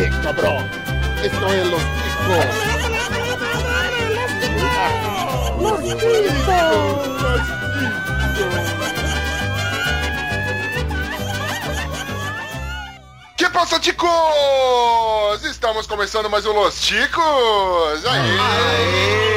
Eh, cabrón. Esto es los chicos. Los chicos. Que passa, ticos? Estamos começando mais um Los Ticos! Aê!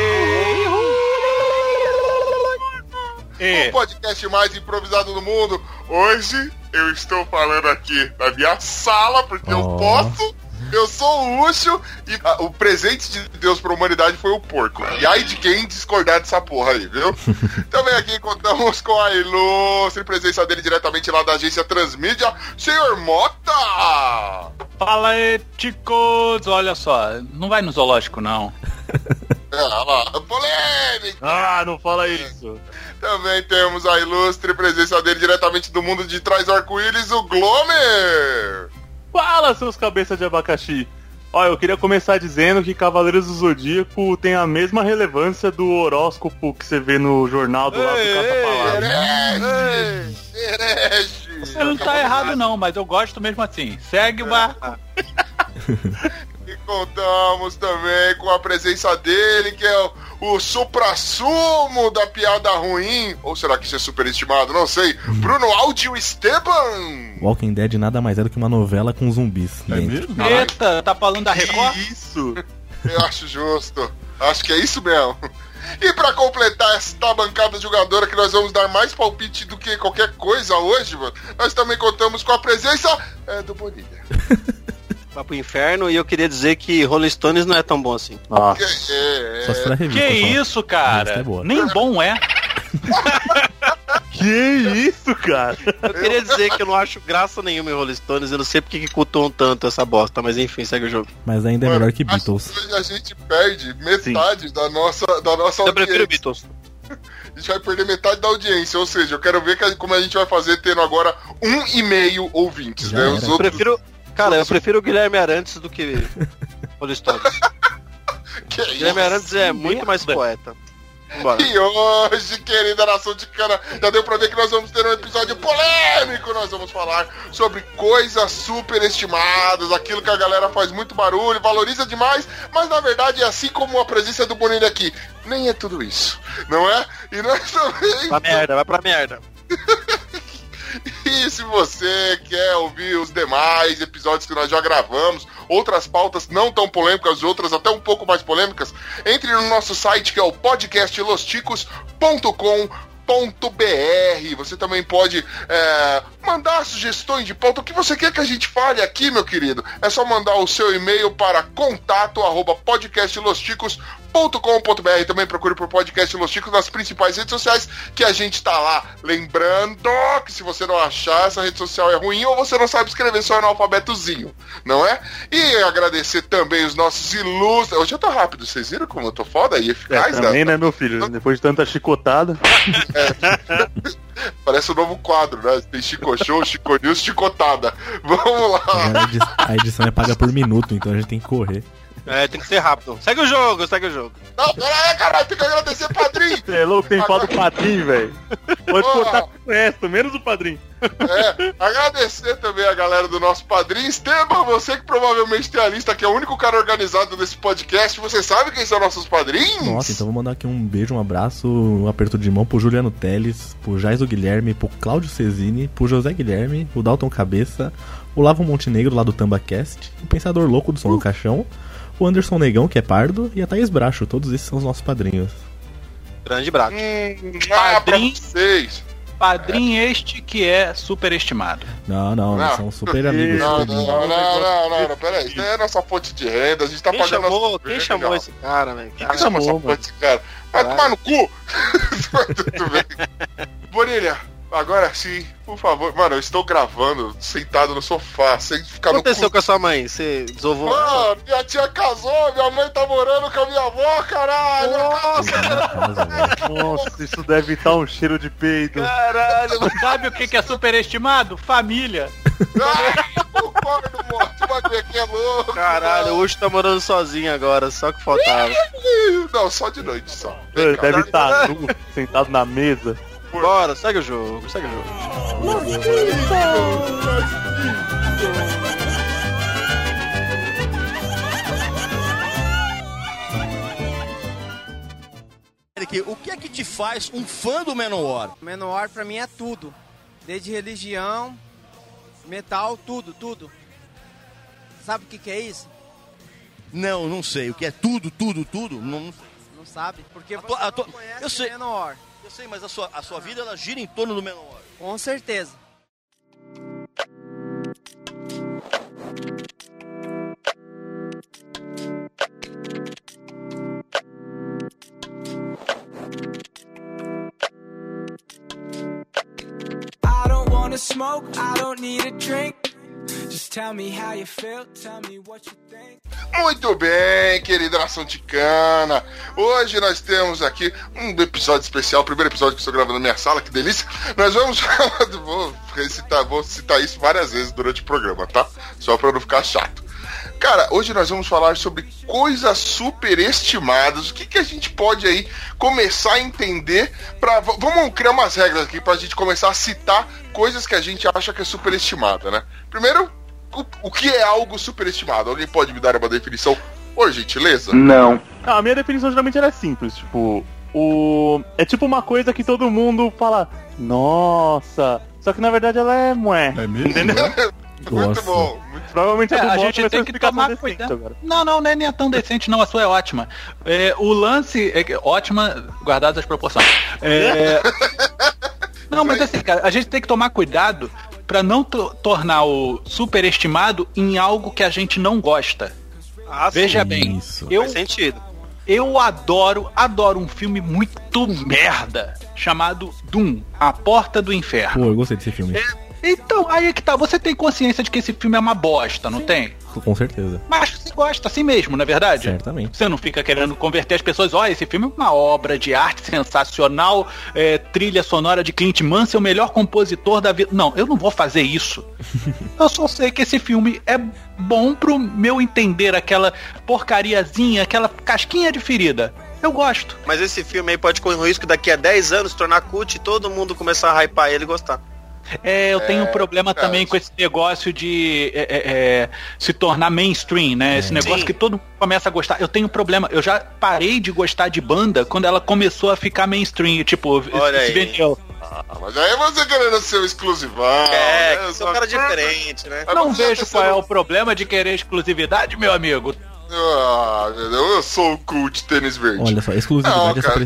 O podcast mais improvisado do mundo. Hoje eu estou falando aqui na minha sala, porque eu Oh. posso. Eu sou o Ucho e ah, o presente de Deus pra humanidade foi o porco. E aí de quem discordar dessa porra aí, viu? Também aqui contamos com a ilustre presença dele diretamente lá da agência Transmídia, senhor Mota! Fala aí, ticos! Olha só, não vai no zoológico, não. Olha lá, polêmica! Ah, não fala isso. Também temos a ilustre presença dele diretamente do mundo de trás do arco-íris, o Glomer! Fala, seus cabeças de abacaxi. Ó, eu queria começar dizendo que Cavaleiros do Zodíaco tem a mesma relevância do horóscopo que você vê no jornal do lado do! Herege! Você não tá errado, não, mas eu gosto mesmo assim. Segue o barco. Contamos também com a presença dele, que é o, o supra-sumo da piada ruim. Ou será que isso é superestimado? Não sei. Bruno Áudio Esteban! Walking Dead nada mais é do que uma novela com zumbis. É mesmo? Eita, tá falando da Record? Que isso? Eu acho justo. Acho que é isso mesmo. E pra completar esta bancada jogadora que nós vamos dar mais palpite do que qualquer coisa hoje, mano, nós também contamos com a presença é, do Bonilha. Vai pro inferno e eu queria dizer que Rolling Stones não é tão bom assim. Que, Nossa. é, a revista. Que só. isso, Revista cara? é. Nem bom é. Que isso, cara? Eu queria dizer que eu não acho graça nenhuma em Rolling Stones, eu não sei porque que cultuam tanto essa bosta, mas enfim, segue o jogo. Mas ainda é Mano, melhor que Beatles. que a gente perde metade da nossa, da nossa Eu prefiro audiência. Beatles. A gente vai perder metade da audiência, ou seja, eu quero ver que- como a gente vai fazer tendo agora um e meio ouvintes, Já né? era. Os Eu outros... prefiro. Cara, eu prefiro o Guilherme Arantes do que Rolling Stones. Que Guilherme isso? Arantes é muito mais poeta. Vambora. E hoje, querida nação de cana, já deu pra ver que nós vamos ter um episódio polêmico. Nós vamos falar sobre coisas superestimadas, aquilo que a galera faz muito barulho, valoriza demais, mas na verdade é assim como a presença do Bonilha aqui. Nem é tudo isso, não é? E nós também. Pra merda, vai pra merda. E se você quer ouvir os demais episódios que nós já gravamos, outras pautas não tão polêmicas, outras até um pouco mais polêmicas, entre no nosso site que é o podcastlosticos.com.br. Você também pode é, mandar sugestões de pauta, o que você quer que a gente fale aqui, meu querido. É só mandar o seu e-mail para contato arroba podcastlosticos.com.br. Também procure por Podcast Los Ticos nas principais redes sociais que a gente tá lá. Lembrando que se você não achar, essa rede social é ruim ou você não sabe escrever só analfabetozinho, não é? E agradecer também os nossos ilustres. Hoje eu tô rápido, vocês viram como eu tô foda e É, eficaz, também, né? né, meu filho? Depois de tanta chicotada. Parece um novo quadro, né? Tem Chico Show, Chico News, Chicotada. Vamos lá. Edi- A edição é paga por minuto, então a gente tem que correr. É, tem que ser rápido. Segue o jogo, segue o jogo. Não, pera aí, caralho, tem que agradecer, padrinho. Você é louco, tem foto do padrinho, velho. Pode cortar com o resto, menos o padrinho. É, agradecer também a galera do nosso padrinho. Esteban, você que provavelmente tem a lista, que é o único cara organizado desse podcast. Você sabe quem são nossos padrinhos? Nossa, então vou mandar aqui um beijo, um abraço, um aperto de mão pro Juliano Teles, pro Jaiso Guilherme, pro Cláudio Cesini, pro José Guilherme, o Dalton Cabeça, o Lavo Montenegro lá do TambaCast, o Pensador Louco do Som do Caixão, o Anderson Negão, que é pardo, e a Thaís Bracho. Todos esses são os nossos padrinhos. Grande braço. Hum, ah, pra Padrinho. vocês. Padrinho este que é superestimado. Não, não, Não. são super amigos. Não, super não, não, não, não, não, não, pera aí. Isso é a nossa fonte de renda, a gente tá Quem pagando chamou, nossa quem chamou esse cara, velho? Quem chamou essa porra desse cara? Vai tomar no cu! Tudo bem. Bonilha, agora sim, por favor. Mano, eu estou gravando sentado no sofá, sem ficar O que no aconteceu cu. com a sua mãe? Você desovou? Mano, minha tia casou, minha mãe tá morando com a minha avó, caralho! Nossa. Nossa, isso deve estar um cheiro de peido. caralho. Sabe o que que é superestimado? Família. Ah, concordo, morto, o bagulho aqui é louco. Caralho, o Ucho tá morando sozinho agora, só que faltava. Não, só de noite, só. Vem Ele deve estar nu, sentado na mesa. Bora, segue o jogo, segue o jogo. Eric, o que é que te faz um fã do Menor? Menor pra mim é tudo. Desde religião, metal, tudo, tudo. Sabe o que, que é isso? Não, não sei. O que é tudo, tudo, tudo? Não, não sabe? Porque a você tua, a conhece eu sei. Menor eu sei, mas a sua, a sua vida ela gira em torno do Menor. Com certeza. I don't wanna smoke, I don't need a drink. Muito bem, querida nação ticana. Hoje nós temos aqui um episódio especial, primeiro episódio que estou gravando na minha sala, que delícia. Nós vamos falar, vou, recitar, vou citar isso várias vezes durante o programa, tá? Só para não ficar chato. Cara, hoje nós vamos falar sobre coisas superestimadas. O que, que a gente pode aí começar a entender para vamos criar umas regras aqui pra gente começar a citar coisas que a gente acha que é superestimada, né? Primeiro, o, o que é algo superestimado? Alguém pode me dar uma definição, por gentileza? Não, a minha definição geralmente ela é simples, tipo, o. É tipo uma coisa que todo mundo fala, nossa. Só que na verdade ela é moé. É mesmo? Entendeu? Muito Nossa. bom. Muito... Provavelmente É, a do a gente tem que tomar cuidado. agora. Não, não, não é nem tão decente, não. A sua é ótima. É, o lance é que- ótima, guardadas as proporções. É, não, mas assim, cara, a gente tem que tomar cuidado pra não to- tornar o superestimado em algo que a gente não gosta. Ah, Veja sim. bem, Isso. eu, Faz sentido. eu adoro, adoro um filme muito merda chamado Doom, A Porta do Inferno. Pô, eu gostei desse filme. Então, aí é que tá, você tem consciência de que esse filme é uma bosta, não tem? Com certeza. Mas você gosta assim mesmo, não é verdade? Certamente. Você não fica querendo converter as pessoas, olha, esse filme é uma obra de arte sensacional, é, trilha sonora de Clint Mansell, o melhor compositor da vida. Não, eu não vou fazer isso. eu só sei que esse filme é bom pro meu entender, aquela porcariazinha, aquela casquinha de ferida. Eu gosto. Mas esse filme aí pode correr o risco daqui a 10 anos se tornar cult e todo mundo começar a hypar ele e gostar. É, eu tenho um É, problema cara, também com esse negócio de é, é, é, se tornar mainstream, né? Esse negócio Sim. que todo mundo começa a gostar. Eu tenho um problema. Eu já parei de gostar de banda quando ela começou a ficar mainstream. Tipo, Olha esse vinil. Ah, mas aí você querendo ser um exclusivão. é, né? que sou um cara diferente, né? Não já vejo pensou qual é o problema de querer exclusividade, meu amigo. Ah, meu Deus, eu sou o cult tênis verde. Olha só, exclusividade Não, é cara.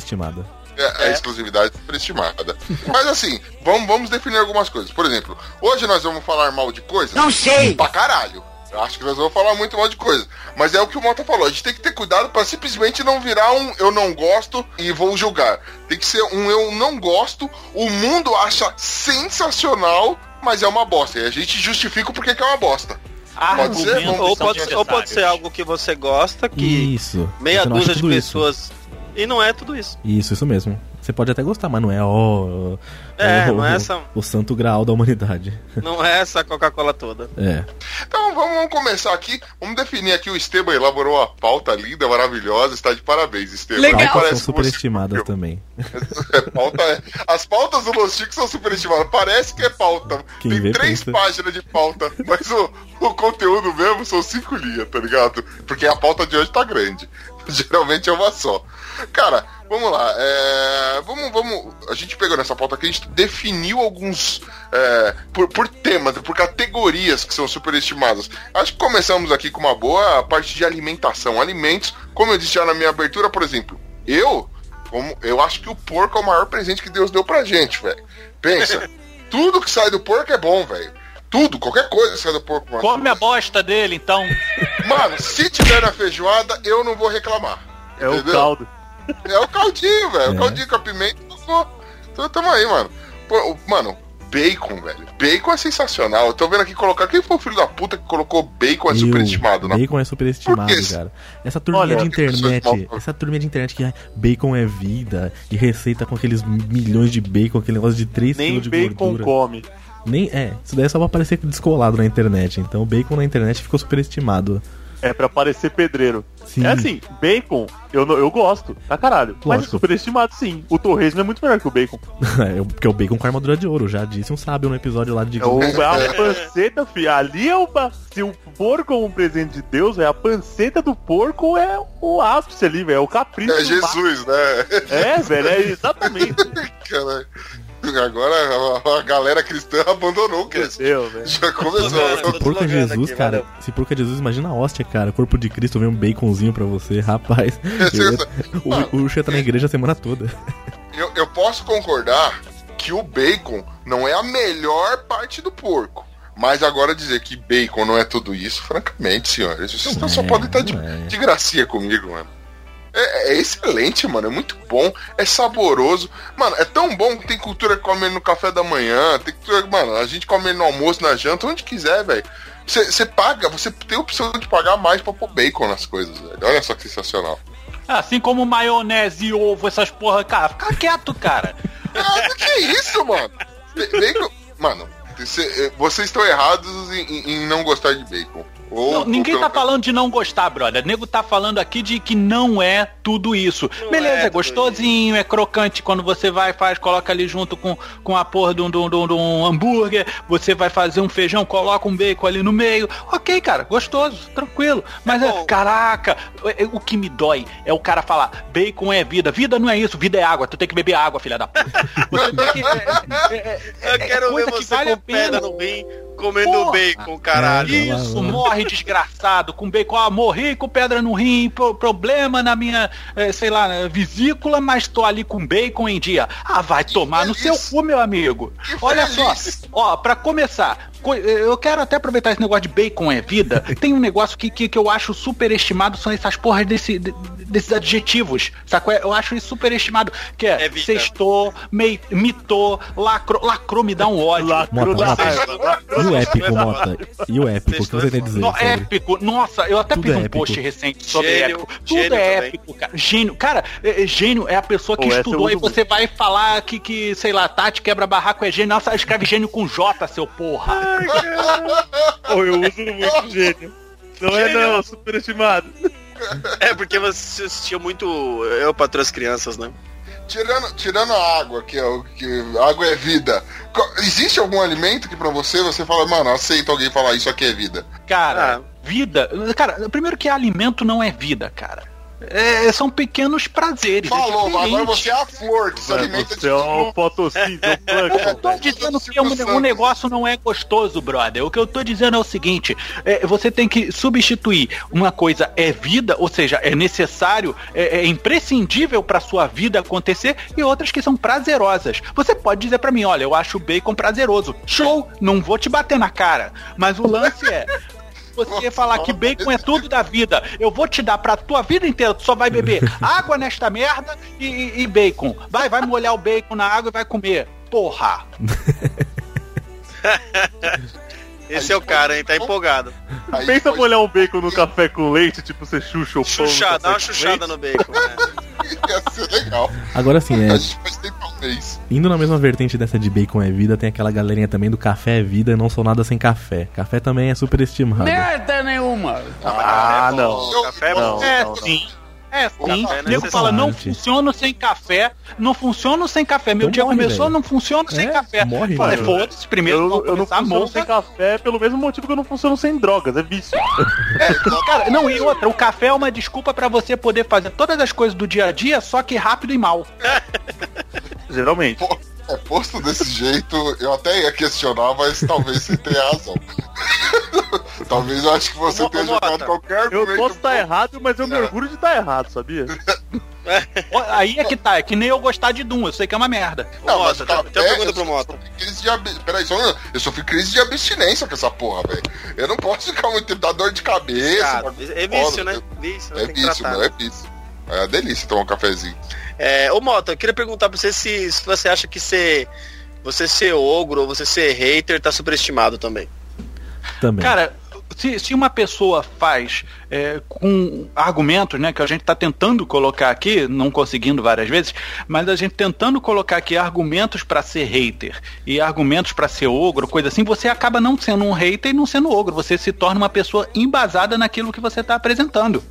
É, a exclusividade superestimada. Mas assim, vamos, vamos definir algumas coisas. Por exemplo, hoje nós vamos falar mal de coisas. Não sei! Pra caralho. Eu acho que nós vamos falar muito mal de coisa. Mas é o que o Mota falou. A gente tem que ter cuidado pra simplesmente não virar um eu não gosto e vou julgar. Tem que ser um eu não gosto, o mundo acha sensacional, mas é uma bosta. E a gente justifica o porquê que é uma bosta. Pode ser? Ou pode, ou pode ser algo que você gosta, que Isso. meia acha dúzia de tudo isso. E não é tudo isso. Isso, isso mesmo. Você pode até gostar, mas não é ó. É, o, não é essa- o santo graal da humanidade. Não é essa Coca-Cola toda. É. Então vamos, vamos começar aqui. Vamos definir aqui. O Esteban elaborou uma pauta linda, maravilhosa. Está de parabéns, Esteban. Legal. Pautas parece são que você superestimadas escreveu. também. É, pauta é- As pautas do Los Chicos são superestimadas. Parece que é pauta. Quem Tem vê, três pensa. páginas de pauta, mas o, o conteúdo mesmo são cinco linhas, tá ligado? Porque a pauta de hoje tá grande. Geralmente é uma só. Cara, vamos lá. é, vamos, vamos. A gente pegou nessa pauta aqui, a gente definiu alguns. é, por, por temas, por categorias que são superestimadas. Acho que começamos aqui com uma boa parte de alimentação. Alimentos, como eu disse já na minha abertura, por exemplo, eu como eu acho que o porco é o maior presente que Deus deu pra gente, velho. Pensa, tudo que sai do porco é bom, velho. Tudo, qualquer coisa sai do porco, mano. Come a bosta dele, então. Mano, se tiver na feijoada, eu não vou reclamar. É o Entendeu? caldo. É o caldinho, velho. O É. caldinho com a pimenta. Então, então tamo aí, mano. Pô, o- mano, bacon, velho. Bacon é sensacional. Eu tô vendo aqui colocar. Quem foi o filho da puta que colocou bacon é Eu, superestimado, né? Bacon é superestimado, Por quê? cara. Essa turminha Olha, de internet, pessoas mal- essa turminha de internet que ah, bacon é vida e receita com aqueles milhões de bacon, aquele negócio de 3 Nem de bacon gordura. come. Nem é, isso daí é só pra parecer descolado na internet. Então o bacon na internet ficou superestimado. é pra parecer pedreiro. Sim. É assim, bacon, eu, eu gosto, tá caralho. Mas é Lógico. superestimado sim. O torresmo é muito melhor que o bacon. É, porque é o bacon com armadura de ouro, já disse um sábio no episódio lá de. É, o, é a panceta, filho. Ali é uma. Se o porco é um presente de Deus, é a panceta do porco é o ápice ali, velho. É o capricho. É do Jesus, né? É, velho, é exatamente. Caralho. Agora a, a galera cristã abandonou o cast. Entendeu, velho? Já começou. Se porco é Jesus, cara. Se porco é Jesus, imagina a hóstia, cara. Corpo de Cristo vem um baconzinho pra você, rapaz. Eu ia- o, o Ucho ia tá na igreja a semana toda. Eu, eu posso concordar que o bacon não é a melhor parte do porco. Mas agora dizer que bacon não é tudo isso, francamente, senhores, vocês Não só é, podem estar de, não é. de gracinha comigo, mano. É, é excelente, mano. É muito bom. É saboroso. Mano, é tão bom que tem cultura que come no café da manhã. Tem cultura, mano, a gente come no almoço, na janta, onde quiser, velho. Você paga, você tem a opção de pagar mais pra pôr bacon nas coisas, velho. Olha só que sensacional. Assim como maionese e ovo, essas porra, cara, fica quieto, cara. Ah, que isso, mano? Ba- Bacon. Mano, cê- vocês estão errados em- em não gostar de bacon. Não, ninguém tá falando de não gostar, brother. Nego tá falando aqui de que não é tudo isso. Beleza, é é, gostosinho, é crocante quando você vai faz, coloca ali junto com, com a porra de um, de, um, de um- hambúrguer. Você vai fazer um feijão, coloca um bacon ali no meio. Ok, cara, gostoso, tranquilo. Mas é, bom. caraca, é- é- o que me dói é o cara falar: bacon é vida. Vida não é isso, vida é água. Tu tem que beber água, filha da puta. Você tem que. é- é- é- Eu quero ver coisa que você vale com pedra no rim, comendo Porra. bacon, caralho. É, lá, Isso, lá. morre desgraçado, com bacon. Ah, morri com pedra no rim, pro- problema na minha, eh, sei lá, vesícula, mas tô ali com bacon em dia. Ah, vai tomar no seu feliz. cu, meu amigo. Que Olha feliz. só, ó, pra começar, eu quero até aproveitar esse negócio de bacon é vida. Tem um negócio que, que, que eu acho superestimado, são essas porras desse, de- desses adjetivos, sacou? Eu acho isso superestimado, que é, É vida. sextou, mei, mitou, lacrou, lacrou me dá um ódio. Mota, raiva. E o épico, Mota? E o épico? O que você tem a dizer No, sobre? épico, nossa, eu até Tudo fiz é um épico. post recente sobre Gênio, épico. gênio Tudo é também. épico, cara. Gênio. Cara, é- é gênio é a pessoa que Pô, estudou e você vai falar que, que, sei lá, Tati quebra barraco é gênio. Nossa, escreve gênio com J, seu porra. Pô, eu uso muito gênio. Não é não, superestimado. É porque você assistia muito Eu Patrulho as Crianças, né? Tirando, tirando a água, que é o que água é vida. Existe algum alimento que pra você você fala, mano, aceita alguém falar isso aqui é vida? Cara, Ah. vida. Cara, primeiro que alimento não é vida, cara. É, são pequenos prazeres. é Falou, mas agora você é a flor que se alimenta Você é um fotossíntese, é um Eu tô dizendo que um, um negócio não é gostoso, brother. O que eu tô dizendo é o seguinte: é, você tem que substituir uma coisa é vida, ou seja, é necessário, é, é imprescindível pra sua vida acontecer, e outras que são prazerosas. Você pode dizer pra mim, olha, eu acho o bacon prazeroso. Show! Não vou te bater na cara. Mas o lance é. Você falar que bacon é tudo da vida. Eu vou te dar pra tua vida inteira. Tu só vai beber água nesta merda e, e- e bacon. Vai, vai molhar o bacon na água e vai comer. Porra! Esse é o cara, hein? Tá empolgado. Aí Pensa foi- molhar um bacon no café com leite, tipo você chucha o pão. Chuchada, dá uma chuchada leite. no bacon. né? Ia ser legal. Agora sim, A é. gente faz tempo um mês. Indo na mesma vertente dessa de bacon é vida, tem aquela galerinha também do café é vida, eu não sou nada sem café. Café também é superestimado. Ah, não. O café é Não. bom. É sim. É sim. café é O nego fala, não funciona sem café. Não funciona sem café. Meu Então dia morre, começou, velho. não funciona sem É, café. morre, Falei, foda-se, primeiro Eu, eu não funciono morra. sem café pelo mesmo motivo que eu não funciono sem drogas, é vício. Cara, não, e outra, o café é uma desculpa pra você poder fazer todas as coisas do dia a dia, só que rápido e mal. Geralmente. Pô, é, posto desse jeito, eu até ia questionar, mas talvez você tenha razão. talvez eu acho que você Ô, tenha jogado Mota, qualquer Eu posso estar errado, mas eu me orgulho de estar errado, sabia? Aí é que tá, é que nem eu gostar de Doom, eu sei que é uma merda. Não, mas Mota, o tem café, tem uma pergunta eu pro Mota. sofri crise de ab- Peraí, só eu sofri crise de abstinência com essa porra, velho. Eu não posso ficar muito tempo, dá dor de cabeça. Bagulho é vício, né? Vício, É tem que vício, não é vício. É uma delícia tomar um cafezinho. É, ô Mota, eu queria perguntar pra você se, se você acha que ser, você ser ogro ou você ser hater tá superestimado também. Também. Cara, se, se uma pessoa faz é, com argumentos, né, que a gente está tentando colocar aqui, não conseguindo várias vezes, mas a gente tentando colocar aqui argumentos para ser hater e argumentos para ser ogro, coisa assim, você acaba não sendo um hater e não sendo ogro, você se torna uma pessoa embasada naquilo que você está apresentando.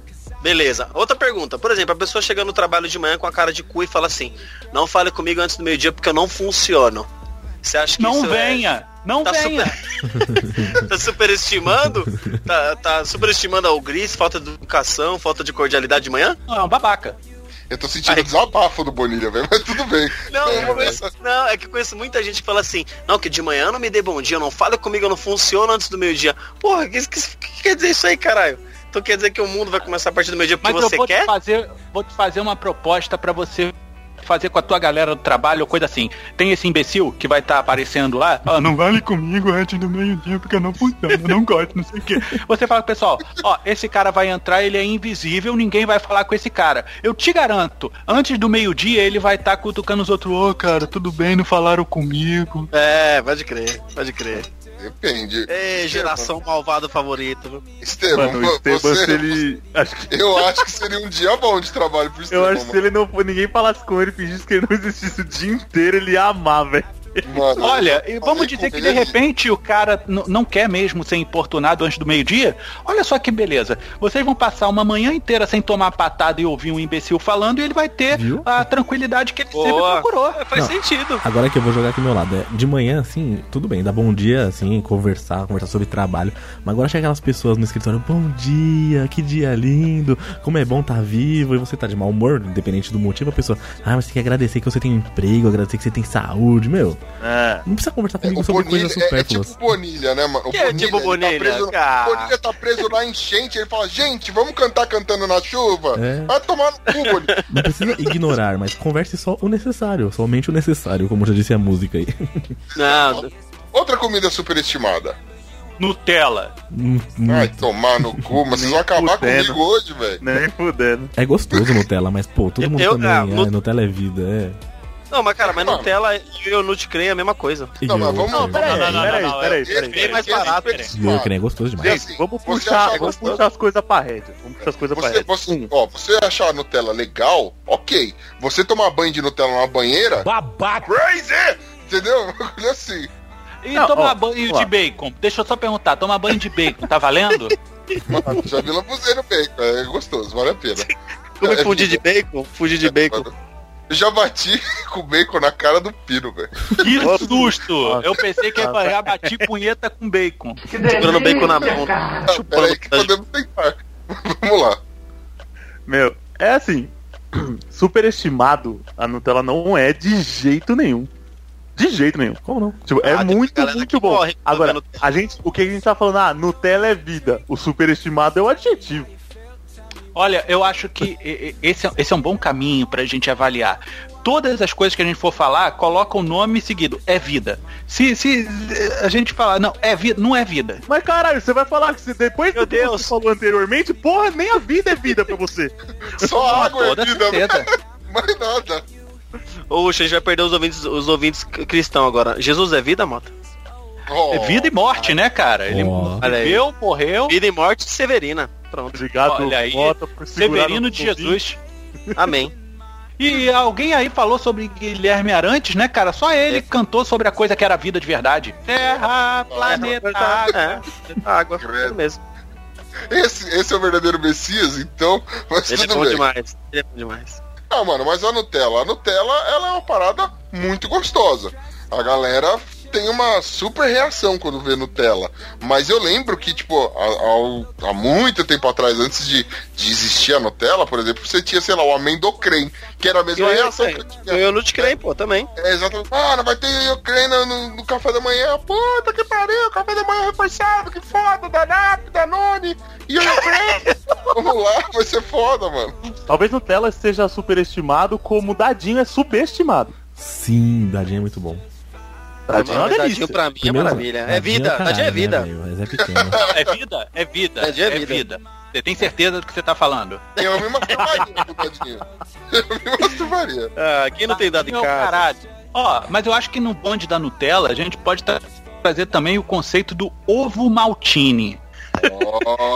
Beleza. Outra pergunta. Por exemplo, a pessoa chega no trabalho de manhã com a cara de cu e fala assim: Não fale comigo antes do meio-dia porque eu não funciono. Você acha que Não isso é- venha! Não Tá venha! tá superestimando? Tá, tá superestimando o gris, falta de educação, falta de cordialidade de manhã? Não, é um babaca. Eu tô sentindo desabafo do Bonilha, velho, mas tudo bem. Não, É, eu conheço, não, é que eu conheço muita gente que fala assim, não, que de manhã não me dê bom dia, não fale comigo, eu não funciono antes do meio-dia. Porra, o que, que, que quer dizer isso aí, caralho? Então quer dizer que o mundo vai começar a partir do meio-dia porque Mas eu você vou quer? te fazer, vou te fazer uma proposta pra você fazer com a tua galera do trabalho ou coisa assim. Tem esse imbecil que vai estar aparecendo lá, ah, não vale comigo antes do meio-dia porque eu não eu não gosto, não sei o quê. Você fala pro pessoal, ó, esse cara vai entrar, ele é invisível, ninguém vai falar com esse cara. Eu te garanto, antes do meio-dia ele vai estar cutucando os outros, ô cara, tudo bem, não falaram comigo. É, pode crer, pode crer. Depende. Ei, geração malvado favorito, viu? Estevam, Mano, o Esteban, você- se ele. Acho que, eu acho que seria um dia bom de trabalho pro eu Estevam. acho que se ele não ninguém falasse com ele, fingisse que ele não existisse o dia inteiro, ele ia amar, velho. Mano, Olha, eu vamos dizer que de ele- repente o cara não quer mesmo ser importunado antes do meio-dia? Olha só que beleza. Vocês vão passar uma manhã inteira sem tomar patada e ouvir um imbecil falando e ele vai ter Viu? a tranquilidade que ele sempre Boa. procurou. É, faz Não. sentido. Agora que eu vou jogar aqui do meu lado, é, de manhã, assim, tudo bem, dá bom dia, assim, conversar, conversar sobre trabalho. Mas agora chega aquelas pessoas no escritório, bom dia, que dia lindo, como é bom estar vivo, e você tá de mau humor, independente do motivo, a pessoa, ah, mas tem que agradecer que você tem um emprego, agradecer que você tem saúde, meu. É. Não precisa conversar É, comigo o sobre Bonilha coisas é, é supérfluas. tipo Bonilha, né, mano? O Que é tipo ele Bonilha? Tá preso, Cara. o Bonilha tá preso na enchente, ele fala, gente, vamos cantar cantando na chuva? É. Vai tomar no cu, Bonilha. Não precisa ignorar, mas converse só o necessário, somente o necessário, como já disse a música aí. Não, Outra comida superestimada. Nutella. Hum, hum, Vai tomar no cu, mas vocês vão acabar fudendo. comigo hoje, velho. Nem fudendo. É gostoso Nutella, mas pô, todo mundo eu- também, ah, é, Nut- Nutella é vida, é. Não, mas cara, mas. Nutella e o Nut Cream é a mesma coisa. Não, mas vamos- Não, Peraí, não, não, peraí, peraí, Esse- peraí. bem mais esse é barato. E que nem é gostoso demais. Assim, Vamos puxar, vamos puxar as coisas pra rédea. Vamos puxar as coisas pra você, ó, você achar a Nutella legal, ok. Você tomar banho de Nutella numa banheira, Babaca! crazy! Entendeu? Olha assim. E Não, tomar ó, banho ó. de bacon. Deixa eu só perguntar, tomar banho de bacon, tá valendo? Mano, já vi lambuzeiro bacon, é gostoso, vale a pena. Como É, fugir de bacon? Fugir de bacon. Já bati com bacon na cara do Pino, velho. Que susto! Eu pensei que ia já bati punheta com bacon. Segurando bacon na mão. Ah. Peraí que podemos tentar. Vamos lá. Meu, é assim. Superestimado, a Nutella não é de jeito nenhum. De jeito nenhum. Como não? Tipo, é Ah, tem muito, muito que bom. morre Agora, a gente, o que a gente tá falando, ah, Nutella é vida. O superestimado é o adjetivo. Olha, eu acho que esse é, esse é um bom caminho pra gente avaliar. Todas as coisas que a gente for falar, coloca o nome seguido. É vida. Se, se a gente falar, não, é vida, não é vida. Mas caralho, você vai falar que depois Meu do que Deus. você falou anteriormente, porra, nem a vida é vida pra você. Só água é toda vida, certeza. mais nada. Oxe, a gente vai perder os ouvintes, os ouvintes cristãos agora. Jesus é vida, Mota? Oh, É vida e morte, né, cara? Ele viveu, morreu. Vida e morte Severina. Pronto. Obrigado, Olha aí, Mota, por segurar Severino no de. Jesus. Amém. E alguém aí falou sobre Guilherme Arantes, né, cara? Só ele cantou sobre a coisa que era vida de verdade. Terra, planeta, água. É, água. Isso mesmo. Esse, esse é o verdadeiro Messias, então, mas Ele é tudo bom bem. demais. Ele é bom demais. Ah, mano, mas a Nutella, a Nutella, ela é uma parada muito gostosa. A galera tem uma super reação quando vê Nutella. Mas eu lembro que, tipo, há, muito tempo atrás, antes de, de existir a Nutella, por exemplo, você tinha, sei lá, o amendocrem, que era a mesma Eu, reação eu, que eu tinha. eu, pô, também. É exatamente. Ah, não vai ter creme no, no, no café da manhã. Puta que pariu, café da manhã reforçado, que foda, Danap, Danone. E o creme. Vamos lá, vai ser foda, mano. Talvez Nutella seja superestimado como Dadinho é subestimado. Sim, Dadinho é muito bom. É Mas delícia. Dadinho pra mim é Primeiro, maravilha. É vida, caralho, Dadinho é né, vida. mas é pequeno. É vida, é vida, Dadinho é é vida. vida. Você tem certeza do que você tá falando? Eu me masturbaria com o Dadinho. Eu me masturbaria. Ah, quem não tem dado em casa? caralho. Ó, mas eu acho que no bonde da Nutella a gente pode tra- trazer também o conceito do ovo maltine.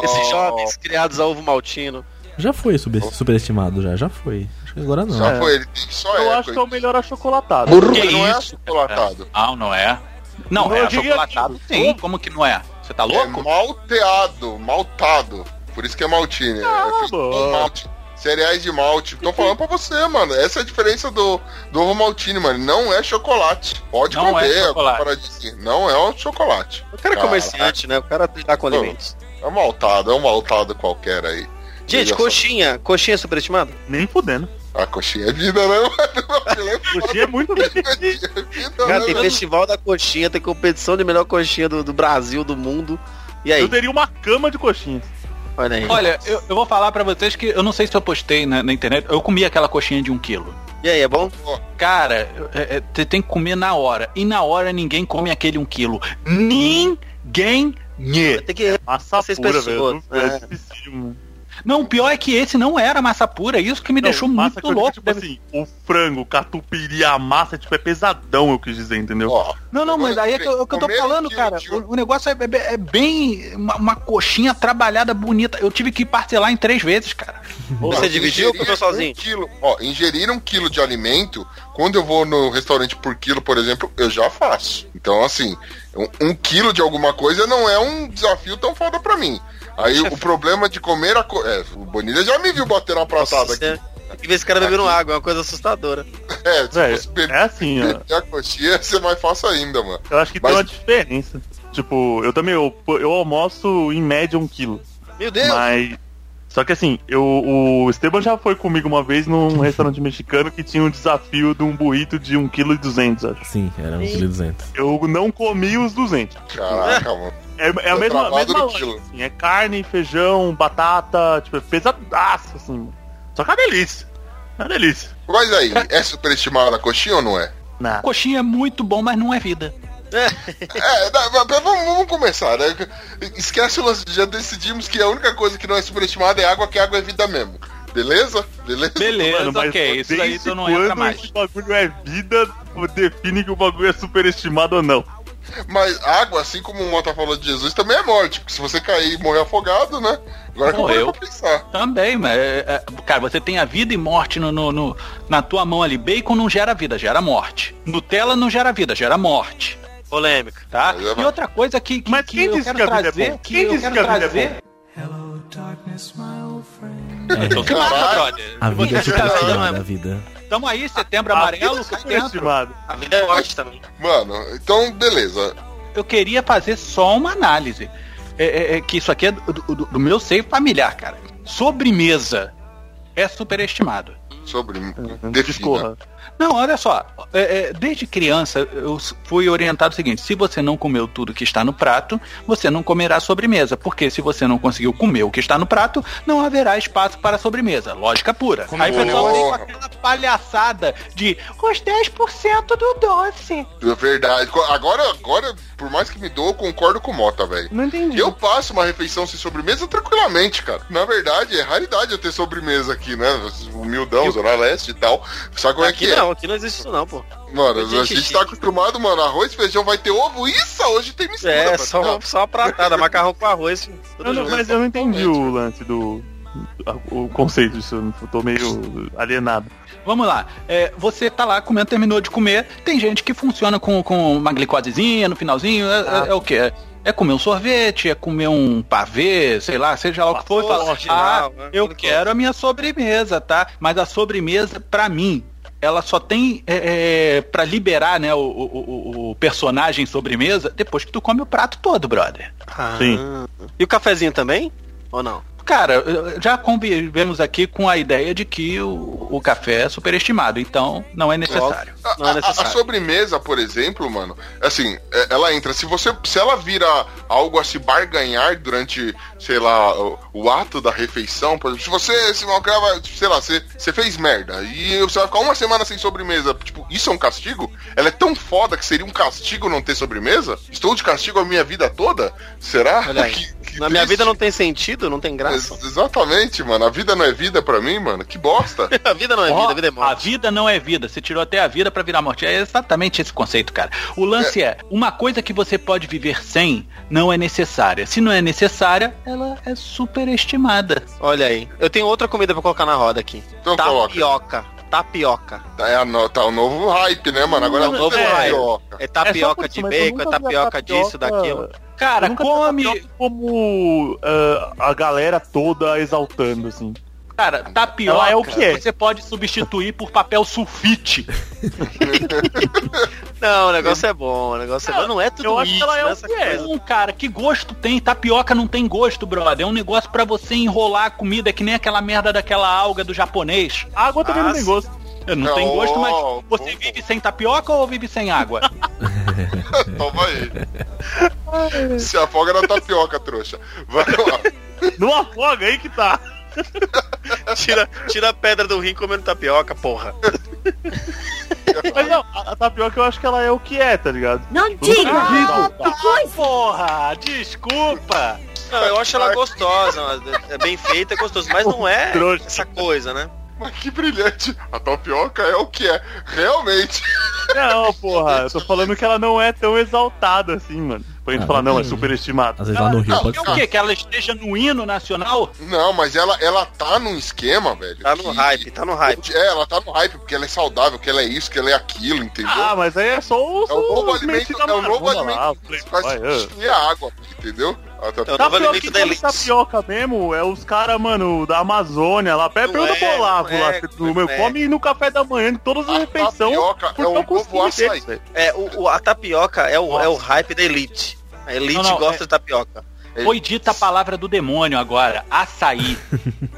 Esses jovens criados a ovo maltino. Já foi super, superestimado, já, já foi. Que agora não. Já É. foi, ele tem só Eu é, acho que é o melhor achocolatado. Que Ele não é isso, achocolatado. Não, não é. Não, Não, é achocolatado que- sim. Como que não é? Você tá É louco? malteado, maltado. Por isso que é maltine. Ah, é malte. Cereais de malte. Tô falando pra você, mano. Essa é a diferença do, do ovo maltine, mano. Não é chocolate. Pode Não é comer. chocolate. para dizer. Não é um chocolate. O cara é comerciante, né? O cara tá com alimentos. É um maltado, é um maltado qualquer aí. Gente, só. coxinha. Coxinha é superestimada? Nem fudendo. A coxinha é vida, né, mano? Coxinha é muito. Coxinha é vida, Cara, né, tem mano? festival da coxinha, tem competição de melhor coxinha do, do Brasil, do mundo. E aí? Eu teria uma cama de coxinha. Olha aí. Olha, eu, eu vou falar pra vocês que eu não sei se eu postei na, na internet. Eu comi aquela coxinha de um quilo. E aí, é bom? Cara, é, é, você tem que comer na hora. E na hora ninguém come aquele um quilo. Ninguém. Tem que. Massa pura, pessoas, velho. É é. difícil, mano. Não, o pior é que esse não era massa pura. Isso que me Não, deixou massa muito eu louco. Tipo assim, o frango, o catupiry, a massa, tipo, é pesadão, eu quis dizer, entendeu? Ó, Não, não, mas aí é que, eu- é o que eu tô falando, cara. O, o negócio é, é- é bem. Uma, uma coxinha trabalhada bonita. Eu tive que parcelar em três vezes, cara. Você Não, dividiu ou comeu sozinho? Um quilo, ó, ingerir um quilo de alimento, quando eu vou no restaurante por quilo, por exemplo, eu já faço. Então, assim, um, um quilo de alguma coisa não é um desafio tão foda pra mim. Aí o problema de comer a co... É, o Bonilha já me viu bater uma pratada aqui. Tem que ver esse cara bebendo água, é uma coisa assustadora. É, Velho, fosse beber é assim, ó. a coxinha, ia ser mais fácil ainda, mano. Eu acho que Mas- tem uma diferença. Tipo, eu também, eu, eu almoço em média um quilo. Meu Deus! Mas. Só que assim, eu, o Esteban já foi comigo uma vez num restaurante mexicano que tinha um desafio de um burrito de 1,2kg, acho. Sim, era 1,2kg. Eu não comi os 200. Caraca, mano. É, é a mesma, mesma assim, é carne, feijão, batata, tipo, é pesadaço, assim. Só que é uma delícia. É uma delícia. Mas aí, é superestimada a coxinha ou não é? Não. Coxinha é muito bom, mas não é vida. É, dá- mas vamos, vamos começar, né? Esquece o lance, já decidimos que a única coisa que não é superestimada é água, que água é vida mesmo. Beleza? Beleza? Beleza, Mano, mas ok. Isso desde tu não entra mais. esse bagulho é vida, define que o bagulho é superestimado ou não. Mas água, assim como o Mota falou de Jesus, também é morte. Porque se você cair e morrer afogado, né? Agora que eu pensar. Também, mas. é, é, cara, você tem a vida e morte no, no- no- na tua mão ali. Bacon não gera vida, gera morte. Nutella não gera vida, gera morte. Polêmica. Tá? É E outra coisa que, que, Mas que quem eu disse quero que a vida é trazer. bom? que Quem eu disse quero que a vida é trazer. Hello, darkness, my old friend. Então, que nada, Caralho. brother. A vida é Você- superestimada, a vida. Tamo aí, setembro A amarelo, vida é cai dentro. superestimado. A vida é morte também. Mano, então, beleza. Eu queria fazer só uma análise. É, é- é que isso aqui é do, do- do meu seio familiar, cara. Sobremesa é superestimado. Sobre. Defina. Não, olha só. é, é, desde criança eu fui orientado o seguinte: se você não comeu tudo que está no prato, você não comerá sobremesa. Porque se você não conseguiu comer o que está no prato, não haverá espaço para a sobremesa. Lógica pura. Aí o pessoal vem com aquela palhaçada de os 10% do doce. É verdade. Agora, agora, por mais que me doa, eu concordo com o Mota, velho. Não entendi. Eu passo uma refeição sem sobremesa tranquilamente, cara. Na verdade, é raridade eu ter sobremesa aqui, né? Humildão, Zona Leste e tal. Sabe como é que é? Não, aqui não existe isso não, pô. Mano, a gente chique. tá acostumado, mano. Arroz, feijão, vai ter ovo. Isso, hoje tem mistura. É, só, ficar. só uma pratada, macarrão com arroz. não- junto. mas eu não entendi o lance do. O conceito disso, eu tô meio alienado. Vamos lá. É, você tá lá comendo, terminou de comer. Tem gente que funciona com, com uma glicosezinha no finalzinho. É, é- é o quê? É comer um sorvete, é comer um pavê, sei lá, seja lá o que for. e fala, ah, né? eu Tudo quero a minha sobremesa, tá? Mas a sobremesa, pra mim, ela só tem é, é, para liberar né, o, o, o- o personagem sobremesa depois que tu come o prato todo, brother. Ah. Sim. E o cafezinho também? Ou não? Cara, já convivemos aqui com a ideia de que o, o café é superestimado, então não é necessário. A, Não é a- a necessário. sobremesa, por exemplo, mano, assim, é- ela entra. Se você, se ela vira algo a se barganhar durante, sei lá, o, o ato da refeição, por exemplo, se você se malcrava, sei lá, você, você fez merda e você vai ficar uma semana sem sobremesa, tipo, isso é um castigo? Ela é tão foda que seria um castigo não ter sobremesa? Estou de castigo a minha vida toda? Será Olha aí. que Na minha vida não tem sentido, não tem graça. Ex- Exatamente, mano. A vida não é vida pra mim, mano. Que bosta. A vida não é Ó, vida, a vida é A morte. vida não é vida. Você tirou até a vida pra virar morte. É exatamente esse conceito, cara. O lance é. uma coisa que você pode viver sem não é necessária. Se não é necessária, ela é superestimada. Olha aí. Eu tenho outra comida pra colocar na roda aqui. Então coloca. Tapioca. Tapioca. Tá, é no- tá o novo hype, né, mano? Agora é o Novo novo hype. tapioca. É tapioca É de bacon, é nunca vi a tapioca disso, tapioca- daquilo. Cara, come. tapioca como ah, a galera toda exaltando, assim. Cara, tapioca Ela é o que é. você pode substituir por papel sulfite. Não, o negócio é bom, o negócio é bom. Não é tudo eu acho isso, que ela é o nessa que é. coisa. Não, cara, que gosto tem? Tapioca não tem gosto, brother. É um negócio pra você enrolar a comida, é que nem aquela merda daquela alga do japonês. água também Ah, não tem gosto. Não tem Não, gosto, mas você vive sem tapioca ou vive sem água? Toma aí. Se afoga na tapioca, trouxa. Vai lá. Não afoga aí que tá. Tira, tira a pedra do rim comendo tapioca, porra. Mas não, a, a tapioca eu acho que ela é o que é, tá ligado? Não Nunca diga! voltar. Depois! Porra, desculpa. Não, eu acho ela gostosa, é bem feita, é gostoso, mas não é essa coisa, né? Mas que brilhante. A tapioca é o que é. Realmente. Não, porra, eu tô falando que ela não é tão exaltada assim, mano. Pra gente Ah, falar, não, é hum. superestimada. Às vezes lá no Rio Não, pode É o quê? Que ela esteja no hino nacional? Não, mas ela, ela tá num esquema, velho. Tá no que- hype, tá no hype. É, ela tá no hype porque ela é saudável, que ela é isso, que ela é aquilo, entendeu? Ah, mas aí é só os. é o novo alimento, é o novo lá, alimento os que faz substituir a água, entendeu? A É ta- o novo Tapioca da elite. tapioca mesmo é os caras, mano, da Amazônia lá. Pé, Não pergunta é, pro Olavo lá. é, no meu, é. come no café da manhã, em todas as A refeições. tapioca é o eu novo açaí. deles. É, o, o- a tapioca é o, é o hype da elite. A elite Não, não, gosta é- de tapioca. Foi dita a palavra do demônio agora, açaí.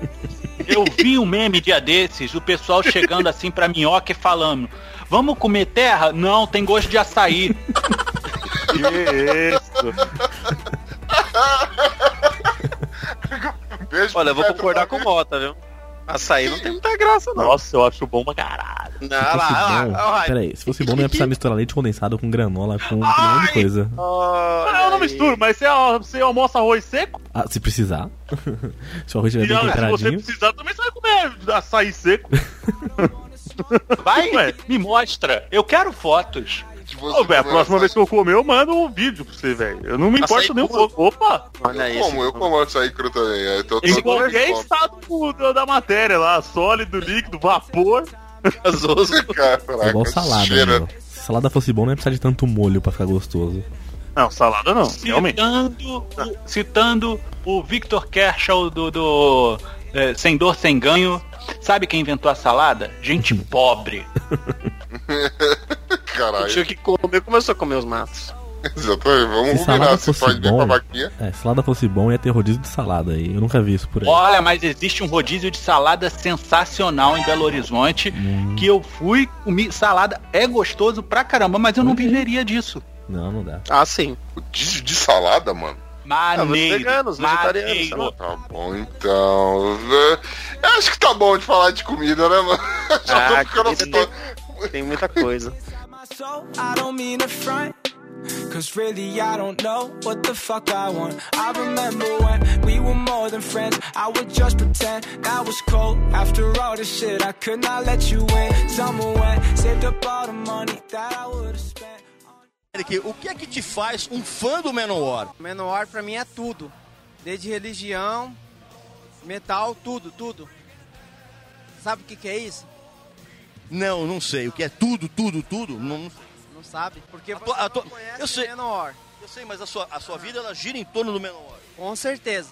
Eu vi um meme dia desses, o pessoal chegando assim pra minhoca e falando: Vamos comer terra? Não, tem gosto de açaí. Que isso. Beijo Olha, eu vou concordar com o. Mota, viu? Açaí não tem muita graça, não. Nossa, eu acho bom pra caralho. Não, Se lá, fosse lá, bom, lá, peraí, se fosse bom não ia precisar misturar leite condensado com granola, com um milhão de coisa. Ah, eu não misturo, mas você, você almoça arroz seco? Ah, se precisar. se o arroz estiver E bem ah, se você temperadinho. precisar, também você vai comer açaí seco. Vai, Ué. me mostra. Eu quero fotos. Você Ô, velho, a próxima vez que eu comer, eu mando um vídeo pra você, velho. Eu não me Açaí importo nem um pouco. Opa! Olha. Eu como, eu como açaí cru também. Eu tô, Em qualquer estado do- da matéria lá, sólido, líquido, vapor. gasoso. Caraca, É igual salada, cheira. meu. Se salada fosse bom, não ia precisar de tanto molho pra ficar gostoso. Não, salada não, realmente. Citando, o, citando o Victor Kershaw do, do é, Sem Dor Sem Ganho. Sabe quem inventou a salada? Gente pobre. Caralho. Tinha que comer, começou a comer os matos. Exatamente, vamos Se salada combinar. Se fosse faz bem bom- pra vaquinha. É, se salada fosse bom, ia ter rodízio de salada aí. Eu nunca vi isso por aí. Olha, mas existe um rodízio de salada sensacional em Belo Horizonte. Que eu fui comi salada. É gostoso pra caramba, mas eu não viveria disso. Não, não dá. Ah, sim. De, de salada, mano. Maneiro. veganos, vegetarianos, maneiro. Tá bom, então. né? Eu acho que tá bom de falar de comida, né, mano? Já tô Ah, ficando comida fã. Tem muita coisa. Cause really, I don't know what the fuck I want. I remember when we were more than friends. I would just pretend that was cold. After all this shit, I could not let you in. Summer went, saved up all the money that I would have spent. Eric, o que é que te faz um fã do Manowar? Menor pra mim é tudo. Desde religião, metal, tudo, tudo. Sabe o que, que é isso? Não, não sei. O que é tudo, tudo, tudo? Não, Não sabe? Porque A você tua- a não tua- conhece eu sei. Menor. eu sei, mas a sua, a sua vida ela gira em torno do Manowar. Com certeza.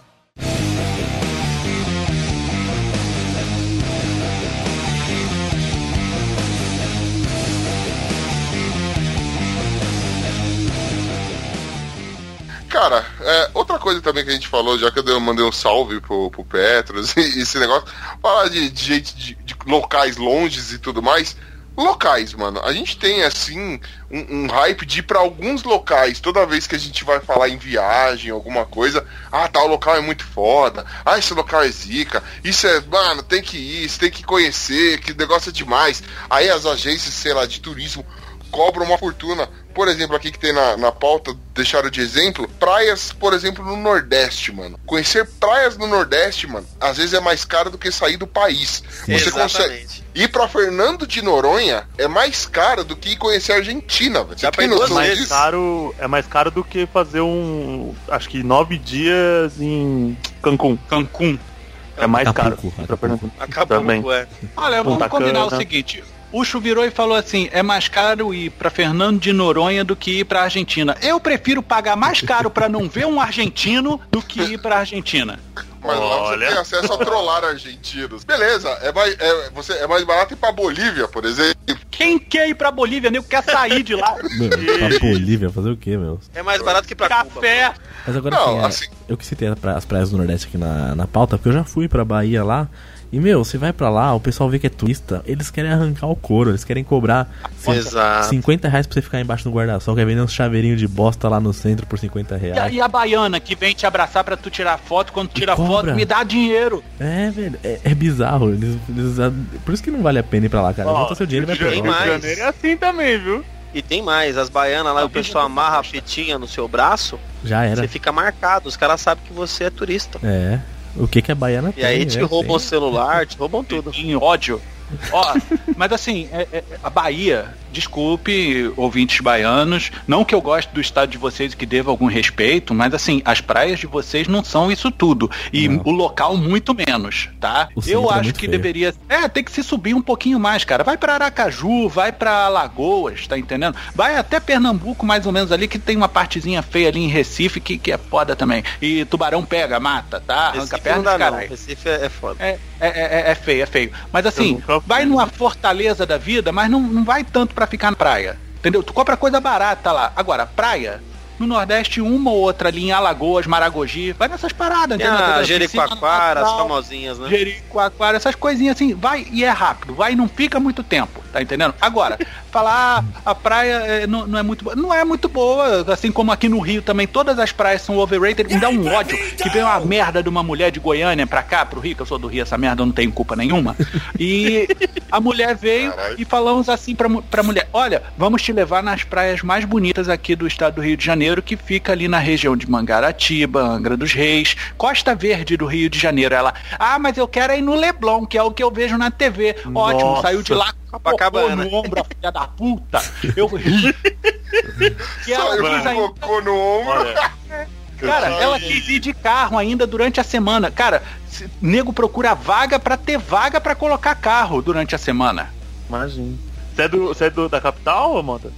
Cara, é, outra coisa também que a gente falou, já que eu dei- mandei um salve pro, pro Petros e esse negócio, falar de, de gente de, de locais longes e tudo mais. Locais, mano. A gente tem, assim, um, um hype de ir pra alguns locais toda vez que a gente vai falar em viagem, alguma coisa. Ah, tal local é muito foda. Ah, esse local é zica. Isso é, mano, tem que ir, você tem que conhecer, que negócio é demais. Aí as agências, sei lá, de turismo cobram uma fortuna. Por exemplo, aqui que tem na, na pauta, deixaram de exemplo, praias, por exemplo, no Nordeste, mano. Conhecer praias no Nordeste, mano, às vezes é mais caro do que sair do país. Você consegue. Exatamente. Ir pra Fernando de Noronha é mais caro do que conhecer a Argentina, velho. Você tem noção mais disso? caro, é mais caro do que fazer um. Acho que nove dias em Cancún. Cancún. É mais caro. Acapulco, Pra Pernambuco. Acabou, ué. Olha, vamos combinar o seguinte. O Chu virou e falou assim: é mais caro ir pra Fernando de Noronha do que ir pra Argentina. Eu prefiro pagar mais caro pra não ver um argentino do que ir pra Argentina. Mas lá você Olha. tem acesso a trollar argentinos. Beleza, é mais, é, você, é mais barato ir pra Bolívia, por exemplo. Quem quer ir pra Bolívia? Nem quer sair de lá. Meu, pra Bolívia, fazer o quê, meu? É mais barato que pra Cuba. Café. Mas agora Não, assim, é, assim- eu que citei as praias do Nordeste aqui na, na pauta, porque eu já fui pra Bahia lá. E, meu, você vai pra lá, o pessoal vê que é turista, eles querem arrancar o couro, eles querem cobrar Exato. 50 reais pra você ficar embaixo do guarda-sol, quer vender uns chaveirinhos de bosta lá no centro por 50 E a, reais. e a baiana que vem te abraçar pra tu tirar foto, quando tira foto, me dá dinheiro. É, velho, é, é bizarro. Eles, eles- por isso que não vale a pena ir pra lá, cara. Junta seu dinheiro e vai pra Rio de mais. É assim também, viu? E tem mais, as baianas lá, o pessoal amarra a fitinha no seu braço, Já era. você fica marcado, os caras sabem que você é turista. É. O que que a baiana E aí tem, te né? roubam o celular, te roubam tudo. Em ódio. Ó, mas assim, é- é- a Bahia, desculpe, ouvintes baianos, não que eu goste do estado de vocês e que deva algum respeito, mas assim, as praias de vocês não são isso tudo. E Não. o local muito menos, tá? O Eu é acho muito que feio. deveria. É, tem que se subir um pouquinho mais, cara. Vai pra Aracaju, vai pra Lagoas, tá entendendo? Vai até Pernambuco, mais ou menos ali, que tem uma partezinha feia ali em Recife, que, que é foda também. E tubarão pega, mata, tá? Arranca Recife perna não dos dá não, caralho. Recife é, é foda. É, é, é, é feio, é feio. Mas assim, nunca fui. vai numa fortaleza da vida, mas não, não vai tanto pra ficar na praia. Entendeu? Tu compra coisa barata lá. Agora, praia, no Nordeste, uma ou outra ali em Alagoas, Maragogi, vai nessas paradas, entendeu? a Piscina Jericoacoara, as famosinhas, né? Jericoacoara, essas coisinhas assim, vai e é rápido, vai e não fica muito tempo, tá entendendo? Agora, falar ah, a praia é, não, não é muito boa, não é muito boa, assim como aqui no Rio também, todas as praias são overrated, me dá um ódio que vem uma merda de uma mulher de Goiânia pra cá, pro Rio, que eu sou do Rio, essa merda eu não tenho culpa nenhuma, e a mulher veio Caralho. e falamos assim pra, pra mulher, olha, vamos te levar nas praias mais bonitas aqui do estado do Rio de Janeiro, que fica ali na região de Mangaratiba, Angra dos Reis, Costa Verde do Rio de Janeiro. Ela, ah, mas eu quero ir no Leblon, que é o que eu vejo na TV. Ótimo, Nossa. saiu de lá Copacabana. cocô no ombro, a filha da puta. Eu ri. E ela quis ainda- cocô no ombro. Olha, Cara, ela quis ir de carro ainda durante a semana. Cara, se- nego procura vaga pra ter vaga pra colocar carro durante a semana. imagina. Você é, do, você é do, da capital, Mota?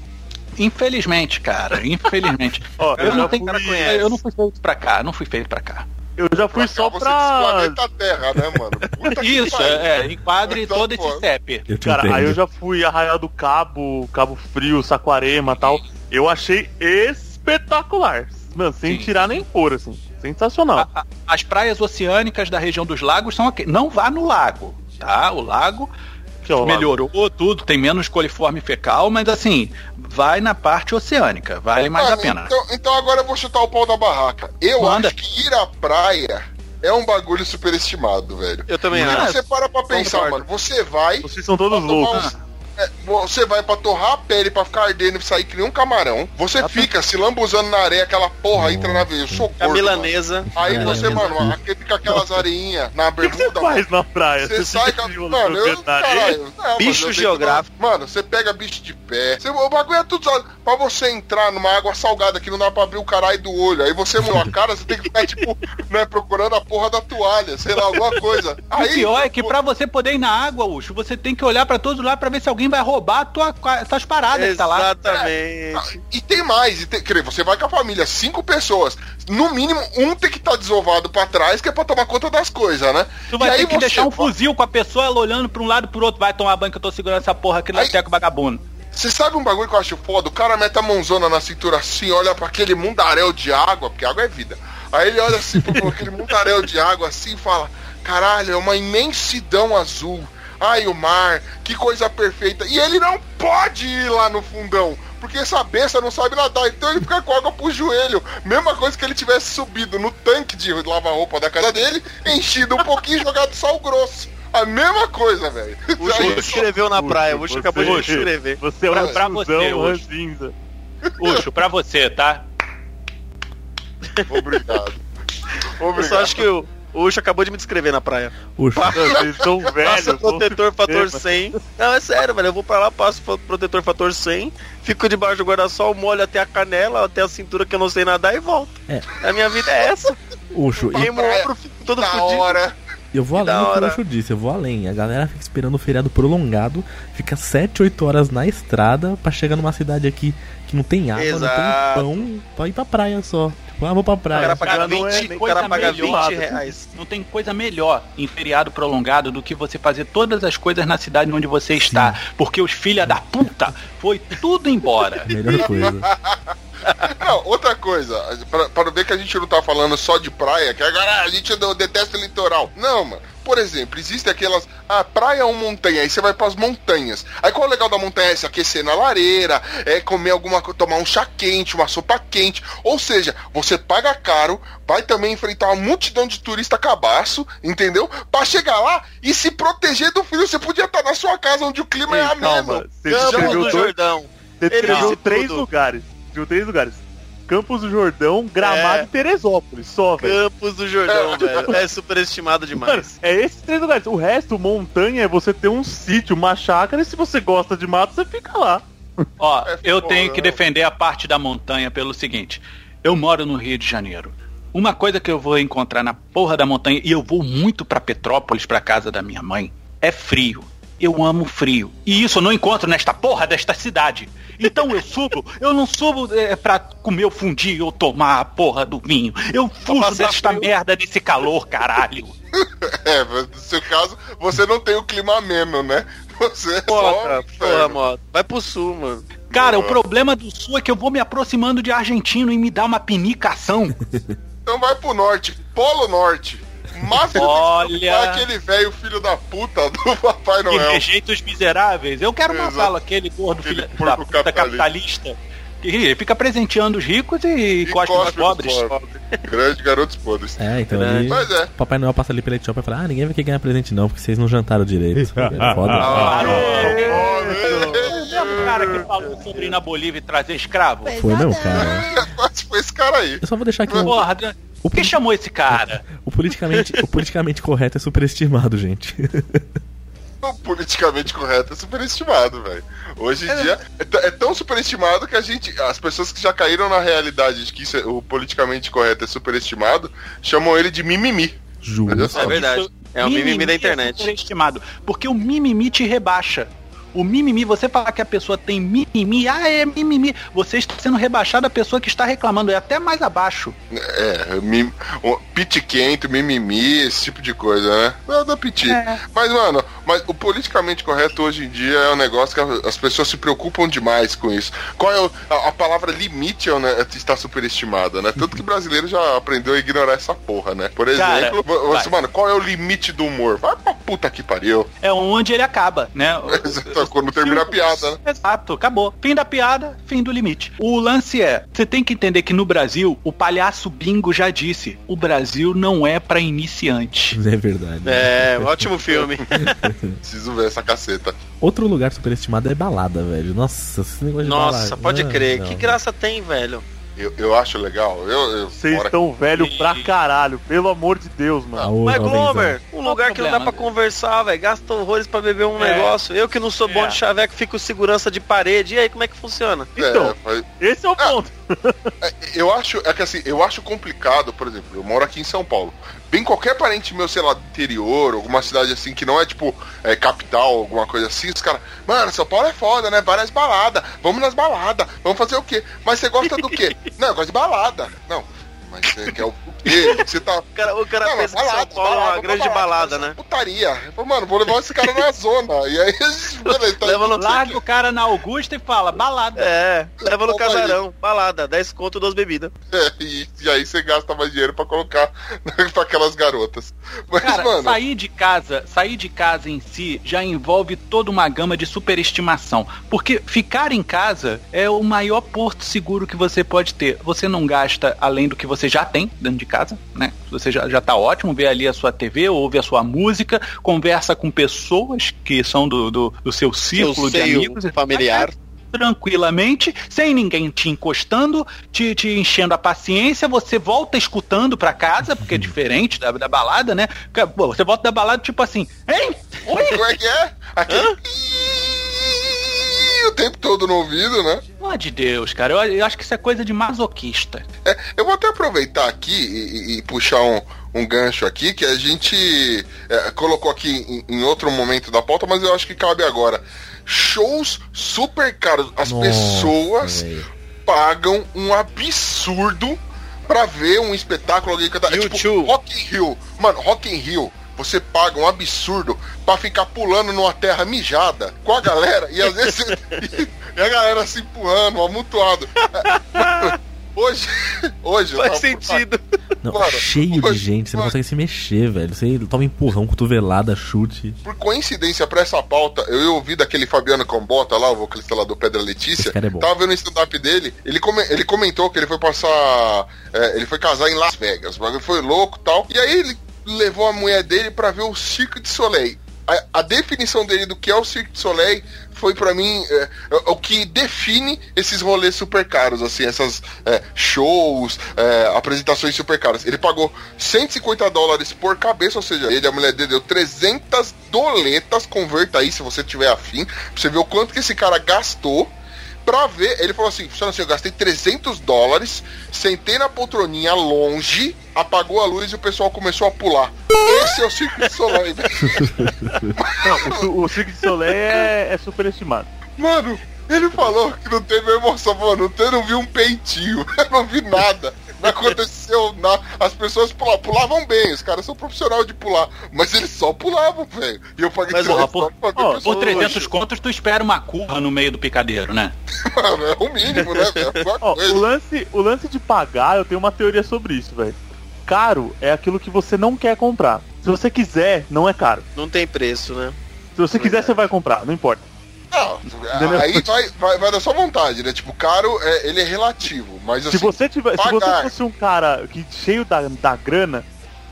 Infelizmente, cara, infelizmente. Ó, Eu eu, não, tenho, fui, eu não fui feito pra cá, não fui feito pra cá. Eu já fui só Você pra. planeta Terra, né, mano? Isso, é, é, enquadre Então, todo pô. esse te Cara, aí eu já fui Arraial do Cabo, Cabo Frio, Saquarema e tal. Eu achei espetacular. Mano, sem Sim, tirar nem pôr, assim. Sensacional. A- a- As praias oceânicas da região dos lagos são aqui. Não vá no lago, tá? O lago Que é melhorou tudo, tem menos coliforme fecal, mas assim, vai na parte oceânica, vale mais Mano, a pena. Então, então agora eu vou chutar o pau da barraca. Eu Manda. acho que ir à praia é um bagulho superestimado, velho. Eu também Não, acho. Você para pra pensar, mano. Você vai. Vocês são todos loucos. uns- é, você vai pra torrar a pele pra ficar ardendo e sair que nem um camarão. Você fica se lambuzando na areia, aquela porra entra na veia. Eu sou A gordo, milanesa. mano. Aí É, você, é. mano, aqui fica aquelas areinhas na O que que você bermuda, mano. faz na praia? Você sai fica com. olho Mano, no eu. Caralho, não, mas Bicho eu que geográfico. Mano, você pega bicho de pé. Você, o bagulho é tudo. só- Pra você entrar numa água salgada que não dá pra abrir o caralho do olho. Aí você molhou a cara, você tem que ficar, tipo, né, procurando a porra da toalha, sei lá, alguma coisa. O Aí, pior é que pra você poder ir na água, Ucho, você tem que olhar pra todos lados pra ver se alguém vai roubar a tua, essas paradas que tá lá. Exatamente. E tem mais, e tem, quer dizer, você vai com a família, cinco pessoas. No mínimo, um tem que estar desovado pra trás, que é pra tomar conta das coisas, né? Tu vai E ter aí que você deixar um fuzil com a pessoa, ela olhando pra um lado e pro outro. Vai tomar banho que eu tô segurando essa porra aqui na Aí- teco vagabundo. Você sabe um bagulho que eu acho foda? O cara mete a mãozona na cintura assim, olha pra aquele mundaréu de água, porque água é vida. Aí ele olha assim pra aquele mundaréu de água assim e fala: Caralho, é uma imensidão azul. Ai, o mar, que coisa perfeita. E ele não pode ir lá no fundão. Porque essa besta não sabe nadar, então ele fica com água pro joelho. Mesma coisa que ele tivesse subido no tanque de lavar roupa da casa dele, enchido um pouquinho e jogado sal grosso. A mesma coisa, velho. O Ucho escreveu na praia, o Ucho acabou de você- escrever. Você é Pra- um pra você, Ucho. Ucho, pra você, tá? Obrigado. Eu Obrigado. só acho que o, o Ucho acabou de me descrever na praia. Ucho, são velhos. Passa protetor fator fuder, 100. Não, é sério, velho. Eu vou pra lá, passo protetor fator 100, fico debaixo do guarda-sol, molho até a canela, até a cintura que eu não sei nadar e volto. É. A minha vida é essa. Ucho, e o ombro, fico todo Da fudido. hora. eu vou além do que o. Ucho disse, eu vou além. A galera fica esperando o feriado prolongado, fica 7, 8 horas na estrada pra chegar numa cidade aqui que não tem água, Exato. não tem pão, pra ir pra praia só. Vou pra O praia. cara paga Cara, não é 20, nem o cara paga melhor. 20 reais. Não tem coisa melhor em feriado prolongado do que você fazer todas as coisas na cidade onde você está. Porque os filha da puta foi tudo embora. Melhor coisa. Não, outra coisa, para ver que a gente não tá falando só de praia, que agora a gente detesta o litoral. Não, mano. Por exemplo, existem aquelas. Ah, praia ou montanha, aí você vai pras montanhas. Aí qual é o legal da montanha? É se aquecer na lareira, é comer alguma coisa, tomar um chá quente, uma sopa quente. Ou seja, você paga caro, vai também enfrentar uma multidão de turista cabaço, entendeu? Pra chegar lá e se proteger do frio. Você podia estar na sua casa onde o clima é Ei, ameno. calma, você Campos descreveu do dois- Jordão. Você descreveu três tudo. lugares. Viu três lugares. Campos do Jordão, Gramado É. e Teresópolis, só, velho. Campos do Jordão, velho. É superestimado Mano, demais. é esses três lugares. O resto, montanha, é você ter um sítio, uma chácara, e se você gosta de mato, você fica lá. Ó, É eu foda, tenho que né? defender a parte da montanha pelo seguinte. Eu moro no Rio de Janeiro. Uma coisa que eu vou encontrar na porra da montanha, e eu vou muito pra Petrópolis, pra casa da minha mãe, é frio. Eu amo frio. E isso eu não encontro nesta porra desta cidade. Então eu subo, eu não subo é, pra comer o fundi ou tomar a porra do vinho. Eu fujo desta frio. merda desse calor, caralho. É, mas no seu caso, você não tem o clima ameno, né? Você é Porra, só. cara, um porra, moto. Vai pro sul, mano. Cara, o problema do sul é que eu vou me aproximando de argentino e me dá uma pinicação. Então vai pro norte, Polo Norte. Mas Olha. aquele velho filho da puta do Papai Que Noel. rejeita os miseráveis. Eu quero matá-lo, aquele gordo Aquele filho da puta capitalista. capitalista. Que fica presenteando os ricos e, cospe nos cospe pobres. Grande garotos podres. É, então ali. Mas é. Papai Noel passa ali pela Etiópia e fala: Ah, ninguém vai querer ganhar presente não, porque vocês não jantaram direito. É foda. Ah, É o cara que falou sobre ir na Bolívia e trazer escravo? Foi mesmo, cara. Foi esse cara aí. Eu só vou deixar aqui um. Porra, o que chamou esse cara? O politicamente, o politicamente correto é superestimado, gente. O politicamente correto é superestimado, velho. Hoje em dia é, t- é tão superestimado que a gente. As pessoas que já caíram na realidade de que isso é- o politicamente correto é superestimado chamam ele de mimimi. Juro. É verdade. É o mimimi da É internet. superestimado, porque o mimimi te rebaixa. O mimimi, você falar que a pessoa tem mimimi, ah, é mimimi. Você está sendo rebaixado a pessoa que está reclamando, é até mais abaixo. É, mim, um, pit quente, mimimi, esse tipo de coisa, né? Não, da piti. É. Mas, mano, mas o politicamente correto hoje em dia é um negócio que as pessoas se preocupam demais com isso. Qual é o- a, a palavra limite é, né, está superestimada, né? Tanto que o brasileiro já aprendeu a ignorar essa porra, né? Por Cara, exemplo, vo- você, vai. mano, qual é o limite do humor? Vai pra puta que pariu. É onde ele acaba, né? Quando termina a piada, né? Exato, acabou. Fim da piada, fim do limite. O lance é, você tem que entender que no Brasil, o palhaço bingo já disse, o Brasil não é pra iniciante. É verdade. É, ótimo filme. Preciso ver essa caceta. Outro lugar superestimado é balada, velho. Nossa, esse negócio de balada. Nossa, pode Não, crer. não. Que graça tem, velho? Eu, eu acho legal. Eu, eu, Vocês estão velho pra caralho, pelo amor de Deus, mano. Mas. Glomer, um lugar que não dá pra conversar, velho. Gasta horrores pra beber um É. negócio. Eu que não sou bom É. de chaveco, fico segurança de parede. E aí, como é que funciona? Então, É, foi- esse é o ponto. Eu acho, é que assim, eu acho complicado, por exemplo, eu moro aqui em São Paulo. Bem qualquer parente meu, sei lá, do interior, alguma cidade assim que não é tipo é, capital, alguma coisa assim, os caras, mano, São Paulo é foda, né? Várias baladas, vamos nas baladas, vamos fazer o quê? Mas você gosta do quê? não, eu gosto de balada. Não, mas você quer o quê? Você tá. O cara, o cara Não, pensa que São Paulo é uma balada, grande balada, mas né? Putaria. Mano, vou levar esse cara na zona. E aí, beleza, tá Leva no- Larga o cara na Augusta e fala, balada. É, leva no casarão, balada, 10 conto, duas bebidas. É, e, e aí você gasta mais dinheiro pra colocar pra aquelas garotas. Mas, Cara, mano. sair de casa, sair de casa em si já envolve toda uma gama de superestimação. Porque ficar em casa é o maior porto seguro que você pode ter. Você não gasta além do que você você já tem dentro de casa, né? Você já, já tá ótimo, vê ali a sua TV, ouve a sua música, conversa com pessoas que são do, do, do seu círculo de seio amigos. e familiar. Tranquilamente, sem ninguém te encostando, te, te enchendo a paciência, você volta escutando pra casa, porque é diferente da, da balada, né? Você volta da balada tipo assim, hein? Oi? Como é que é? Aquele... o tempo todo no ouvido, né? Pelo amor de Deus, cara, eu, eu acho que isso é coisa de masoquista. É, eu vou até aproveitar aqui e, e- e puxar um, um gancho aqui que a gente é, colocou aqui em, em outro momento da pauta, mas eu acho que cabe agora. Shows super caros. As Nossa, pessoas velho. pagam um absurdo pra ver um espetáculo alguém cantar. É tipo. Rock in Rio. Mano, Rock in Rio. Você paga um absurdo pra ficar pulando numa terra mijada com a galera e às vezes e a galera se empurrando, amontoado. Hoje, hoje Faz sentido. Não, Mano, cheio de hoje- gente, você não consegue se mexer, velho. Você toma empurrão, cotovelada, chute. Por coincidência, pra essa pauta, eu ouvi daquele Fabiano Cambota lá, o vocalista lá do Pedra Letícia. É bom. Tava vendo o stand-up dele. Ele, come- ele comentou que ele foi passar. é, ele foi casar em Las Vegas. O bagulho foi louco e tal. E aí ele levou a mulher dele pra ver o Cirque de Soleil. A, a definição dele do que é o Cirque de Soleil foi pra mim é, é, o que define esses rolês super caros, assim, essas é, shows, é, apresentações super caras. Ele pagou 150 dólares por cabeça, ou seja, ele a mulher dele deu 300 doletas, converta aí se você tiver afim, pra você ver o quanto que esse cara gastou pra ver. Ele falou assim: funciona assim, eu gastei 300 dólares, sentei na poltroninha longe, apagou a luz e o pessoal começou a pular. Esse é o Cirque de Soleil. Não, o, o Cirque de Soleil é, é superestimado. Mano, ele falou que não teve emoção, mano. Eu não vi um peitinho, eu não vi nada. Não aconteceu nada. As pessoas pula- pulavam bem, os caras são profissionais de pular, mas eles só pulavam, velho. E eu paguei Mas, 300 ó, por- ó, Por 300 contos, tu espera uma curva no meio do picadeiro, né? Mano, é o mínimo, né, velho? É Ó, o lance, o lance de pagar, eu tenho uma teoria sobre isso, velho. Caro é aquilo que você não quer comprar. Se você quiser, não é caro. Não tem preço, né? Se você quiser, você vai comprar, não importa. Não, Entendeu? aí vai, vai, vai da sua vontade, né? Tipo, caro, é, ele é relativo, mas assim... Se você tiver, se você pagar. fosse um cara que cheio da, da grana,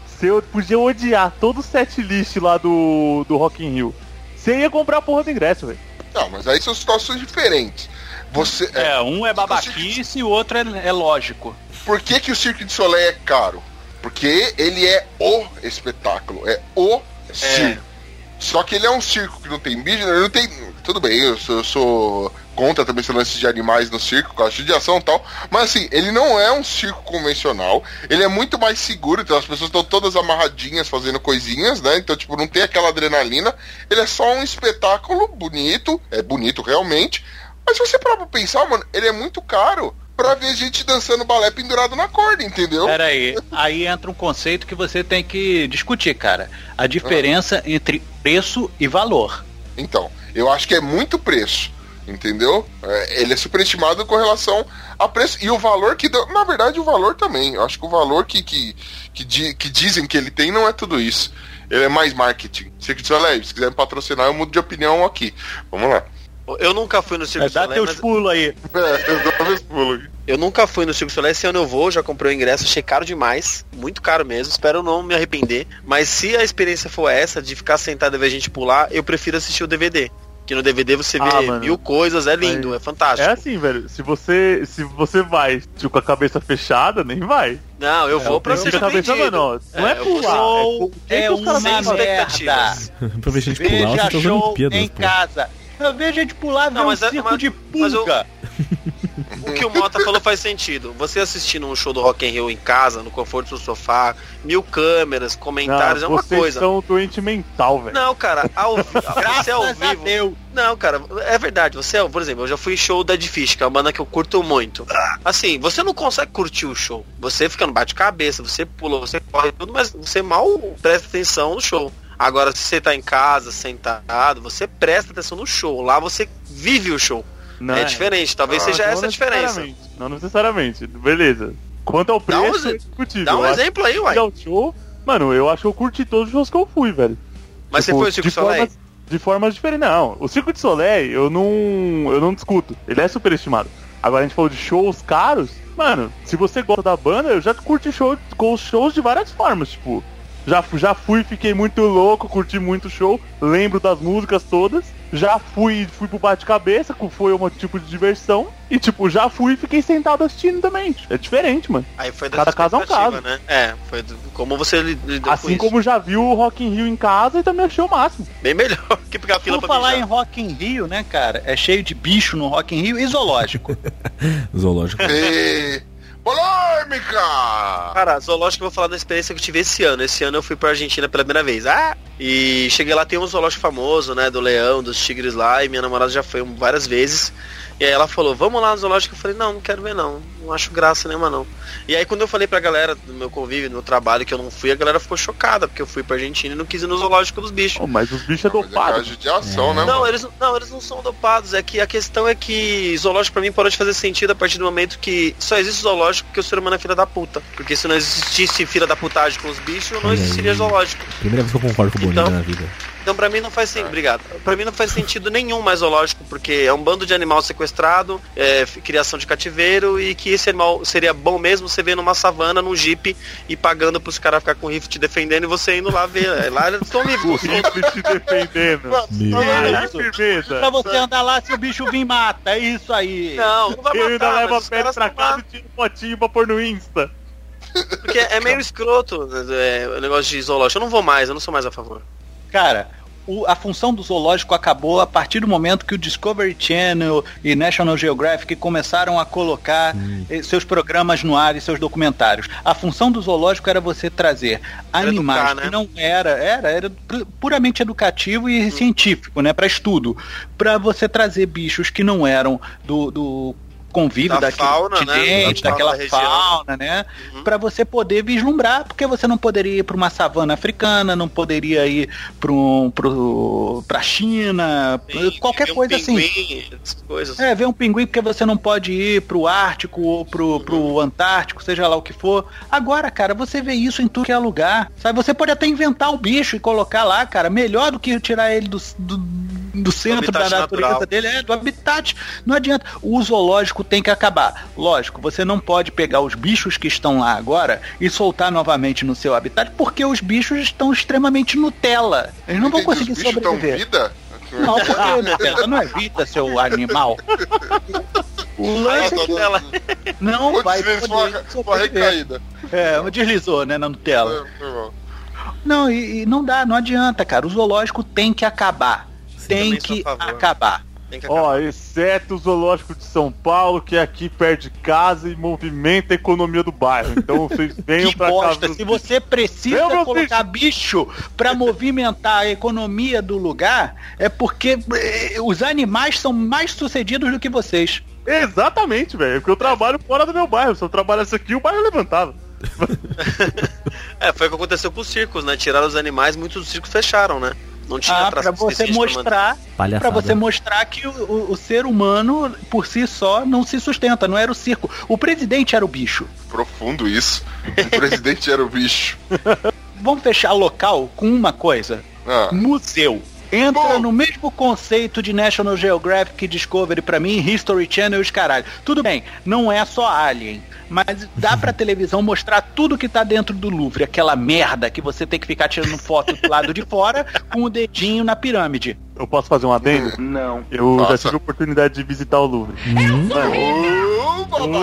você podia odiar todo o set list lá do, do Rock in Rio. Você ia comprar a porra do ingresso, velho. Não, mas aí são situações diferentes. Você, é, É, um é babaquice e o outro é, é lógico. Por que, que o Cirque de Soleil é caro? Porque ele é o espetáculo, é o circo. Só que ele é um circo que não tem bicho, ele não tem. Tudo bem, eu sou, eu sou contra também esse lance de animais no circo, com a judiação e tal. Mas assim, ele não é um circo convencional. Ele é muito mais seguro, então as pessoas estão todas amarradinhas fazendo coisinhas, né? Então, tipo, não tem aquela adrenalina. Ele é só um espetáculo bonito, é bonito realmente. Mas se você parar pra pensar, mano, ele é muito caro pra ver gente dançando balé pendurado na corda, entendeu? Pera aí, aí entra um conceito que você tem que discutir, cara. A diferença entre preço e valor. Então, eu acho que é muito preço, entendeu? É, ele é superestimado com relação a preço e o valor que deu. Na verdade, o valor também. Eu acho que o valor que, que, que, di- que dizem que ele tem não é tudo isso. Ele é mais marketing. Cirque du Soleil, se quiser me patrocinar, eu mudo de opinião aqui. Vamos lá. Eu nunca fui no Circo É, du dá Soleil, teus mas pulos aí. É, eu dou pulos eu nunca fui no Circo du Soleil. Esse ano eu vou, já comprei o ingresso, achei caro demais, muito caro mesmo. Espero não me arrepender. Mas se a experiência for essa, de ficar sentado e ver a gente pular, eu prefiro assistir o DVD. Que no DVD você vê Ah, mil coisas, é lindo, é fantástico. É assim, velho. Se você, se você vai tipo, com a cabeça fechada, nem vai. Não, eu vou pra ser cabeça, mano, não é, É, pular. É caras uma expectativas. pra ver gente pular, Veja você tá show Olimpíadas, em pô. casa. Eu vejo gente pular Não, não, um mas é- circo mas- de mas eu- pulga. O que o Mota falou faz sentido. Você assistindo um show do Rock in Rio em casa, no conforto do sofá, mil câmeras, comentários, Não, é uma vocês coisa. são doente mental, velho. Não, cara, ao, você ao Graças a vivo. Deus. Não, cara, é verdade. Você, por exemplo, eu já fui em show da Fish, que é uma banda que eu curto muito. Assim, você não consegue curtir o show. Você fica no bate-cabeça, você pula, você corre tudo, mas você mal presta atenção no show. Agora, se você tá em casa, sentado, você presta atenção no show. Lá você vive o show. Não, é diferente, talvez Ah, seja não essa a diferença. Não necessariamente. Beleza. Quanto ao Dá um preço, é discutível. Dá um Eu exemplo aí, uai. ao show, mano, eu acho que eu curti todos os shows que eu fui, velho. Mas Tipo, você foi o Circo de Soleil? formas, de formas diferentes. Não, o Circo de Soleil eu não, eu não discuto. Ele é superestimado. Agora a gente falou de shows caros. Mano, se você gosta da banda, eu já curti show, com os shows de várias formas, tipo. Já, já fui, fiquei muito louco, curti muito o show, lembro das músicas todas. Já fui, fui pro bate-cabeça, que foi um tipo de diversão. E tipo, já fui e fiquei sentado assistindo também. É diferente, mano. Aí foi da Cada caso é um caso. né? É, foi do- como você li- lidou com Assim isso. como já viu o Rock in Rio em casa e também achei o máximo. Bem melhor que pegar fila Por pra falar em mijar. Rock in Rio, né, cara? É cheio de bicho no Rock in Rio e zoológico. Zoológico. E... Polêmica! Cara, zoológico eu vou falar da experiência que eu tive esse ano. Esse ano eu fui pra Argentina pela primeira vez. Ah! E cheguei lá, tem um zoológico famoso, né? Do leão, dos tigres lá, e minha namorada já foi várias vezes. E aí ela falou, vamos lá no zoológico. Eu falei, não, não quero ver não. Não acho graça nenhuma não. E aí quando eu falei pra galera do meu convívio, do meu trabalho, que eu não fui, a galera ficou chocada, porque eu fui pra Argentina e não quis ir no zoológico dos bichos. Oh, mas os bichos é Mas é dopado. caso de ação, né, Não, mano? eles, não, eles não são dopados. É que a questão é que zoológico pra mim parou de fazer sentido a partir do momento que só existe zoológico porque o ser humano é filha da puta. Porque se não existisse filha da putagem com os bichos, não existiria zoológico. Primeira vez que eu concordo com o Então- na vida. Então pra mim não faz sentido. Obrigado. Pra mim não faz sentido nenhum mais zoológico, porque é um bando de animal sequestrado, é, criação de cativeiro, e que esse animal seria bom mesmo você ver numa savana, num jeep, e pagando pros caras ficar com o rifle te defendendo e você indo lá ver. É, Lá eles estão O livres. rifle te defendendo. Firmeza. pra você andar lá se o bicho vir mata. É isso aí. Não, não vai Eu ainda matar, levo a caras pra casa e tiro fotinho pra pôr no Insta. Porque é meio escroto né, é, o negócio de zoológico. Eu não vou mais, eu não sou mais a favor. Cara, o- a função do zoológico acabou a partir do momento que o Discovery Channel e National Geographic começaram a colocar eh, seus programas no ar e seus documentários. A função do zoológico era você trazer Era animais educar, né? que não era, era, era pu- puramente educativo e científico, né, para estudo, para você trazer bichos que não eram do, do convívio Da daquele fauna, né? Da daquela fauna da região. fauna, né? Uhum. Pra você poder vislumbrar, porque você não poderia ir para uma savana africana, não poderia ir para um, pro, pra China, Tem- qualquer tem um coisa assim. pinguim, essas coisas. É, ver um pinguim porque você não pode ir pro Ártico ou pro, pro Antártico, seja lá o que for. Agora, cara, você vê isso em tudo que é lugar. Sabe? Você pode até inventar o bicho e colocar lá, cara, melhor do que tirar ele do, do, do centro da natureza natural. dele, é do habitat. Não adianta. O zoológico tem que acabar. Lógico, você não pode pegar os bichos que estão lá agora e soltar novamente no seu habitat, porque os bichos estão extremamente Nutella. Eles não vão conseguir os sobreviver. vida? Não, porque Nutella não é vida, seu animal. O lance é que Nutella. não vai uma, uma recaída. É, deslizou, né, na Nutella. É. Não, e, e não dá, não adianta, cara. O zoológico tem que acabar. Tem que acabar. Tem que acabar. Ó, exceto o zoológico de São Paulo, que é aqui perto de casa e movimenta a economia do bairro. Então vocês venham Que pra bosta, cá. se você precisa Meu, colocar bicho pra movimentar a economia do lugar, é porque eh, os animais são mais sucedidos do que vocês. Exatamente, velho. Porque eu trabalho fora do meu bairro. Se eu trabalhasse aqui, o bairro levantava. É, foi o que aconteceu com os circos, né? Tiraram os animais, muitos dos circos fecharam, né? Não tinha Ah, pra você mostrar Pra Palhaçada. você mostrar que o, o- o ser humano, por si só, não se sustenta, não era o circo. O presidente era o bicho. Profundo isso. O presidente era o bicho. Vamos fechar local com uma coisa: Ah, museu. Entra Bom. no mesmo conceito de National Geographic Discovery pra mim, History Channel e os caralho. Tudo bem, não é só Alien, mas dá pra televisão mostrar tudo que tá dentro do Louvre, aquela merda que você tem que ficar tirando foto do lado de fora com o dedinho na pirâmide. Eu posso fazer um adendo? Não. Eu já Faça. tive a oportunidade de visitar o Louvre. Hum, Ô, babaca.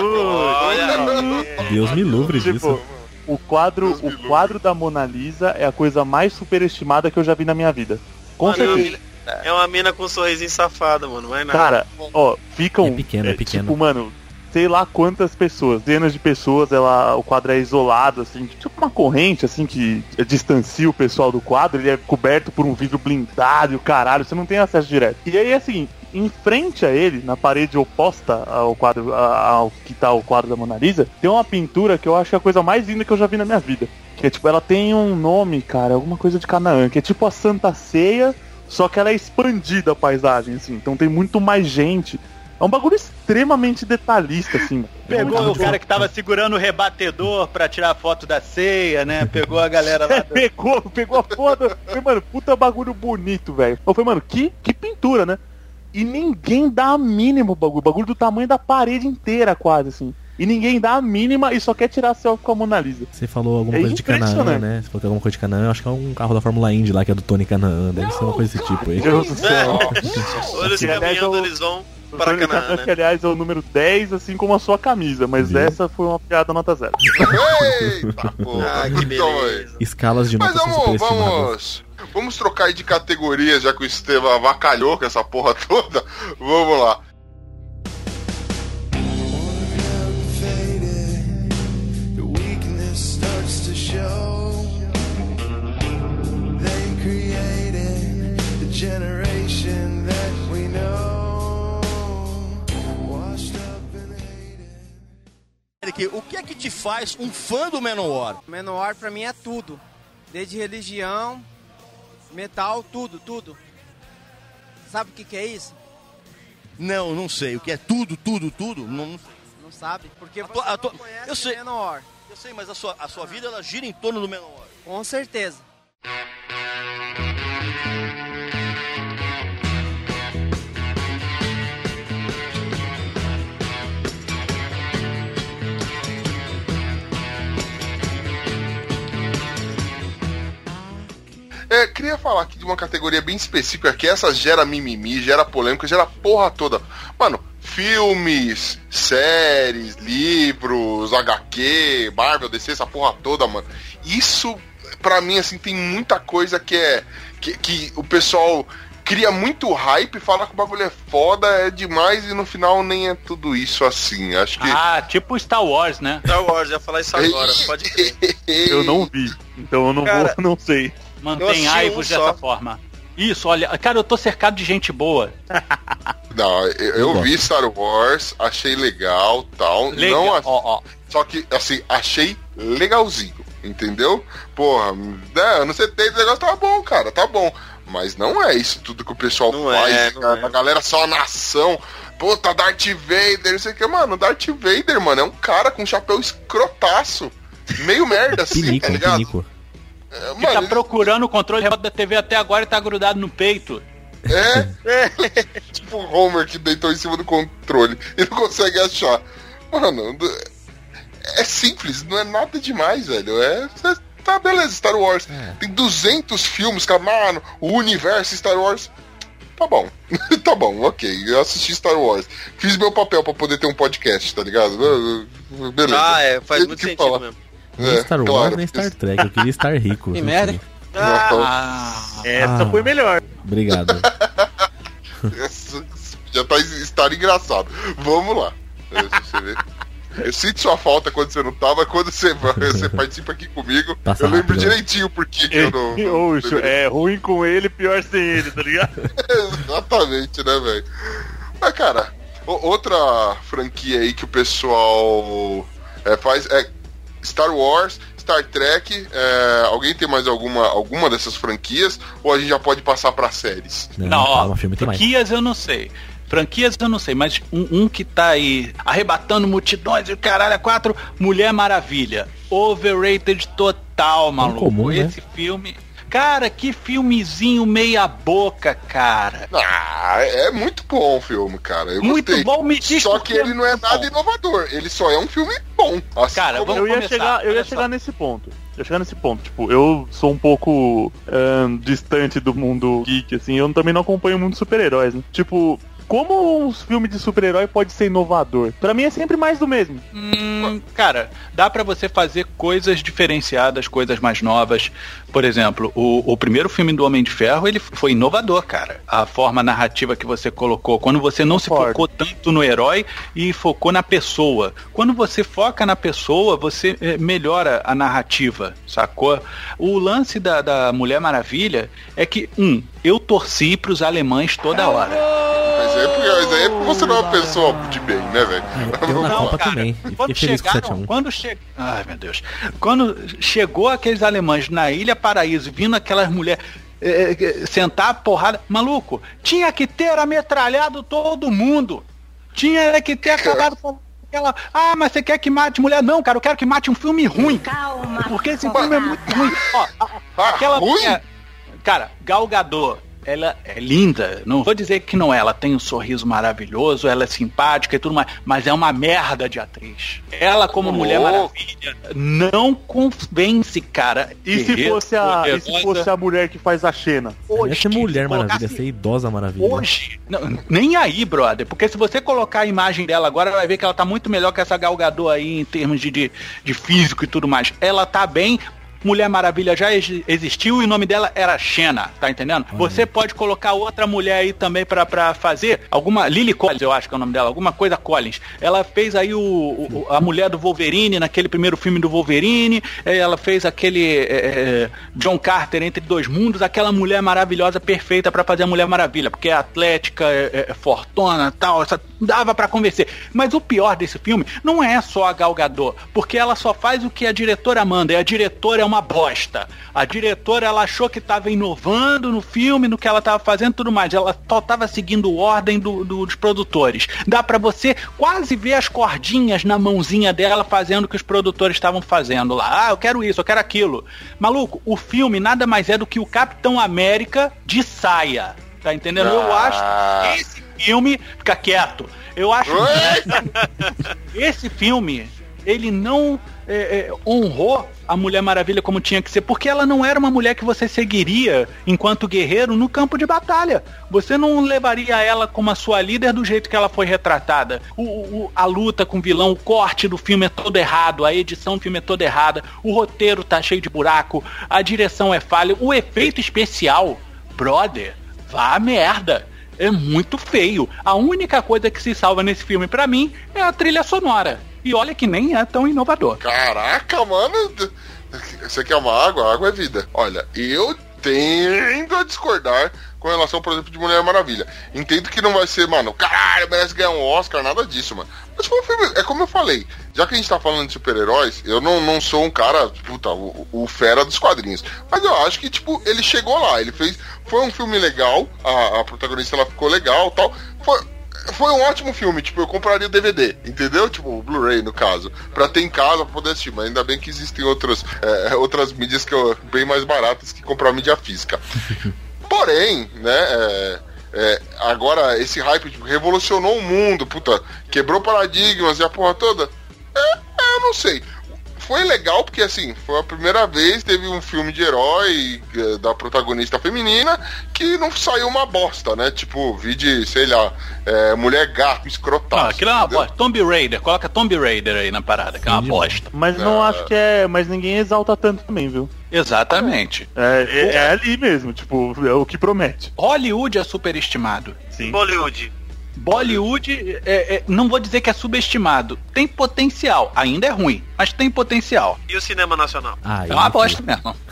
Deus me livre Tipo, disso. o quadro, o quadro da Mona Lisa é a coisa mais superestimada que eu já vi na minha vida. Com Mano, é uma certeza. mina- É uma mina com um sorrisinho safado, mano. Vai nada. Cara, ó, ficam. É pequeno, é pequeno. Tipo, mano, sei lá quantas pessoas, dezenas de pessoas, ela, o quadro é isolado, assim, tipo uma corrente, assim, que distancia o pessoal do quadro, ele é coberto por um vidro blindado e o caralho, você não tem acesso direto. E aí, assim, em frente a ele, na parede oposta ao quadro, ao que tá o quadro da Mona Lisa, tem uma pintura que eu acho a coisa mais linda que eu já vi na minha vida. Que é tipo, ela tem um nome, cara, alguma coisa de Canaã, que é tipo a Santa Ceia, só que ela é expandida a paisagem, assim, então tem muito mais gente. É um bagulho extremamente detalhista, assim. Pegou o cara que tava segurando o rebatedor pra tirar a foto da ceia, né? Pegou a galera lá. É, pegou, pegou a foda. Foi, mano, puta bagulho bonito, velho. Eu falei, mano, que, que pintura, né? e ninguém dá a mínima o bagulho. O bagulho do tamanho da parede inteira, quase, assim. E ninguém dá a mínima e só quer tirar selfie com a Mona Lisa. Você falou alguma É coisa de Canaã, né? Você falou que é alguma coisa de Canaã, eu acho que é um carro da Fórmula Indy lá, que é do Tony Canaã. Deve ser uma coisa desse tipo aí. Deus do céu. Aliás, caminhando, o- eles vão para Tony Canaã, Canaã, né? que aliás é o número 10, assim como a sua camisa, mas essa foi uma piada nota zero. Eita, porra. Ah, que beleza. Escalas de Mas notas são vamos, vamos, vamos trocar aí de categoria, já que o Estevam avacalhou com essa porra toda. Vamos lá. Eric, o que é que te faz um fã do Manowar? Menor pra mim é tudo. Desde religião, metal, tudo, tudo. Sabe o que, que é isso? Não, não sei. O que é tudo, tudo, tudo? Não, Não sabe? Porque A tua- você a tua- não conhece eu sei. Menor. eu sei, mas a sua, a sua vida ela gira em torno do Manowar. Com certeza. É, queria falar aqui de uma categoria bem específica que essa gera mimimi, gera polêmica, gera porra toda. Mano, filmes, séries, livros, HQ, Marvel, DC, essa porra toda, mano. Isso, pra mim, assim, tem muita coisa que é. que, que o pessoal cria muito hype, fala que o bagulho é foda, é demais e no final nem é tudo isso assim. Acho que. Ah, tipo Star Wars, né? Star Wars, ia falar isso agora, pode crer. Eu não vi, então eu não Cara, vou, não sei. Eu Mantém assisti aivos um dessa forma. Isso, olha, cara, eu tô cercado de gente boa. Não, eu, eu vi Star Wars, achei legal tal. Legal, Não, ó, ó. Só que, assim, achei legalzinho, entendeu? Porra, né, anos 70 o negócio tá bom, cara, tá bom. Mas não é isso tudo que o pessoal Não faz, é, cara. é. A galera só na ação. Puta, Darth Vader, não sei o que. Mano, Darth Vader, mano, é um cara com um chapéu escrotaço. Meio merda, assim, Pinico, tá um ligado? pinico. É, Que mano, tá ele- procurando o controle remoto da TV até agora e tá grudado no peito. É, tipo o Homer que deitou em cima do controle e não consegue achar. Mano, é simples, não é nada demais, velho. É. Tá, beleza, Star Wars. Tem 200 filmes, cara, mano, o universo Star Wars. Tá bom, tá bom, ok. Eu assisti Star Wars. Fiz meu papel pra poder ter um podcast, tá ligado? Beleza. Ah, é, faz Tem muito sentido falar. mesmo. Nem É, Star Wars, claro, nem Star Trek. Eu queria estar rico. Que assim, merda. assim. Ah, Essa Ah. foi melhor. Obrigado. Essa- Já tá estar engraçado. Vamos lá. É, Você vê. Eu sinto sua falta quando você não tava, quando você, você participa aqui comigo. Passa eu lembro rápido, direitinho porque eu não. não- Oxe, é ruim com ele, pior sem ele, tá ligado? Exatamente, né, velho? Mas, cara, outra franquia aí que o pessoal é, faz é Star Wars, Star Trek. é, alguém tem mais alguma, alguma dessas franquias? Ou a gente já pode passar pra séries? Não, não, ó, filme franquias eu não sei. Franquias eu não sei, mas um, um que tá aí arrebatando multidões e o caralho é quatro, Mulher Maravilha. Overrated total, maluco. comum, né? Esse filme. Cara, que filmezinho meia boca, cara. Ah, é muito bom o filme, cara. Eu Muito gostei. bom, me diz Só que é ele não é nada bom. inovador. Ele só é um filme bom. Assim Cara, como- vamos eu ia começar, chegar, eu ia olha só. chegar nesse ponto. Eu ia chegar nesse ponto. Tipo, eu sou um pouco ahn, distante do mundo geek, assim. Eu também não acompanho muito super-heróis, né? Tipo, como um filme de super-herói pode ser inovador? Pra mim é sempre mais do mesmo. Hum, cara, dá pra você fazer coisas diferenciadas, coisas mais novas. Por exemplo, o, o primeiro filme do Homem de Ferro, ele foi inovador, cara. A forma narrativa que você colocou, quando você não se focou tanto no herói e focou na pessoa. Quando você foca na pessoa, você eh, melhora a narrativa, sacou? O lance da, da Mulher Maravilha é que, um, eu torci pros alemães toda hora. Mas é porque, mas é porque você não é uma pessoa de bem, né, velho? Eu na Não, Copa cara, também. Quando chegaram, 7x1. quando che... Ai, meu Deus. Quando chegou aqueles alemães na Ilha Paraíso, vindo aquelas mulheres eh, eh, sentar a porrada, maluco, tinha que ter ametralhado todo mundo. Tinha que ter acabado com aquela. Ah, mas você quer que mate mulher? Não, cara, eu quero que mate um filme ruim. Calma. Porque esse filme é muito ruim. Ó, a- aquela ruim? mulher- Cara, Gal Gadot. Ela é linda. Não vou dizer que não é. Ela tem um sorriso maravilhoso, ela é simpática e tudo mais. Mas é uma merda de atriz. Ela, como Mulher Maravilha, não convence, cara. E se, fosse a, e se fosse a mulher que faz a Xena? Ia ser Mulher Maravilha, ia ser Idosa Maravilha. Hoje, não, nem aí, brother, porque se você colocar a imagem dela agora, vai ver que ela tá muito melhor que essa Galgador aí em termos de, de, de físico e tudo mais. Ela tá bem. Mulher Maravilha já ex- existiu e o nome dela era Xena, tá entendendo? Você pode colocar outra mulher aí também pra, pra fazer, alguma, Lily Collins, eu acho que é o nome dela, alguma coisa Collins. Ela fez aí o, o- a mulher do Wolverine, naquele primeiro filme do Wolverine, eh, ela fez aquele eh, eh, John Carter Entre Dois Mundos, aquela mulher maravilhosa, perfeita pra fazer a Mulher Maravilha, porque é atlética, é, é fortuna tal, essa- dava pra convencer. Mas o pior desse filme não é só a Gal Gadot, porque ela só faz o que a diretora manda, e a diretora é uma bosta. A diretora, ela achou que tava inovando no filme, no que ela tava fazendo e tudo mais. Ela só tava seguindo ordem do- do- dos produtores. Dá pra você quase ver as cordinhas na mãozinha dela fazendo o que os produtores estavam fazendo lá. Ah, eu quero isso, eu quero aquilo. Maluco, o filme nada mais é do que o Capitão América de saia. Tá entendendo? Eu acho que esse filme. Fica quieto. Eu acho que esse filme, ele não é, é, honrou a Mulher Maravilha como tinha que ser, porque ela não era uma mulher que você seguiria enquanto guerreiro no campo de batalha. Você não levaria ela como a sua líder do jeito que ela foi retratada. O, o- a luta com o vilão, o corte do filme é todo errado, a edição do filme é toda errada, o roteiro tá cheio de buraco, a direção é falha, o efeito especial, brother, vá a merda. É muito feio. A única coisa que se salva nesse filme, pra mim, é a trilha sonora. E olha que nem é tão inovador. Caraca, mano. Você quer uma água? Água é vida. Olha, eu tendo a discordar com relação, por exemplo, de Mulher Maravilha. Entendo que não vai ser, mano, caralho, merece ganhar um Oscar, nada disso, mano. Mas foi um filme, é como eu falei, já que a gente tá falando de super-heróis, eu não, não sou um cara, puta, o, o fera dos quadrinhos. Mas eu acho que, tipo, ele chegou lá, ele fez. Foi um filme legal, a, a protagonista ela ficou legal tal. Foi, foi um ótimo filme, tipo, eu compraria o DVD, entendeu? Tipo, o Blu-ray, no caso, pra ter em casa, pra poder assistir. Mas ainda bem que existem outras, é, outras mídias que eu, bem mais baratas que comprar mídia física. Porém, né, é, é, agora esse hype tipo, revolucionou o mundo, puta, quebrou paradigmas e a porra toda. É, é, eu não sei. Foi legal porque, assim, foi a primeira vez que teve um filme de herói eh, da protagonista feminina que não saiu uma bosta, né? Tipo, vi de, sei lá, eh, mulher gato, escrotaço. Ah, aquilo é uma entendeu? bosta. Tomb Raider, coloca Tomb Raider aí na parada, que é uma bosta. Mas não acho que é. Mas ninguém exalta tanto também, viu? Exatamente. É, é- é ali mesmo, tipo, é o que promete. Hollywood é superestimado. Sim. Bollywood. Bollywood, é- é- não vou dizer que é subestimado. Tem potencial. Ainda é ruim, mas tem potencial. E o cinema nacional? Ah, É uma bosta mesmo.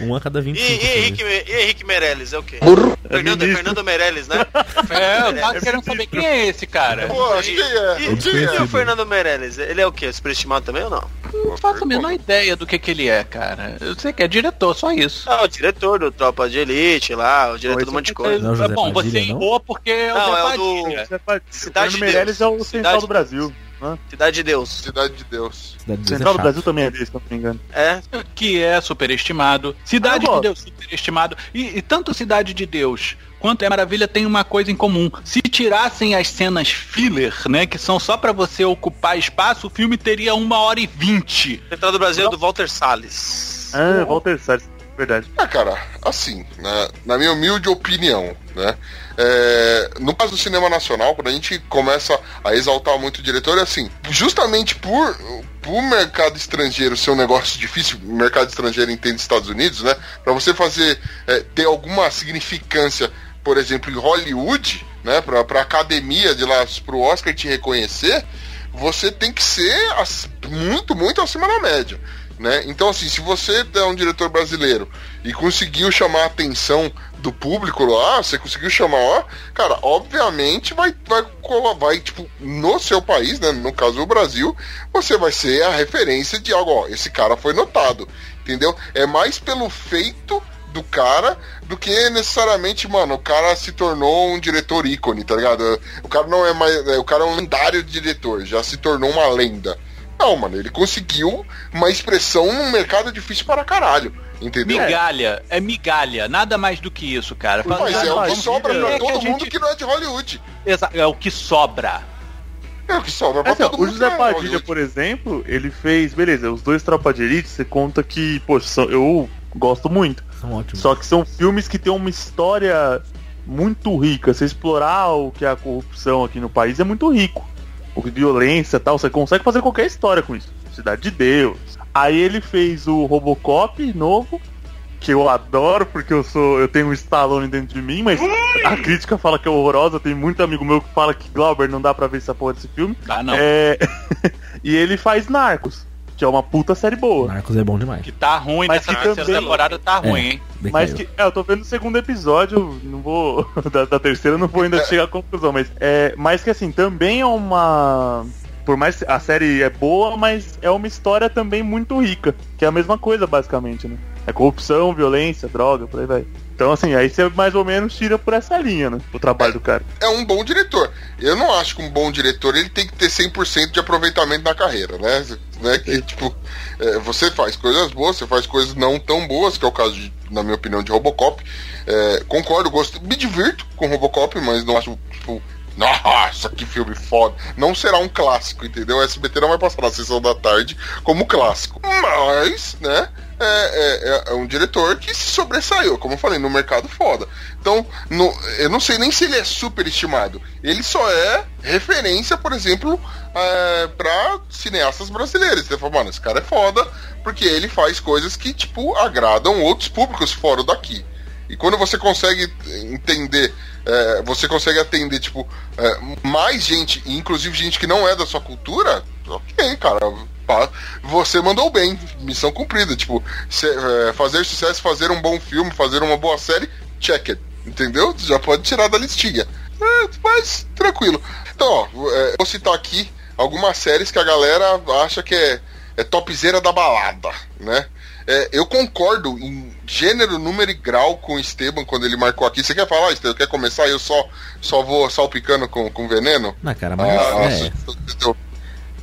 Um a cada E, 25 e, filmes. Henrique, e Henrique Meirelles, é o quê? É Fernando, ministro. Fernando Meirelles, né? É, eu tava querendo saber quem é esse cara. Pô, acho que é. E, É e desconhecido. o Fernando Meirelles? Ele é o quê? Superestimado também ou não? Não faço a menor ideia do que, que ele é, cara. Eu sei que é diretor, só isso. Ah, o diretor do Tropa de Elite lá, o diretor um monte de é coisa. Não, José bom, você Padilha, não? errou porque é o Não, Zé é o do- Padilha. Você faz- Cidade o de Meirelles é o Central do Brasil. né? Cidade de Deus. Cidade de Deus. Cidade O de Deus é Central do chato. Brasil também é desse, se não me engano. É, que é superestimado. Cidade Ah, de Deus, superestimado. E, e tanto Cidade de Deus quanto É Maravilha tem uma coisa em comum. Se tirassem as cenas filler, né, que são só pra você ocupar espaço, o filme teria uma hora e vinte. Central do Brasil é do Walter Salles. Ah, Walter Salles, verdade. Ah, cara, assim, né, na minha humilde opinião, né? é, no caso do cinema nacional, quando a gente começa a exaltar muito o diretor, é assim, justamente por o mercado estrangeiro ser um negócio difícil, o mercado estrangeiro entende Estados Unidos, né? Pra você fazer é, ter alguma significância, por exemplo, em Hollywood, né? Pra, pra academia de lá pro Oscar te reconhecer, você tem que ser as- muito, muito acima da média. Né? Então, assim, se você é um diretor brasileiro e conseguiu chamar a atenção do público lá, você conseguiu chamar, ó, cara, obviamente vai, vai, vai, tipo, no seu país, né? No caso o Brasil, você vai ser a referência de algo, ó, esse cara foi notado, entendeu? É mais pelo feito do cara do que necessariamente, mano, o cara se tornou um diretor ícone, tá ligado? O cara não é mais. é, O cara é um lendário diretor, já se tornou uma lenda. Não, mano, ele conseguiu uma expressão num mercado difícil para caralho. Entendeu? Migalha, é migalha, nada mais do que isso, cara. Mas é o que sobra pra É que todo mundo gente- que não é de Hollywood. Exa- É o que sobra. É o que sobra pra Assim, ó, todo o mundo. José que não é Padilha, por exemplo, ele fez, beleza, os dois Tropa de Elite, você conta que, poxa, são- eu gosto muito. São ótimos. Só que são filmes que têm uma história muito rica. Você explorar o que é a corrupção aqui no país é muito rico. O que violência e tal, você consegue fazer qualquer história com isso. Cidade de Deus. Aí ele fez o Robocop novo, que eu adoro porque eu sou, eu tenho um Stallone dentro de mim, mas a crítica fala que é horrorosa. Tem muito amigo meu que fala que Glauber não dá pra ver essa porra desse filme. Ah, não. É... e ele faz Narcos, que é uma puta série boa. Narcos é bom demais. Que tá ruim Mas nessa que terceira também- temporada, tá ruim, hein? Decaiu. Mas que, é, eu tô vendo o segundo episódio, não vou. Da, da terceira eu não vou ainda chegar à conclusão, mas é. Mas que assim, também é uma. Por mais que a série é boa, mas é uma história também muito rica. Que é a mesma coisa, basicamente, né? É corrupção, violência, droga, por aí vai. Então, assim, aí você mais ou menos tira por essa linha, né? O trabalho do cara. é um bom diretor. Eu não acho que um bom diretor ele tem que ter 100% de aproveitamento na carreira, né? né? Que, tipo, é, você faz coisas boas, você faz coisas não tão boas, que é o caso, de, na minha opinião, de Robocop. É, concordo, gosto, me divirto com Robocop, mas não acho, tipo, nossa, que filme foda. Não será um clássico, entendeu? O SBT não vai passar na sessão da tarde como clássico. Mas, né? É, é- é um diretor que se sobressaiu, como eu falei, no mercado foda. Então, no- eu não sei nem se ele é superestimado. Ele só é referência, por exemplo, é, para cineastas brasileiros. Você fala, mano, esse cara é foda, porque ele faz coisas que, tipo, agradam outros públicos fora daqui. E quando você consegue entender, é, você consegue atender, tipo, é, mais gente, inclusive gente que não é da sua cultura, ok, cara. Você mandou bem, missão cumprida. Tipo, se- é, fazer sucesso, fazer um bom filme, fazer uma boa série, check it. Entendeu? Já pode tirar da listinha. É, mas tranquilo. Então, ó, é, vou citar aqui algumas séries que a galera acha que é, é topzera da balada, né? É, eu concordo em gênero, número e grau com o Esteban quando ele marcou aqui. Você quer falar, Esteban? Quer começar? Eu só, só vou salpicando com, com veneno? Na cara, mas Ah, é, entendeu?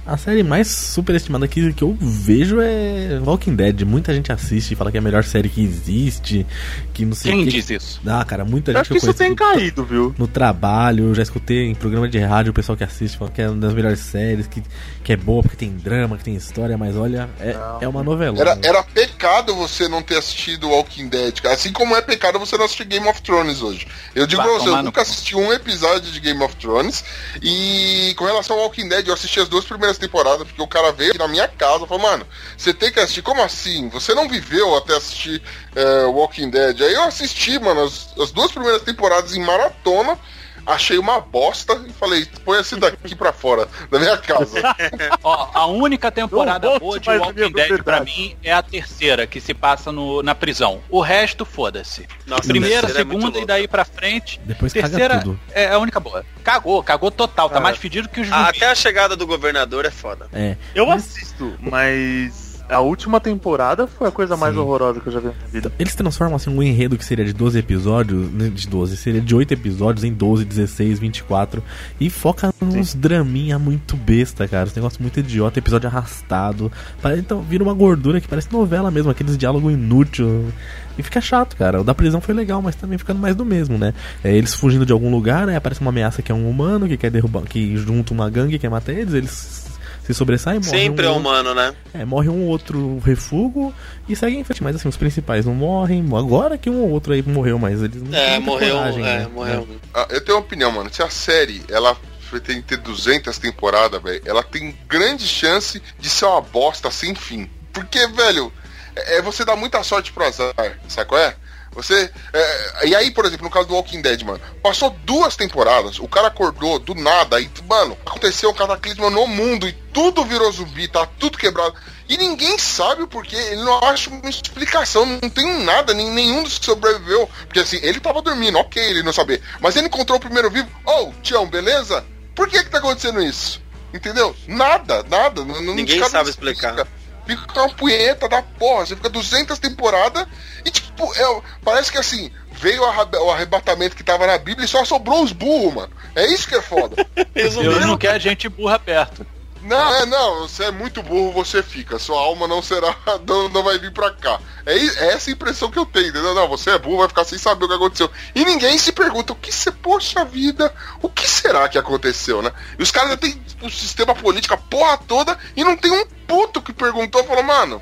A série mais superestimada que, que eu vejo é Walking Dead. Muita gente assiste e fala que é a melhor série que existe, que não sei Quem que. diz isso? Ah, cara, muita Eu gente acho que isso tem caído, viu? no trabalho, eu já escutei em programa de rádio o pessoal que assiste falando que é uma das melhores séries, que, que é boa porque tem drama, que tem história, mas olha, é, é uma novela. Era, era pecado você não ter assistido Walking Dead, cara. Assim como é pecado você não assistir Game of Thrones hoje. Eu digo Vai pra você, eu no nunca assisti um episódio de Game of Thrones. E com relação ao Walking Dead, eu assisti as duas primeiras temporadas, porque o cara veio na minha casa e falou, mano, você tem que assistir. Como assim? Você não viveu até assistir é, Walking Dead. Aí eu assisti, mano, as, as duas primeiras temporadas em maratona. Achei uma bosta e falei, põe esse daqui pra fora da minha casa. Ó, a única temporada boa de Walking Dead pra mim é a terceira, que se passa no, na prisão. O resto, foda-se. Primeira, é segunda e louca. daí pra frente. Depois terceira tudo. é a única boa. Cagou, cagou total. Tá mais fedido que os Ah. Até a chegada do governador é foda. É. Eu assisto, mas a última temporada foi a coisa mais Sim. horrorosa que eu já vi na minha vida. Eles transformam assim um enredo que seria de 12 episódios, né, de 12, seria de 8 episódios em 12, 16, 24 e foca nos draminha muito besta, cara, os negócios muito idiota, episódio arrastado. Então vira uma gordura que parece novela mesmo, aqueles diálogos inútil. E fica chato, cara. O da prisão foi legal, mas também ficando mais do mesmo, né? É, eles fugindo de algum lugar, aí aparece uma ameaça que é um humano que quer derrubar, que junta uma gangue, quer matar eles, eles se sobressaem, morrem Sempre um é outro. humano, né? É, morre um ou outro refúgio e segue em frente. Mas assim, os principais não morrem. Agora que um ou outro aí morreu, mas eles não É, morreu. coragem, é, né? morreu. Ah, eu tenho uma opinião, mano. Se a série, ela tem que ter 200 temporadas, velho, ela tem grande chance de ser uma bosta sem fim. Porque, velho, é é você dá muita sorte pro azar, sabe qual é? Você. é, e aí, por exemplo, no caso do Walking Dead, mano, passou duas temporadas, o cara acordou do nada, e, mano, aconteceu um cataclisma no mundo e tudo virou zumbi, tá tudo quebrado. E ninguém sabe o porquê, ele não acha uma explicação, não tem nada, nem, nenhum dos que sobreviveu. Porque assim, ele tava dormindo, ok, ele não saber. Mas ele encontrou o primeiro vivo, ô, oh, Tião, beleza? Por que que tá acontecendo isso? Entendeu? Nada, nada. não- Ninguém sabe explicar. Fica uma punheta da porra, você fica 200 temporadas e tipo, é, parece que assim, veio o arreba- o arrebatamento que tava na Bíblia e só sobrou os burros, mano. É isso que é foda. Deus não quer gente burra perto. Não, é, não, você é muito burro, você fica. Sua alma não será. Não, não vai vir pra cá. É, é essa impressão que eu tenho, entendeu? Não, você é burro, vai ficar sem saber o que aconteceu. E ninguém se pergunta o que você. Poxa vida, o que será que aconteceu, né? E os caras têm o sistema político, a porra toda, e não tem um puto que perguntou falou, mano,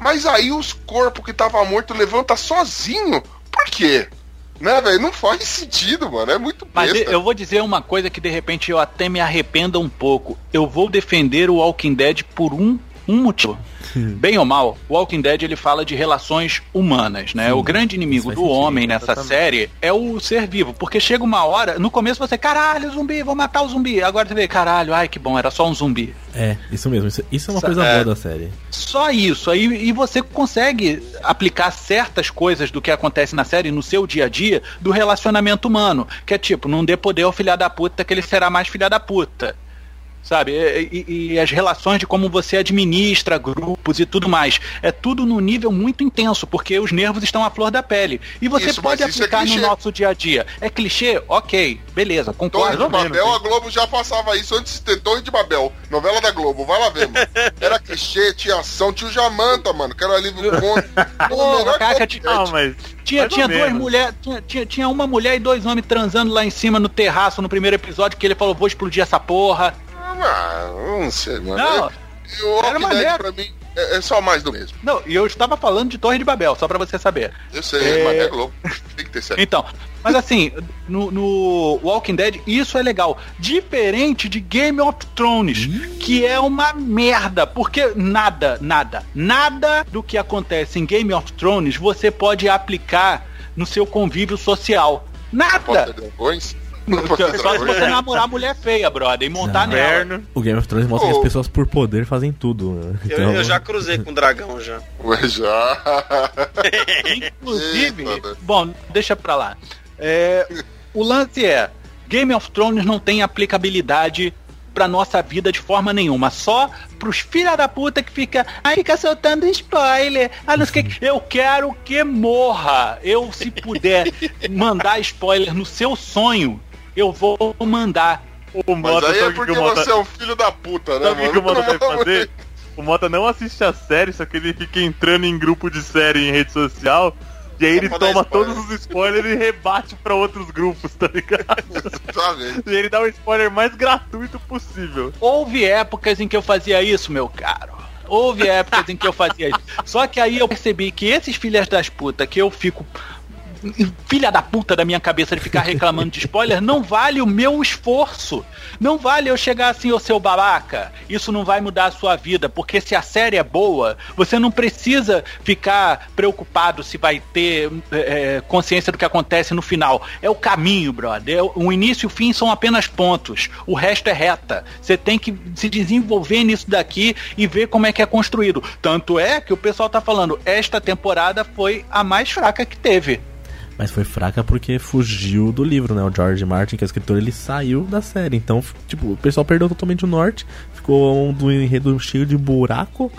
mas aí os corpos que tava morto levanta sozinho? Por quê? Né, velho? Não faz sentido, mano. É muito Mas besta. eu vou dizer uma coisa que de repente eu até me arrependa um pouco. Eu vou defender o Walking Dead por um, um motivo. Bem ou mal, o Walking Dead ele fala de relações humanas, né? Sim, o grande inimigo do homem nessa exatamente. série é o ser vivo, porque chega uma hora, no começo você, caralho, zumbi, vou matar o zumbi. Agora você vê, caralho, ai que bom, era só um zumbi. É, isso mesmo. Isso, isso é uma Sa- coisa é. boa da série. Só isso. Aí e você consegue aplicar certas coisas do que acontece na série no seu dia a dia do relacionamento humano. Que é tipo, não dê poder ao filha da puta que ele será mais filha da puta. Sabe? E, e- e as relações de como você administra grupos e tudo mais. É tudo num nível muito intenso, porque os nervos estão à flor da pele. E você Isso, pode é aplicar no clichê. nosso dia a dia. É clichê? Ok, beleza, Torre concordo. de mais ou Babel, menos, a Globo já passava isso antes de ter Torre de Babel. Novela da Globo, vai lá ver, mano. Era clichê, tinha ação, tinha o Jamanta, mano, que era alívio conto. Porra, cara, tinha- Não, mas. Tinha, tinha duas mulheres, tinha, tinha, tinha uma mulher e dois homens transando lá em cima no terraço no primeiro episódio que ele falou, vou explodir essa porra. Ah, não sei, mano. Não, o era maneiro. pra mim é, é só mais do mesmo. não, e eu estava falando de Torre de Babel, só pra você saber. Eu sei, É. mas é Globo. Tem que ter sério. Então, mas assim, no, no Walking Dead, isso é legal. Diferente de Game of Thrones, que é uma merda, porque nada, nada, nada do que acontece em Game of Thrones você pode aplicar no seu convívio social. Nada. dragões? Ter Só se você namorar mulher feia, brother, e montar Não. nela. O Game of Thrones mostra que Oh. as pessoas por poder fazem tudo. né? Eu, Então, eu já cruzei com um dragão já. Ué, já. Inclusive, Eita, né? bom, deixa pra lá. É, o lance é, Game of Thrones não tem aplicabilidade pra nossa vida de forma nenhuma, só pros filha da puta que fica, ai, fica soltando spoiler, ah, não sei o que, eu quero que morra, eu se puder mandar spoiler no seu sonho, eu vou mandar. O Mas Mota, aí é porque Mota, você é um filho da puta, né, sabe o que o? Mota vai fazer? O Mota não assiste a série, só que ele fica entrando em grupo de série em rede social. E aí ele toma spoiler. todos os spoilers e rebate pra outros grupos, tá ligado? E ele dá o spoiler mais gratuito possível. Houve épocas em que eu fazia isso, meu caro. Houve épocas em que eu fazia isso. Só que aí eu percebi que esses filhas das putas que eu fico. Filha da puta da minha cabeça de ficar reclamando de spoiler, não vale o meu esforço. Não vale eu chegar assim, ô seu babaca. Isso não vai mudar a sua vida, porque se a série é boa, você não precisa ficar preocupado se vai ter é, é, consciência do que acontece no final. É o caminho, brother. É o- O início e o fim são apenas pontos. O resto é reta. Você tem que se desenvolver nisso daqui e ver como é que é construído. Tanto é que o pessoal tá falando, esta temporada foi a mais fraca que teve. Mas foi fraca porque fugiu do livro, né? O George Martin, que é o escritor, ele saiu da série. Então, tipo, o pessoal perdeu totalmente o norte. Ficou um do enredo cheio de buraco.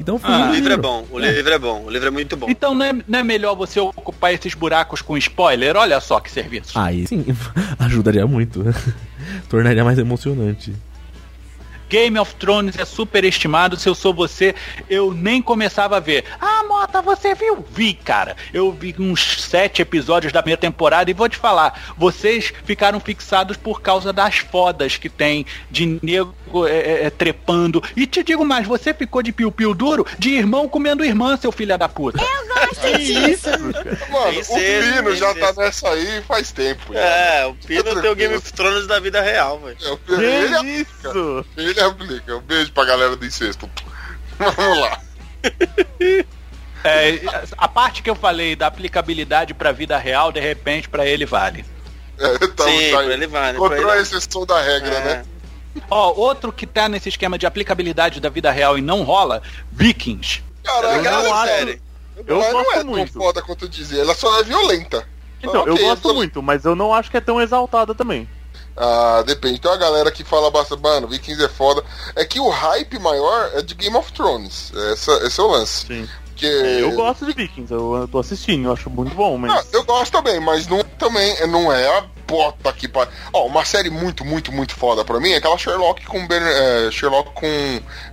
Então Ah, O livro é livro. bom, o livro é bom, o livro é muito bom. Então não é, não é melhor você ocupar esses buracos com spoiler? Olha só que serviço. Aí sim, ajudaria muito. Tornaria mais emocionante. Game of Thrones é superestimado. Se eu sou você, eu nem começava a ver. Ah, Mota, você viu? Vi, cara. Eu vi uns sete episódios da minha temporada e vou te falar, vocês ficaram fixados por causa das fodas que tem de nego é, é, é, trepando. E te digo mais, você ficou de piu-piu duro de irmão comendo irmã, seu filho da puta. Mano, Tem o sexto, Pino tem já tá nessa aí faz tempo. já. É, o Pino tem o Game of Thrones da vida real, velho. É, o Pino- ele, Que isso? ele aplica. Um beijo pra galera do incesto. Vamos lá. É, a parte que eu falei da aplicabilidade pra vida real, de repente, pra ele vale. É, então, Sim, tá ele vale. Encontrou a exceção da regra, É. né? Ó, outro que tá nesse esquema de aplicabilidade da vida real e não rola, Vikings. Caralho, Eu não ela acho- série. eu ela não gosto é tão muito. foda quanto eu dizia, ela só é violenta. Então, eu Ok, gosto tô- muito, mas eu não acho que é tão exaltada também. Ah, depende. Tem uma galera que fala bastante, mano, Vikings é foda. É que o hype maior é de Game of Thrones. Essa, esse é o lance. Sim. Porque... Eu gosto de Vikings, eu, eu tô assistindo, eu acho muito bom, mas. Ah, eu gosto também, mas não, também não é a Puta que pariu. Ó, uma série muito, muito, muito foda pra mim é aquela Sherlock com, ben, é, Sherlock com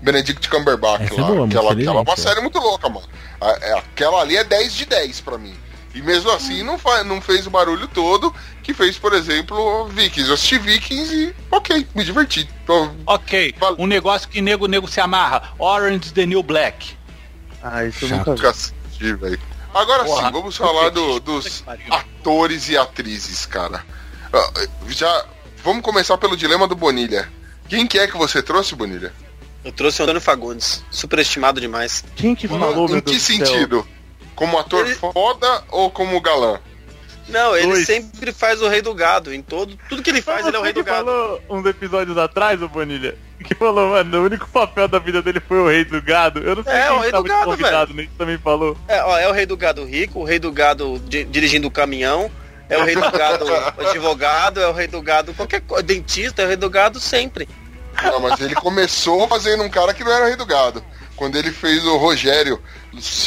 Benedict Cumberbatch Essa é lá. boa, muito aquela, aquela é uma série muito louca, mano. A- é, Aquela ali é 10 de 10 pra mim. E mesmo assim não, fa não fez o barulho todo que fez, por exemplo, Vikings. Eu assisti Vikings e, ok, me diverti. Tô- Ok, um negócio que nego nego se amarra. Orange the New Black. Ah, isso eu Chato. nunca. Cacete, velho. Agora Porra, sim, vamos falar do- dos atores e atrizes, cara. Ah, Já vamos começar pelo dilema do Bonilha. Quem que é que você trouxe, Bonilha? Eu trouxe o Antônio Fagundes, superestimado demais. Quem que falou, em meu que Deus do céu? Como ator Ele- foda ou como galã? Não, ele Dois. sempre faz o rei do gado. Em todo, tudo que ele faz, ele é o rei do gado. falou uns episódios atrás, ô Bonilha, que falou, mano, o único papel da vida dele foi o rei do gado. Eu não sei É, quem o rei tava do gado, convidado, nem que também falou. É, ó, é o rei do gado rico, o rei do gado di- dirigindo o caminhão, é o rei do gado advogado, é o rei do gado qualquer coisa, dentista, é o rei do gado sempre. Não, mas ele começou fazendo um cara que não era rei do gado. Quando ele fez o Rogério,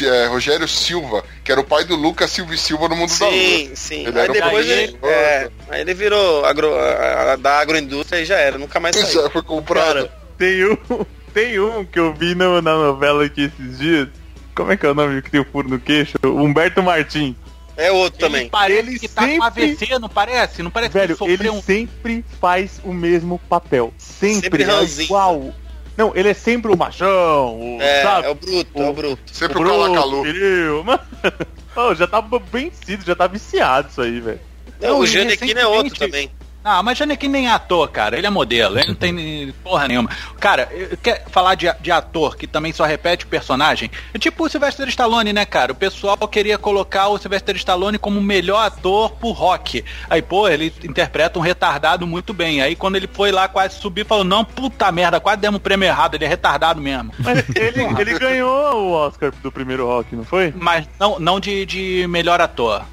é, Rogério Silva, que era o pai do Lucas Silva e Silva no mundo da lua. Sim, sim. Ele Aí depois ele, é, aí ele virou agro, a- a- da agroindústria e já era, nunca mais Já saiu. foi comprado. Tem um, tem um que eu vi no- na novela aqui esses dias. Como é que é o nome que tem o furo no queixo? Humberto Martins. É outro Ele também. parece Ele que tá com sempre- AVC, não parece? Não parece Velho, que ele ele sofreu um... sempre faz o mesmo papel. Sempre, Sempre é ranzinho. igual. Não, ele é sempre o machão, o, É, sabe? é o bruto, é o bruto. Sempre o Bruto, Calacalu. Mano, já tá vencido, já tá viciado isso aí, velho. Não, o Não, Janequine é outro também. Ah, mas Janequim nem é ator, cara. Ele é modelo. Ele não tem porra nenhuma. Cara, eu- quer falar de, de ator que também só repete o personagem? É tipo o Sylvester Stallone, né, cara? O pessoal queria colocar o Sylvester Stallone como o melhor ator pro rock. Aí, pô, ele interpreta um retardado muito bem. Aí quando ele foi lá quase subir, falou, não, puta merda, quase demos o prêmio errado. Ele é retardado mesmo. Mas ele, ele ganhou o Oscar do primeiro rock, não foi? Mas não, não de, de melhor ator.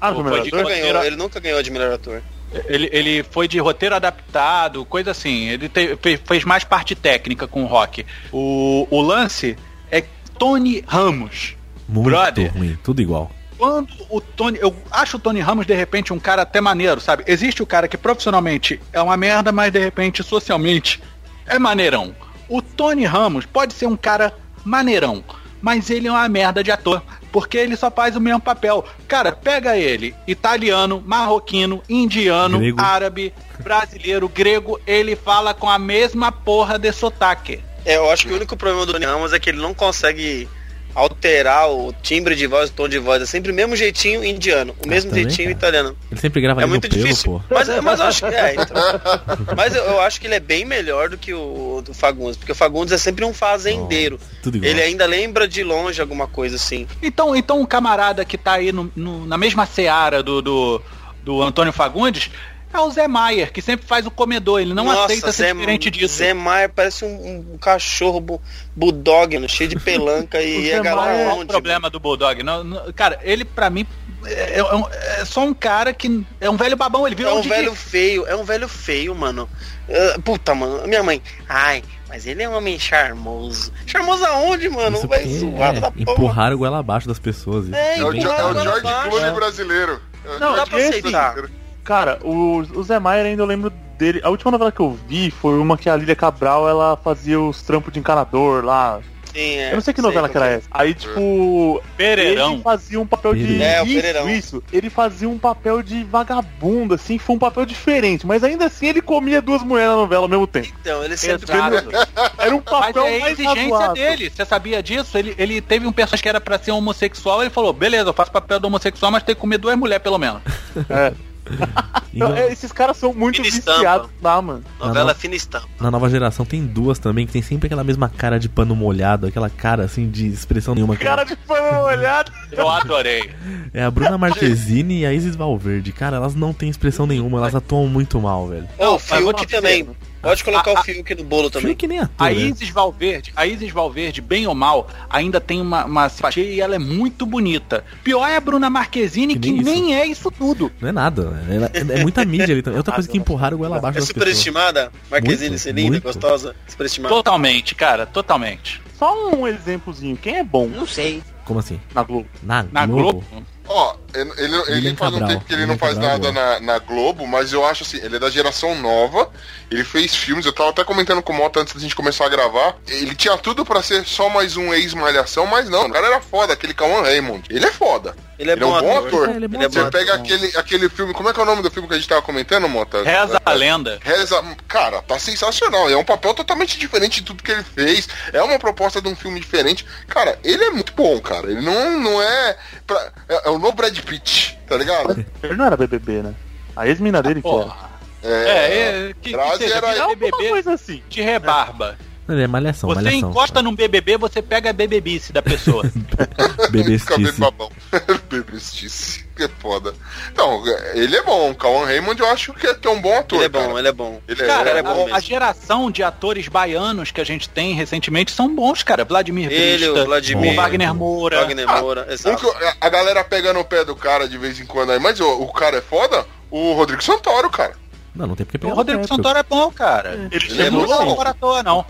Ah, primeiro de- ator? Ganhou, ele nunca ganhou de melhor ator. Ele, ele foi de roteiro adaptado, coisa assim. Ele te- fe- fez mais parte técnica com o rock. O, o lance é Tony Ramos. Muito Brother. ruim, tudo igual. Quando o Tony. Eu acho o Tony Ramos, de repente, um cara até maneiro, sabe? Existe o cara que profissionalmente é uma merda, mas de repente, socialmente, é maneirão. O Tony Ramos pode ser um cara maneirão, mas ele é uma merda de ator. Porque ele só faz o mesmo papel. Cara, pega ele, italiano, marroquino, indiano, Grego. árabe, brasileiro, grego, ele fala com a mesma porra de sotaque. É, eu acho que o único problema do Tony Ramos é que ele não consegue alterar o timbre de voz, o tom de voz. É sempre o mesmo jeitinho indiano, o Ah, mesmo também, jeitinho cara. italiano. Ele sempre grava É muito pelo, difícil. pô. Mas, mas eu acho que é, então. Mas eu, eu acho que ele é bem melhor do que o do Fagundes, porque o Fagundes é sempre um fazendeiro. Tudo igual. Ele ainda lembra de longe alguma coisa assim. Então, então um camarada que tá aí no- no- na mesma seara do, do, do Antônio Fagundes é o Zé Maier, que sempre faz o comedor. Ele não Nossa, aceita ser Zé- diferente disso. Zé Maier parece um, um cachorro bu, bulldog, mano, cheio de pelanca e é Qual galera é o problema do Bulldog? Não- não- cara, ele pra mim é, é um- é só um cara que é um velho babão. Ele É virou um Didi. velho feio, é um velho feio, mano. Ah, puta, mano, minha mãe. Ai, mas ele é um homem charmoso. Charmoso aonde, mano? Isso Vai zoado é, da porra. empurrar o goela abaixo das pessoas. É, É o, é o Empurrar George. Clooney É. brasileiro. É o Não, George pra aceitar. brasileiro. Cara, o, o Zé Maier ainda eu lembro dele. A última novela que eu vi foi uma que a Lília Cabral ela fazia os trampos de encanador lá. Sim, é, eu não sei que sei novela que qual era essa. Aí, tipo. Pereirão. Ele fazia um papel de. É, o isso, Pereirão. isso. Ele fazia um papel de vagabundo, assim, foi um papel diferente. Mas ainda assim ele comia duas mulheres na novela ao mesmo tempo. Então, ele sempre. Era um Mas papel é a mais exigência razoável. dele. Você sabia disso? Ele, ele teve um personagem que era pra ser homossexual. Ele falou: beleza, eu faço papel do homossexual, mas tem que comer duas mulheres pelo menos. É. E Então, no- é, esses caras são muito Fina viciados lá, mano. Novela não. fina estampa. Na nova geração tem duas também, que tem sempre aquela mesma cara de pano molhado, aquela cara assim de expressão nenhuma. que Cara de pano olhado. Eu adorei. É a Bruna Marquezine e a Isis Valverde. Cara, elas não têm expressão nenhuma, elas atuam muito mal, velho. Ô, o dizer, também. Pode colocar a- o Fiuk no bolo também. que nem ator, A né? Isis Valverde, a Isis Valverde, bem ou mal, ainda tem uma, uma simpatia e ela é muito bonita. Pior é a Bruna Marquezine, Que que, nem nem é isso tudo. Não é nada, né? é, é muita mídia ali também. Outra coisa que empurraram o goela abaixo É superestimada? Marquezine Muito, ser linda, muito. gostosa? Superestimada. Totalmente, cara, totalmente. Só um exemplozinho. Quem é bom Não sei. Como assim? na Globo? Na, Na Globo? Globo, Ó, ele, ele faz um Cabral. tempo que ele William não faz Cabral nada é bom. na, na Globo, mas eu acho assim, ele é da geração nova, ele fez filmes, eu tava até comentando com o Mota antes da gente começar a gravar, ele tinha tudo pra ser só mais um ex-malhação, mas não, o cara era foda, aquele Cauan Raymond. Ele é foda. Ele é Ele é um bom bom ator. ator. É, ele é bom é Você bom pega ator. aquele, aquele filme, como é que é o nome do filme que a gente tava comentando, Mota? Reza a lenda. Reza, cara, tá sensacional. É um papel totalmente diferente de tudo que ele fez. É uma proposta de um filme diferente. Cara, ele é muito bom, cara. Ele não, não é. pra- é, é o no Brad Tá ligado? Ele não era BBB, né? A ex-mina dele que era. Porra. É, é, que, que seja, era- BBB coisa assim. de rebarba. Ele é malhação, Você malhação. encosta num BBB, você pega a bebebice da pessoa. Bebestice. babão. Bebestice. Que foda. Então, ele é bom. Cauan Raymond eu acho que é, que é um bom ator. Ele é bom, cara. ele é bom. Ele é, Cara, é bom a, mesmo. a geração de atores baianos que a gente tem recentemente são bons, cara. Vladimir Ele, Brista, o Vladimir. o Wagner Moura. Wagner Moura, Um exato. a galera pega no pé do cara de vez em quando aí, mas o, o cara é foda? O Rodrigo Santoro, cara. Não, não tem porque O pegar Rodrigo no pé, Santoro é bom, cara. Ele Ele é chegou muito Não é bom ator, não.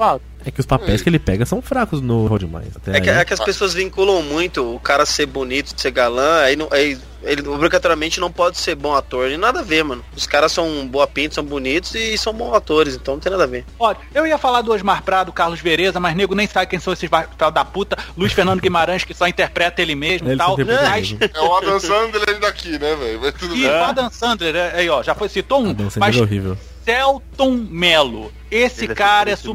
É que os papéis que ele pega são fracos no Road Mais. Até É que, é que as pessoas vinculam muito o cara ser bonito, ser galã, aí, não, aí ele obrigatoriamente não pode ser bom ator. E nada a ver, mano. Os caras são boa pinta, são bonitos e são bons atores, então não tem nada a ver. Olha, eu ia falar do Osmar Prado, Carlos Vereza, mas nego nem sabe quem são esses tal da puta. Luiz Fernando Guimarães, que só interpreta ele mesmo e Ele tal. Mas, mesmo. É o Adam Sandler daqui, né, velho? E bem. o Adam Sandler, é, aí ó, já foi, citou um. Adam Sandler mas é horrível. Celton Mello. Esse Ele é cara é superestimado.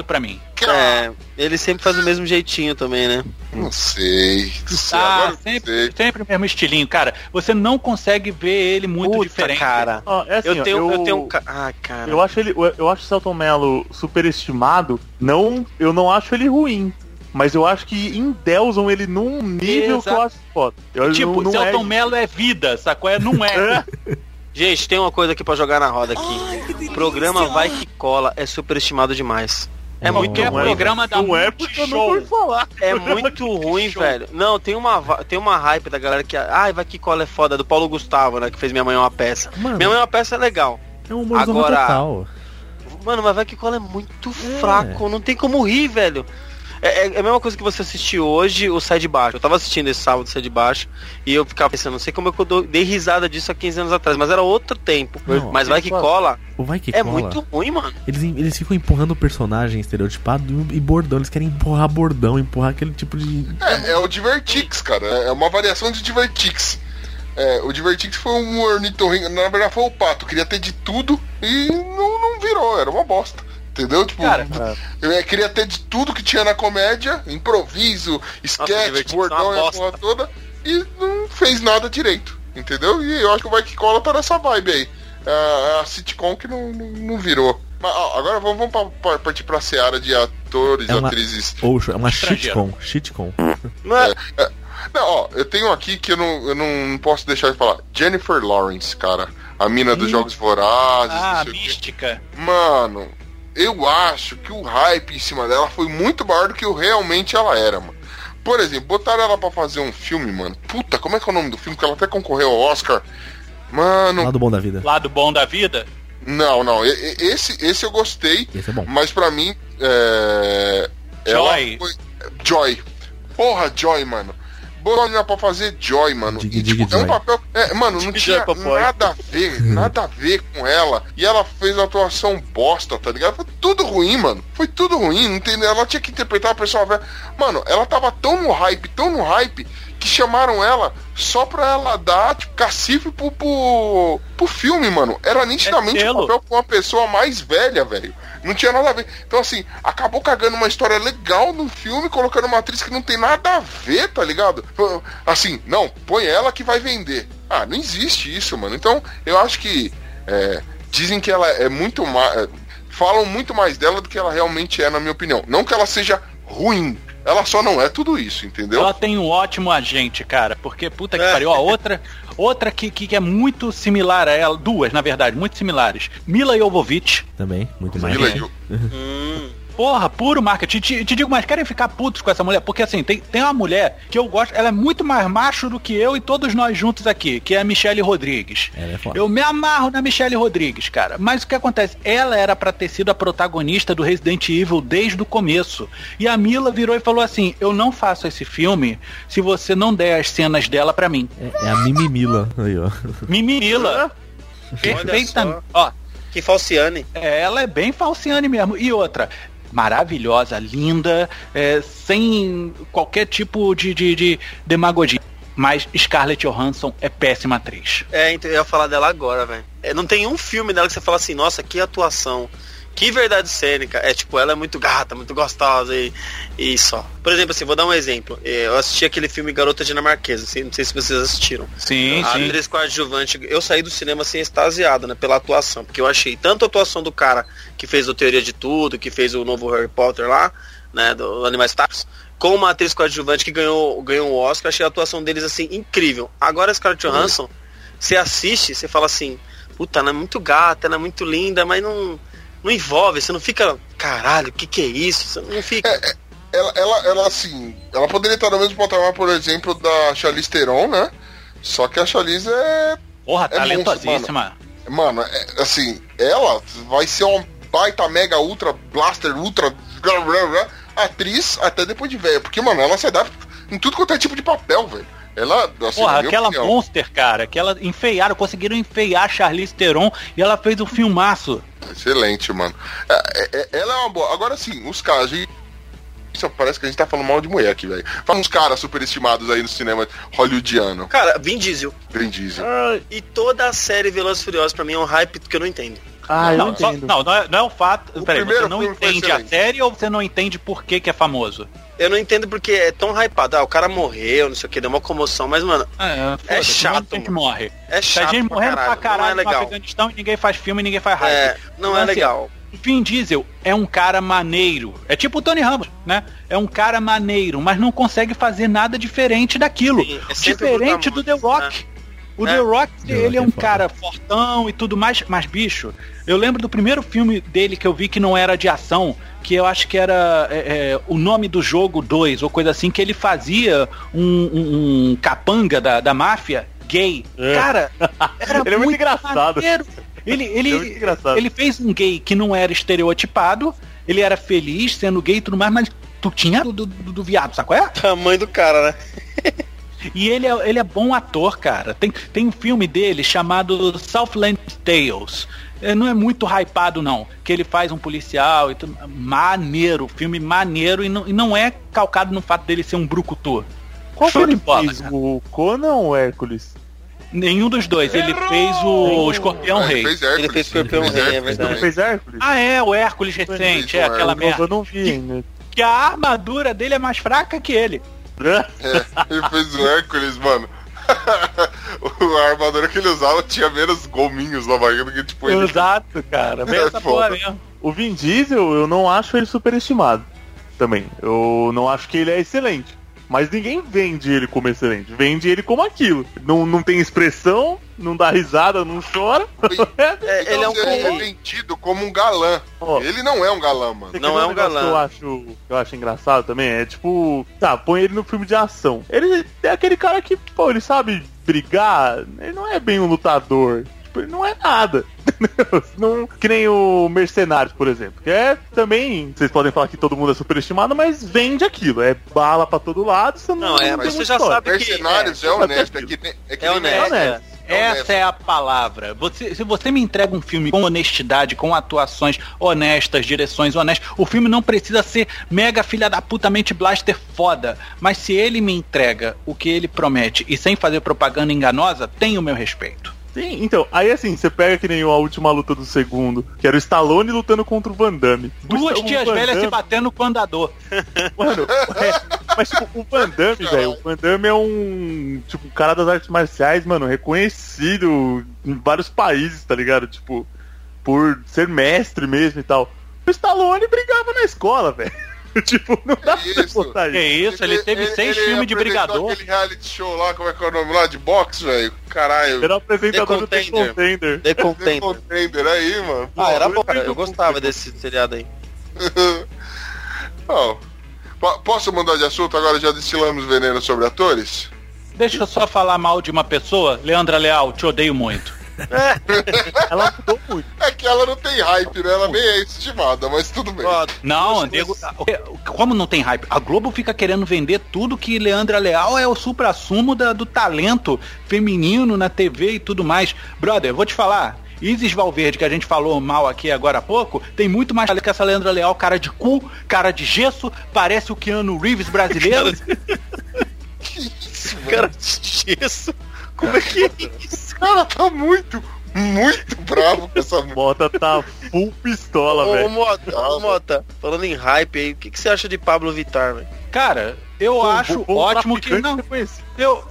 superestimado pra mim. É, ele sempre faz o mesmo jeitinho também, né? Não sei. Não sei. Ah, Agora eu não sempre, sei. sempre o mesmo estilinho, cara. Você não consegue ver ele muito Puta, diferente. cara. Ó, é assim, eu, ó, tenho, eu... eu- tenho um. ca- Ah, cara. Eu acho ele, eu acho o Celton Mello superestimado. Não, eu não acho ele ruim. Mas eu acho que endeusam ele num nível que eu Exato. acho foda. Eu, Tipo, não, não Celton é... Mello é vida, sacou? É, não é. Gente, tem uma coisa aqui pra jogar na roda aqui. O programa Vai Que Cola é superestimado demais. É Não, muito é não é, programa da Não é porque eu não falar. É muito ruim, velho. Não, tem uma, tem uma hype da galera que. Ai, vai que cola é foda, do Paulo Gustavo, né? Que fez Minha Mãe é uma peça. Mano, Minha Mãe é uma peça é legal. é um humorzão Agora- total. Mano, mas vai que cola é muito É. fraco, não tem como rir, velho. É, é- é a mesma coisa que você assistiu hoje, o Sai de Baixo. Eu tava assistindo esse sábado, o Sai de Baixo, e eu ficava pensando, não sei como é que eu dei risada disso há 15 anos atrás, mas era outro tempo. Não, mas vai que cola O Vai Que é Cola, muito ruim, mano. eles, eles ficam empurrando o personagem estereotipado e bordão. Eles querem empurrar bordão, empurrar aquele tipo de... É, é o Divertix, cara. É uma variação de Divertix. É, o Divertix foi um ornitorrinco. Na verdade, foi o pato. Queria ter de tudo e não, não virou. Era uma bosta. Entendeu? Tipo, Cara, eu é, queria ter de tudo que tinha na comédia, improviso, sketch, é bordão e a porra toda, e não fez nada direito. Entendeu? E eu acho que o Vai Que Cola tá nessa vibe aí. É a sitcom que não, não, não virou. Mas ó, agora vamos, vamos pra- pra- partir pra seara de atores, É uma- atrizes Ou é uma shitcom. Shitcom. Não é- Não, ó, eu tenho aqui que eu não, eu não posso deixar de falar. Jennifer Lawrence, cara. A mina dos Jogos Vorazes. ah, não sei o quê. mística. Mano, eu acho que o hype em cima dela foi muito maior do que o realmente ela era, mano. Por exemplo, botaram ela pra fazer um filme, mano. Puta, como é que é o nome do filme? Que ela até concorreu ao Oscar. Mano, Lado bom da vida. Lado bom da vida. não, não. Esse, esse eu gostei. Esse é bom. Mas pra mim, é. Joy. ela foi- Joy. Porra, Joy, mano. Botou a menina pra fazer Joy, mano. Dig, e, dig, tipo, é um papel. É, mano, não Dig, tinha nada a ver, nada a ver com ela. E ela fez uma atuação bosta, tá ligado? Foi tudo ruim, mano. Foi tudo ruim, não entendeu? Ela tinha que interpretar a pessoa velha. Mano, ela tava tão no hype, tão no hype, que chamaram ela só pra ela dar, tipo, cacife pro, pro, pro filme, mano. Era nitidamente um selo. papel com uma pessoa mais velha, velho. Não tinha nada a ver. Então, assim, acabou cagando uma história legal no filme, colocando uma atriz que não tem nada a ver, tá ligado? Assim, não, põe ela que vai vender. Ah, não existe isso, mano. Então, eu acho que. é, dizem que ela é muito mais. Falam muito mais dela do que ela realmente é, na minha opinião. Não que ela seja ruim. Ela só não é tudo isso, entendeu? Ela tem um ótimo agente, cara. Porque, puta que É. pariu. Ó, outra, outra que, que é muito similar a ela. Duas, na verdade, muito similares. Mila Jovovich. Também, muito mais. Mila Jo- Hum, Porra, puro marketing. Te, te digo mais, querem ficar putos com essa mulher? Porque assim, tem, tem uma mulher que eu gosto, ela é muito mais macho do que eu e todos nós juntos aqui, que é a Michelle Rodrigues. Ela é foda. Eu me amarro na Michelle Rodrigues, cara. Mas o que acontece? Ela era pra ter sido a protagonista do Resident Evil desde o começo. E a Mila virou e falou assim: Eu não faço esse filme se você não der as cenas dela pra mim. É, é a Mimimila aí, ó. Mimila. Perfeita. Ó, Que falciane. é, ela é bem falciane mesmo. E outra, maravilhosa, linda, é, sem qualquer tipo de, de, de demagogia. Mas Scarlett Johansson é péssima atriz. É, então eu ia falar dela agora, velho. É, não tem um filme dela que você fala assim, nossa, que atuação. Que verdade cênica. É tipo, ela é muito gata, muito gostosa e, e só. Por exemplo, assim, vou dar um exemplo. É, Eu assisti aquele filme Garota Dinamarquesa, assim, não sei se vocês assistiram. Sim, a atriz coadjuvante, eu saí do cinema assim extasiado, né, pela atuação, porque eu achei tanto a atuação do cara que fez o Teoria de Tudo, que fez o novo Harry Potter lá, né, do Animais Tacos, como a atriz coadjuvante que ganhou, ganhou um Oscar, achei a atuação deles assim incrível. Agora Scarlett Johansson, você assiste, você fala assim, puta, ela é muito gata, ela é muito linda, mas não não envolve, você não fica, caralho, o que que é isso? Você não fica. Ela, ela, ela, assim, ela poderia estar no mesmo patamar, por exemplo, da Charlize Theron, né? Só que a Charlize é. Porra, É monstro, talentosíssima. Mano, é, assim, ela vai ser uma baita, mega, ultra, blaster, ultra. blá, blá, blá, atriz até depois de velha. Porque, mano, ela se adapta em tudo quanto é tipo de papel, velho. Ela, assim, Porra, aquela opinião, monster, cara, que ela enfeiaram, conseguiram enfeiar a Charlize Theron e ela fez um filmaço. Excelente, mano. É, é, é, ela é uma boa. Agora sim, os caras. gente- Isso parece que a gente tá falando mal de mulher aqui, velho. Fala uns caras superestimados aí no cinema hollywoodiano. Cara, Vin Diesel. Vin Diesel. E toda a série Velozes e Furiosos pra mim é um hype que eu não entendo. Ah, eu não, só- entendo. não, não é, não é o fato. O Peraí, você primeiro não entende a série ou você não entende por que, que é famoso? Eu não entendo porque é tão hypado. Ah, o cara morreu, não sei o que, deu uma comoção, mas, mano, É, chato, um monte de gente mano. morre. é Tá chato gente pra morrendo caralho. pra caralho não é legal. Afeganistão e ninguém faz filme e ninguém faz hype. É, não é Assim, legal. O Vin Diesel é um cara maneiro. É tipo o Tony Ramos, né? É um cara maneiro, mas não consegue fazer nada diferente daquilo. Sim, é diferente do The brutamontes, Rock. O É. The Rock, The ele Rock é é um foda. cara fortão e tudo mais, mas bicho, eu lembro do primeiro filme dele que eu vi que não era de ação, que eu acho que era é, é, o nome do jogo 2, ou coisa assim, que ele fazia um, um- um capanga da, da máfia gay. É. Cara, era Ele é muito engraçado. maneiro. Ele, ele, É muito engraçado. ele fez um gay que não era estereotipado, ele era feliz sendo gay e tudo mais, mas tu tinha do, do, do viado, sabe qual é? Tamanho do cara, né? E ele é, ele é bom ator, cara. Tem, tem um filme dele chamado Southland Tales. É, não é muito hypado, não. Que ele faz um policial e tudo. Maneiro, filme maneiro e não, e não é calcado no fato dele ser um brucutu. Qual que Show de ele bola, fez? cara. O Conan ou o Hércules? Nenhum dos dois. Ele fez o Escorpião Ah, Rei. Ele fez Hércules. Ele fez Escorpião Rei, é verdade. Ele fez Hércules? Ah, é, o Hércules recente, é aquela merda. Eu não vi ainda. Que a armadura dele é mais fraca que ele. É, ele fez o Hércules, mano. o- a armadura que ele usava tinha menos gominhos na barriga do que tipo ele. Exato, cara. Bem É essa porra mesmo. O Vin Diesel, eu não acho ele superestimado. Também. Eu não acho que ele é excelente. Mas ninguém vende ele como excelente. Vende ele como aquilo. Não, não tem expressão, não dá risada, não chora. É, ele é um Então, ele é comum. vendido como um galã. Ó, Ele não é um galã, mano. Não é um galã. Que eu acho, que eu acho engraçado também é tipo, tá, põe ele no filme de ação. Ele é aquele cara que, pô, ele sabe brigar, ele não é bem um lutador. Tipo, não é nada. não, que nem o Mercenários, por exemplo. Que é também, vocês podem falar que todo mundo é superestimado, mas vende aquilo. É bala pra todo lado, você não, Não, é, mas você já história. sabe que- Mercenários é, é, honesto. É que, nem- é que É honesto. Honesto. É honesto. Essa é a palavra. Você- se você me entrega um filme com honestidade, com atuações honestas, direções honestas, o filme não precisa ser mega filha da putamente blaster foda. Mas se ele me entrega o que ele promete e sem fazer propaganda enganosa, tem o meu respeito. Sim, então, aí assim, você pega que nem a última luta do segundo, que era o Stallone lutando contra o Van Damme. Duas o tias Van velhas se batendo com o andador. Mano, é, mas tipo, o Van Damme, velho, o Van Damme é um, tipo, um cara das artes marciais, mano, reconhecido em vários países, tá ligado? Tipo, por ser mestre mesmo e tal. O Stallone brigava na escola, velho. tipo, não dá pra você isso. botar Que isso. isso, ele, teve seis filmes de brigador. aquele reality show lá, como é que é o nome lá? De boxe, velho. Caralho. Era o apresentador do The The Contender. Contender. The Contender. Contender aí, mano. Ah, era bom, cara. Eu gostava desse seriado aí. Oh. Po- Posso mudar de assunto? Agora já destilamos veneno sobre atores? Deixa eu só falar mal de uma pessoa. Leandra Leal, te odeio muito. Ela mudou muito. É que ela não tem hype, né? Ela nem é estimada, mas tudo bem. Não, nego, como não tem hype? A Globo fica querendo vender tudo que Leandra Leal é o supra-sumo da- do talento feminino na TV e tudo mais. Brother, vou te falar. Isis Valverde, que a gente falou mal aqui agora há pouco, tem muito mais talento que essa Leandra Leal, cara de cu, cara de gesso, parece o Keanu Reeves brasileiro. cara de gesso. Como é que é isso? Cara, tá muito, muito bravo com essa. Mota tá full pistola, Ô, velho. Mota, ô, Mota, falando em hype aí, o que, que você acha de Pablo Vittar, velho? Cara, eu acho Bom ótimo que não. Eu,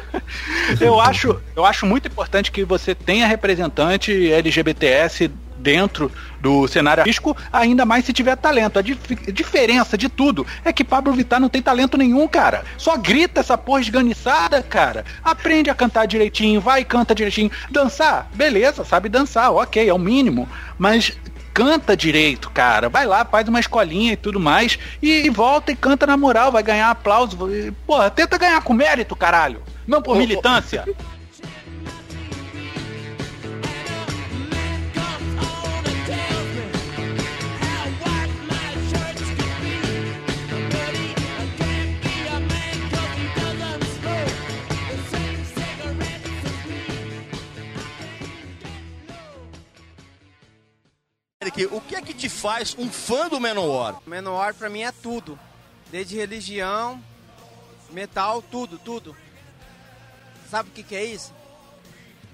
eu acho, eu acho muito importante que você tenha representante LGBTS dentro do cenário artístico, ainda mais se tiver talento. A dif- diferença de tudo é que Pablo Vittar não tem talento nenhum, cara. Só grita essa porra esganiçada, cara. Aprende a cantar direitinho, vai e canta direitinho. Dançar, beleza, sabe dançar, ok, é o mínimo. Mas canta direito, cara. Vai lá, faz uma escolinha e tudo mais. E, volta e canta na moral, vai ganhar aplauso. Porra, tenta ganhar com mérito, caralho. Não por militância. Eric, o que é que te faz um fã do Manowar? Menor pra mim é tudo. Desde religião, metal, tudo, tudo. Sabe o que, que é isso?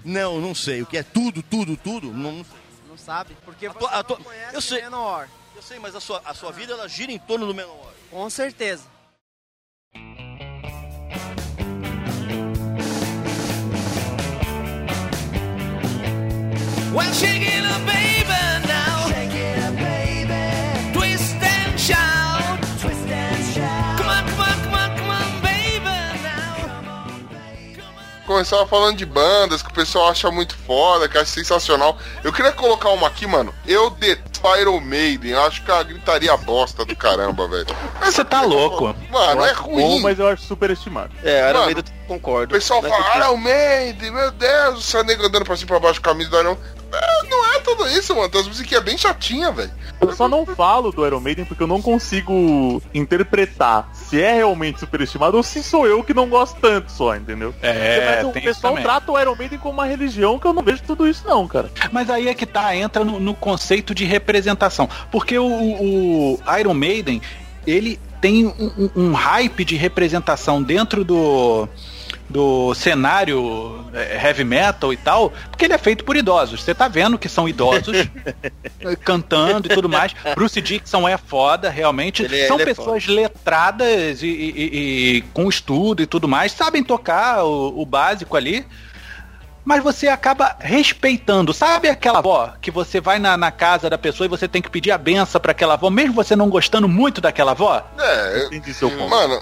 Não, não sei. O que é tudo, tudo, tudo? Não, Não sabe? Porque A você tua- tua- não conhece eu sei. Menor. eu sei, mas a sua, a sua vida ela gira em torno do Manowar. Com certeza. Well, shake it up, baby, Começava falando de bandas que o pessoal acha muito foda, que acha sensacional. Eu queria colocar uma aqui, mano. Eu detesto Iron Maiden. Eu acho que a gritaria bosta do caramba, velho. Você tá louco. Mano, Eu é ruim. bom, mas eu acho super estimado. É, Iron Maiden eu O concordo. pessoal é fala, Iron Maiden, meu Deus, o seu nego andando pra cima e pra baixo com a camisa do Iron É, Não é tudo isso, mano. Tem umas musiquinhas bem chatinhas, velho. Eu só não falo do Iron Maiden porque eu não consigo interpretar se é realmente superestimado ou se sou eu que não gosto tanto só, entendeu? É, Mas o pessoal trata o Iron Maiden como uma religião que eu não vejo tudo isso não, cara. Mas aí é que tá, entra no, no conceito de representação. Porque o, o Iron Maiden, ele tem um, um- um hype de representação dentro do, do cenário eh, heavy metal e tal, porque ele é feito por idosos. Você tá vendo que são idosos cantando e tudo mais. Bruce Dixon é foda, realmente. Ele é- são ele é pessoas letradas e, e- e- com estudo e tudo mais, sabem tocar o- o básico ali mas você acaba respeitando. Sabe aquela avó que você vai na, na casa da pessoa e você tem que pedir a benção pra aquela avó, mesmo você não gostando muito daquela avó? É, Entendi seu ponto. mano,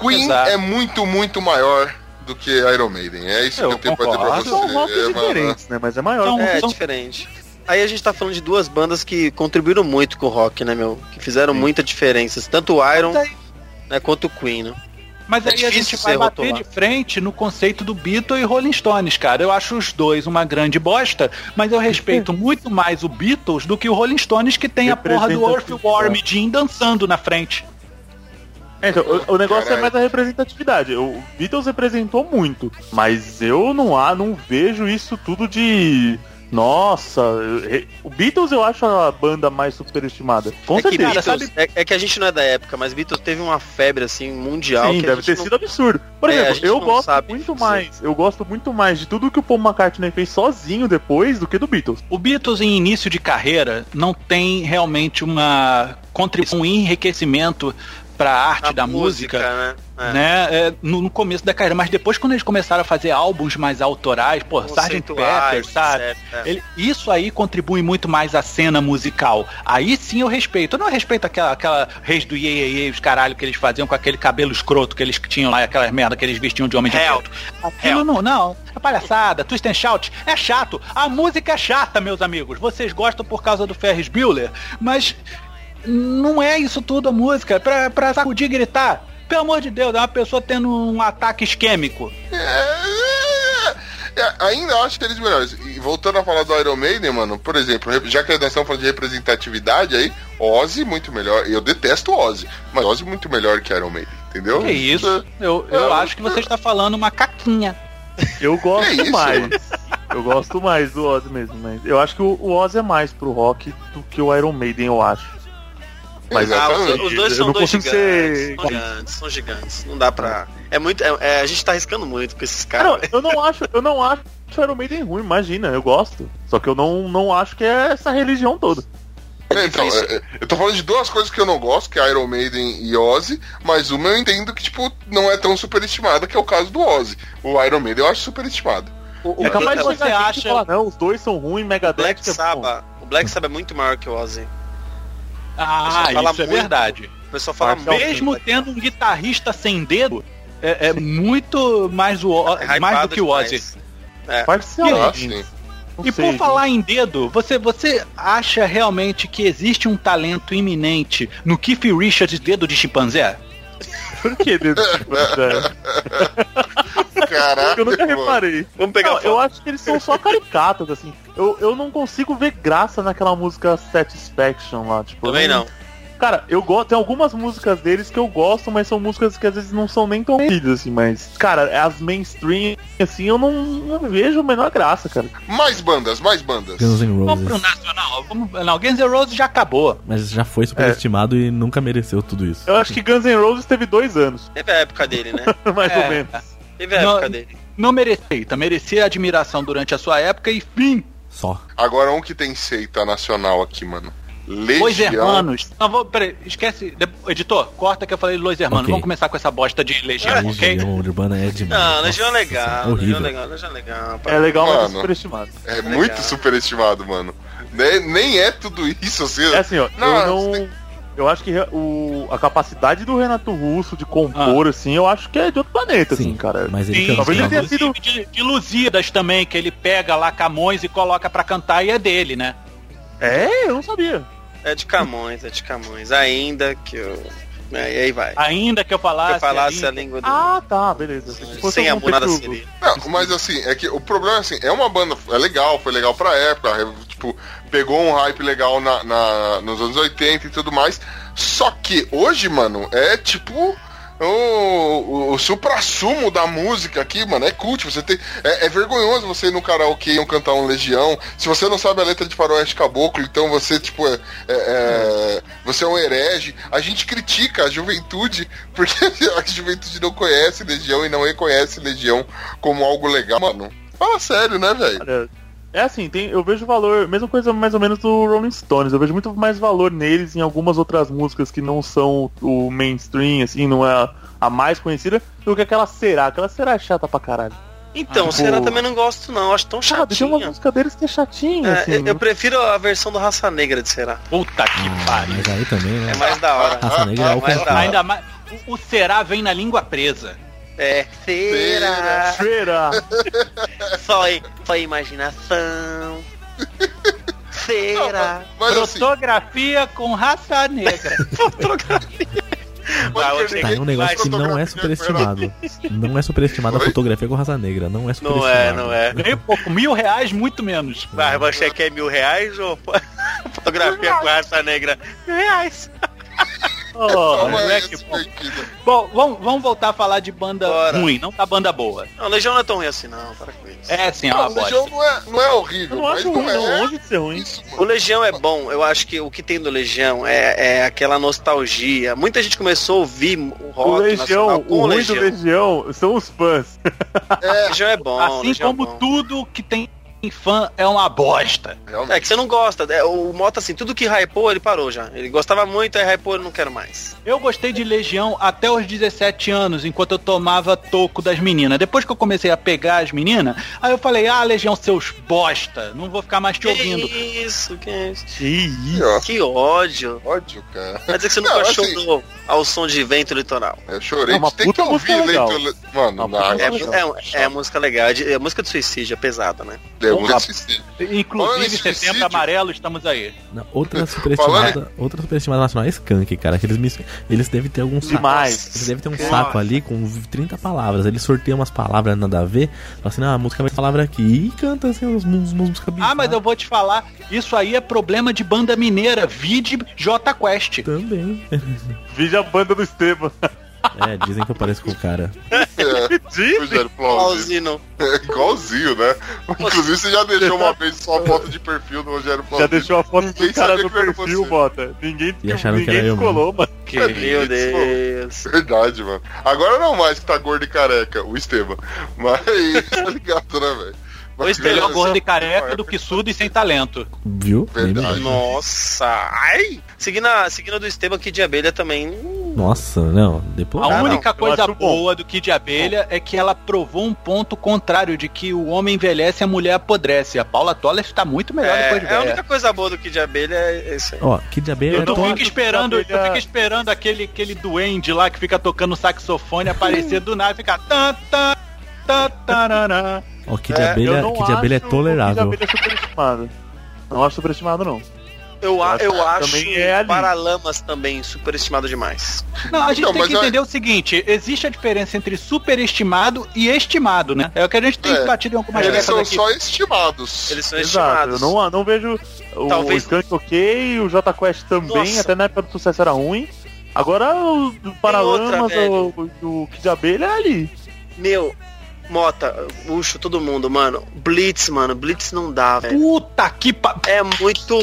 Queen Exato. é muito, muito maior do que Iron Maiden. É isso Eu que eu tenho pra dizer pra você. São rocks É, mano, diferentes, né? Mas é maior. São- É, são- diferente. Aí a gente tá falando de duas bandas que contribuíram muito com o rock, né, meu? Que fizeram muita diferença. Tanto o Iron né, quanto o Queen, né? mas É aí a gente vai bater rotular. de frente no conceito do Beatles e Rolling Stones, cara. Eu acho os dois uma grande bosta, mas eu respeito muito mais o Beatles do que o Rolling Stones, que tem a porra do Earthworm Jim dançando na frente. É, então, o, o negócio Caralho. é mais a representatividade. O Beatles representou muito, mas eu não há, não vejo isso tudo de nossa, o Beatles eu acho a banda mais superestimada. Com é, que certeza. Beatles, é, é que a gente não é da época, mas Beatles teve uma febre assim mundial. Sim, que deve ter não- sido absurdo. Por É, exemplo, eu gosto sabe muito mais, eu gosto muito mais de tudo que o Paul McCartney fez sozinho depois do que do Beatles. O Beatles em início de carreira não tem realmente uma contribuição, um enriquecimento para a arte a da música, né? É. né? é, no, no começo da carreira, mas depois quando eles começaram a fazer álbuns mais autorais, pô, Sgt. Pepper, sabe? etc, é. Ele- isso aí contribui muito mais à cena musical. Aí sim eu respeito. Eu não respeito aquela, aquela reis do Iê, os caralho que eles faziam com aquele cabelo escroto que eles tinham lá, aquelas merda que eles vestiam de homem de Hell. preto. Aquilo não, não. É palhaçada. Twist and Shout é chato. A música é chata, meus amigos. Vocês gostam por causa do Ferris Bueller, mas não é isso tudo a música. Pra, pra sacudir e gritar. Pelo amor de Deus, é uma pessoa tendo um ataque isquêmico. É, é, ainda acho eles melhores. E voltando a falar do Iron Maiden, mano, por exemplo, já que nós estamos falando de representatividade aí, Ozzy muito melhor. Eu detesto Ozzy, mas Ozzy muito melhor que Iron Maiden, entendeu? Que isso? Eu, eu acho que você está falando uma caquinha. Eu Que gosto isso? mais. Eu gosto mais do Ozzy mesmo, mas eu acho que o, o Ozzy é mais pro rock do que o Iron Maiden, eu acho. Mas Ah, os, os dois são dois gigantes. ser- São gigantes, são gigantes. Não dá pra. É muito. é- é, a gente tá arriscando muito com esses Ah, não, caras. eu não acho, eu não acho o Iron Maiden ruim, imagina, eu gosto. Só que eu não, não acho que é essa religião toda. É, então, é, é, eu tô falando de duas coisas que eu não gosto, que é Iron Maiden e Ozzy, mas uma eu entendo que, tipo, não é tão superestimada, que é o caso do Ozzy. O Iron Maiden eu acho superestimado. O, o É capaz de você acha- falar, não, os dois são ruins, Megadeth Black é. O Black Sabbath é muito maior que o Ozzy. Ah, isso é muito. verdade. O pessoal fala muito. Mesmo tendo um guitarrista sem dedo, é, é muito mais, o, É mais do que o. Ozzy. Parcialmente. Ah, sim. Não E sei, por falar em dedo, você, você acha realmente que existe um talento iminente no Keith Richards dedo de chimpanzé? Por que dedo de chimpanzé? Caraca, Eu nunca reparei. Vamos pegar Não, eu acho que eles são só caricatos, assim. Eu, eu não consigo ver graça naquela música Satisfaction lá, tipo. Também não. Cara, eu gosto. Tem algumas músicas deles que eu gosto, mas são músicas que às vezes não são nem tão ouvidas, assim, mas. Cara, as mainstream, assim, eu não, não vejo a menor graça, cara. Mais bandas, mais bandas. Guns N' Vamos pro Roses. nacional. Vamos, não, Guns N' Roses já acabou. Mas já foi superestimado e nunca mereceu tudo isso. Eu acho que Guns N' Roses teve dois anos, Teve a época dele, né? mais É. ou menos. Teve a Não, época dele. Não merecia, merecia admiração durante a sua época e fim. Só. Agora um que tem seita nacional aqui, mano. Los Legião. Hermanos. Não, vou, peraí, esquece. Editor, corta que eu falei Los Hermanos. Ok. Vamos começar com essa bosta de Legião, A ok? Legião Urbana é demais. Não, Legião é Nossa, legal. Legião é legal, Legião é legal. É legal, mas é Mano. superestimado. É muito superestimado, mano. Nem, nem é tudo isso, assim. É assim, ó, Não, eu você não. Eu acho que o, a capacidade do Renato Russo de compor, assim, eu acho que é de outro planeta, Sim, assim, cara. mas ele Sim, talvez ele tenha sido- de, de Lusíadas também, que ele pega lá Camões e coloca pra cantar e é dele, né? É, eu não sabia. É de Camões, é de Camões. Ainda que eu. É, e aí vai. Ainda que eu Se falasse. eu falasse a ali- língua do. Ah, tá, beleza. Sem amor nada texto- seria. Não, mas assim, é que o problema é assim, é uma banda, é legal, foi legal pra época, é, tipo, pegou um hype legal na, na- nos anos 80 e tudo mais. Só que hoje, mano, é tipo o, o, o supra-sumo da música aqui, mano, é cult. Você tem, é, é vergonhoso você ir no karaokê e cantar um Legião. Se você não sabe a letra de Faroeste Caboclo, então você, tipo, é, é- é- você é um herege. A gente critica a juventude, porque a juventude não conhece Legião e não reconhece Legião como algo legal, mano. Fala sério, né, velho? É assim, tem, eu vejo valor, mesma coisa mais ou menos do Rolling Stones, eu vejo muito mais valor neles em algumas outras músicas que não são o mainstream, assim, não é a, a mais conhecida, do que aquela Será. Aquela Será é chata pra caralho. Então, Ah, Será pô. também não gosto, não. Acho tão Sabe, tem uma música deles que é chatinha, É, assim. eu, eu prefiro a versão do Raça Negra de Será. Puta que Ah, pariu. mas aí também, né? É mais da hora. Raça Negra é o mais da contrário. Ainda mais. O, o será vem na língua presa. É, será? Será? Só, só imaginação. Será? Mas assim, Fotografia com raça negra. Vai, mas Tá, é um negócio que não é fotografia superestimado. Não é superestimado a fotografia com raça negra. Não é Não superestimado. é, não é. Ganhei pouco, mil reais, muito menos. Vai, você quer mil reais ou fo- fotografia com raça negra? Mil reais. Oh, não é que bom. Bom, vamos, vamos voltar a falar de banda Bora. ruim, não da banda boa. Não, Legião não é tão ruim assim, não. Para com isso. É sim, é Não, uma o Legião não é, não é Eu horrível, não mas acho não ruim, não. é. Longe de ser ruim. Isso, O. Legião é bom, eu acho que o que tem do Legião é, é aquela nostalgia. Muita gente começou a ouvir o rock O Legião, o o ruim Legião. do Legião são os fãs. Legião é bom, Assim Legião é como bom. tudo que tem fã é uma bosta. Realmente. É que você não gosta. é, o Mota, assim, tudo que hypou, ele parou já. Ele gostava muito, aí hypou, ele não quero mais. Eu gostei de Legião até os 17 anos, enquanto eu tomava toco das meninas. Depois que eu comecei a pegar as meninas, aí eu falei, ah, Legião, seus bosta, não vou ficar mais te ouvindo. Que isso, que isso. Ih, ó, Que ódio. Ódio, cara. Quer dizer que você Não, nunca assim- chorou ao som de vento litoral. Eu chorei É uma ter que puta música ouvir legal. leito. Mano, não, puta É, música não, é, é a música legal, é, de- é a música de suicídio, é pesada, né? É, é. Falando Inclusive, em setembro amarelo, estamos aí. Não, outra superestimada, outra superestimada nacional é Skank, cara. Que eles, mis- eles devem ter algum saco. Demais. Eles devem ter um Nossa. saco ali com 30 palavras. Eles sorteiam umas palavras nada a ver. Falam assim, ah, a música vai ter palavra aqui. E canta assim umas, umas músicas Ah, mas eu vou te falar, isso aí é problema de banda mineira, vide J Quest. Também. Vide a banda do Esteban. É, dizem que eu pareço com o cara. É, Plausível. Igualzinho. É igualzinho, né? Inclusive, você já deixou uma vez só a foto de perfil do Rogério Já Plausível. deixou a foto Ninguém do cara que era perfil, bota. Ninguém, E acharam que ninguém era eu mano. Meu Deus. Verdade, mano. Agora não mais que tá gordo e careca, o Esteban. Mas, tá ligado, né, velho? Esteban Melhor gordo e careca do que surdo e sem talento. Viu? Verdade. Nossa. Ai. Seguindo a, seguindo a do Esteban aqui de abelha também. hum, Nossa, não. A. Ah, única eu coisa bom. boa do Kid Abelha é que ela provou um ponto contrário de que o homem envelhece e a mulher apodrece. A Paula Toller está muito melhor É, depois de é a única coisa boa do Kid de abelha é isso aí. Ó, que de abelha Eu é não acho fica esperando, que abelha- tu fica esperando aquele, aquele duende lá que fica tocando saxofone aparecer do nada e ficar tan, tan, tan, tarará. Ó, que de É, abelha, eu de abelha é acho tolerável. O Kid Abelha superestimado. Não acho superestimado, não. Eu, a- eu acho Também é. Paralamas também superestimado demais. Não, a gente Então, tem que é- entender o seguinte: existe a diferença entre superestimado e estimado, né? É o que a gente tem É, batido em algumas Eles são aqui. só estimados. Eles são Exato. Eu estimados. não, não vejo o, Talvez- o Skunk ok, o J Quest também, Nossa. até na época do sucesso era ruim. Agora o Paralamas, outra, velho. o, o Kid Abelha é ali. Meu, Mota, puxo todo mundo, mano. Blitz, mano. Blitz não dá, velho. Puta que pa... É muito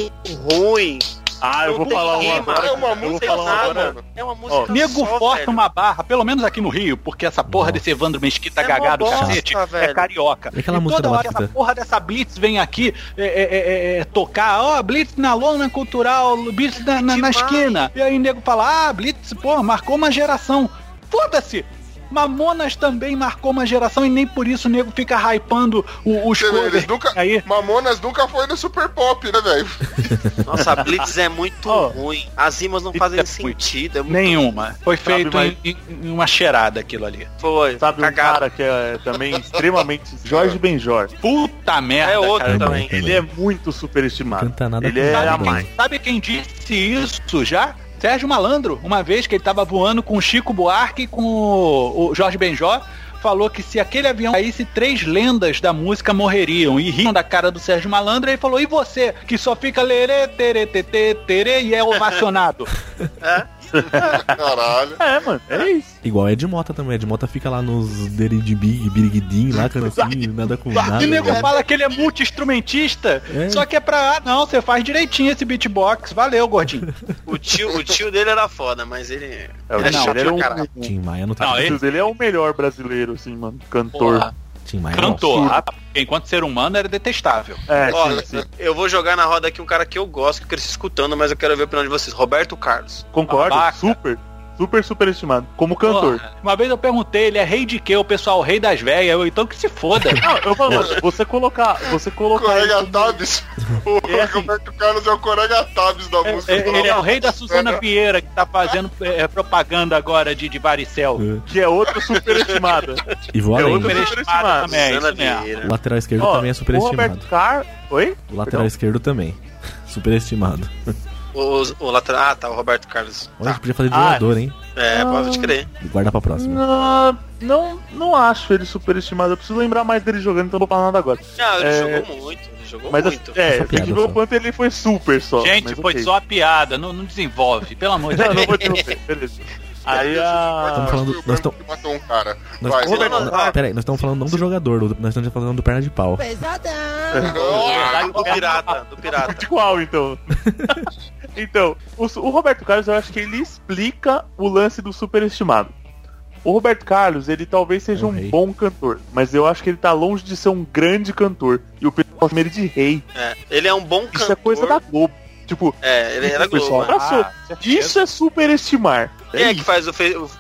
ruim. Ah, eu Não vou falar um rima, agora. é uma música falar um nada. É uma música Nego só, força velho. uma barra, pelo menos aqui no Rio, porque essa porra desse Evandro Mesquita É gagado cacete é velho. carioca. E aquela e música toda da hora essa porra dessa Blitz vem aqui é, é, é, é, tocar, ó, Blitz na lona cultural, Blitz na, na, na esquina. E aí o nego fala, ah, Blitz, pô, marcou uma geração. Foda-se! Mamonas também marcou uma geração e nem por isso o nego fica hypando o- os covers. Nunca. Aí, Mamonas nunca foi no Super Pop, né, velho? Nossa, a Blitz é muito Ó, ruim. As rimas não fazem é muito- sentido. É muito nenhuma. Foi feito em, em uma cheirada aquilo ali. Foi. Sabe um cagado. cara que é também extremamente Jorge Benjor. Puta merda, É outro cara. também. Ele é muito superestimado. Canta nada Ele é a mais. quem, sabe quem disse isso já? Sérgio Malandro, uma vez que ele tava voando com o Chico Buarque e com o, Jorge Benjó, falou que se aquele avião caísse, três lendas da música morreriam. E riam da cara do Sérgio Malandro, e ele falou, e você, que só fica lerê, terê, tetê, terê, e é ovacionado. Caralho. É, mano, é isso. Igual Ed Mota também. Ed Mota fica lá nos Derid Big, Biriguidim, lá, cantinho, nada com nada. e o nego fala que ele é multi-instrumentista, É. só que é pra, ah, não, você faz direitinho esse beatbox, valeu, gordinho. O tio, o tio dele era foda, mas ele. É, o ele é não, chato é pra um, caralho. Tim Maia não tá. Não, o ele- dele é o melhor brasileiro, assim, mano. Cantor. Porra, Tim Maia cantor, ah, enquanto ser humano era detestável. É, Ó, sim, sim. eu vou jogar na roda aqui um cara que eu gosto, que eu cresci escutando, mas eu quero ver a opinião de vocês. Roberto Carlos. Concordo, Babaca. super, super superestimado. Como cantor. Porra, uma vez eu perguntei, ele é rei de quê? O pessoal, rei das velhas. Eu, então que se foda. Não, eu falo, você colocar, você colocar Corega como- Tabs. O É assim. Roberto Carlos é o Corega Tabs da música. É, ele é o rei da Suzana Vieira, que tá fazendo é, propaganda agora de, de varicel. que é outro superestimado. E vou É além. também, é isso mesmo. Vieira. O lateral esquerdo Ó, também é o superestimado. Roberto Car... Oi? O lateral Perdão? esquerdo também. Superestimado. O, o lateral. Ah, tá, o Roberto Carlos. Olha, a Tá. gente podia fazer de Ah, jogador, hein? É, pode crer. Guarda pra próxima. Não, não, não acho ele superestimado. Eu preciso lembrar mais dele jogando, então não vou falar nada agora. Não, ele É, jogou muito. Ele jogou Mas muito. é, tem que piada ver o só. quanto ele foi super só. Gente, mas foi ok. só a piada, não, não desenvolve, pelo amor de Não, não Deus. vou interromper, beleza. Aí a. Estamos falando- nós que matou um cara. Nós, Vai, Roberto- Roberto. Ah, Pera aí, nós estamos falando não do jogador, do- nós estamos falando do perna de pau. do pirata, do pirata. Igual, então. então, o, o Roberto Carlos, eu acho que ele explica o lance do superestimado. O Roberto Carlos, ele talvez seja É um rei. bom cantor, mas eu acho que ele tá longe de ser um grande cantor. E o pessoal chama ele de rei. É, ele é um bom cantor. Isso é coisa da Globo. Tipo, É, ele era o pessoal Globo. abraçou. Ah. Isso é superestimar. Quem é que faz o,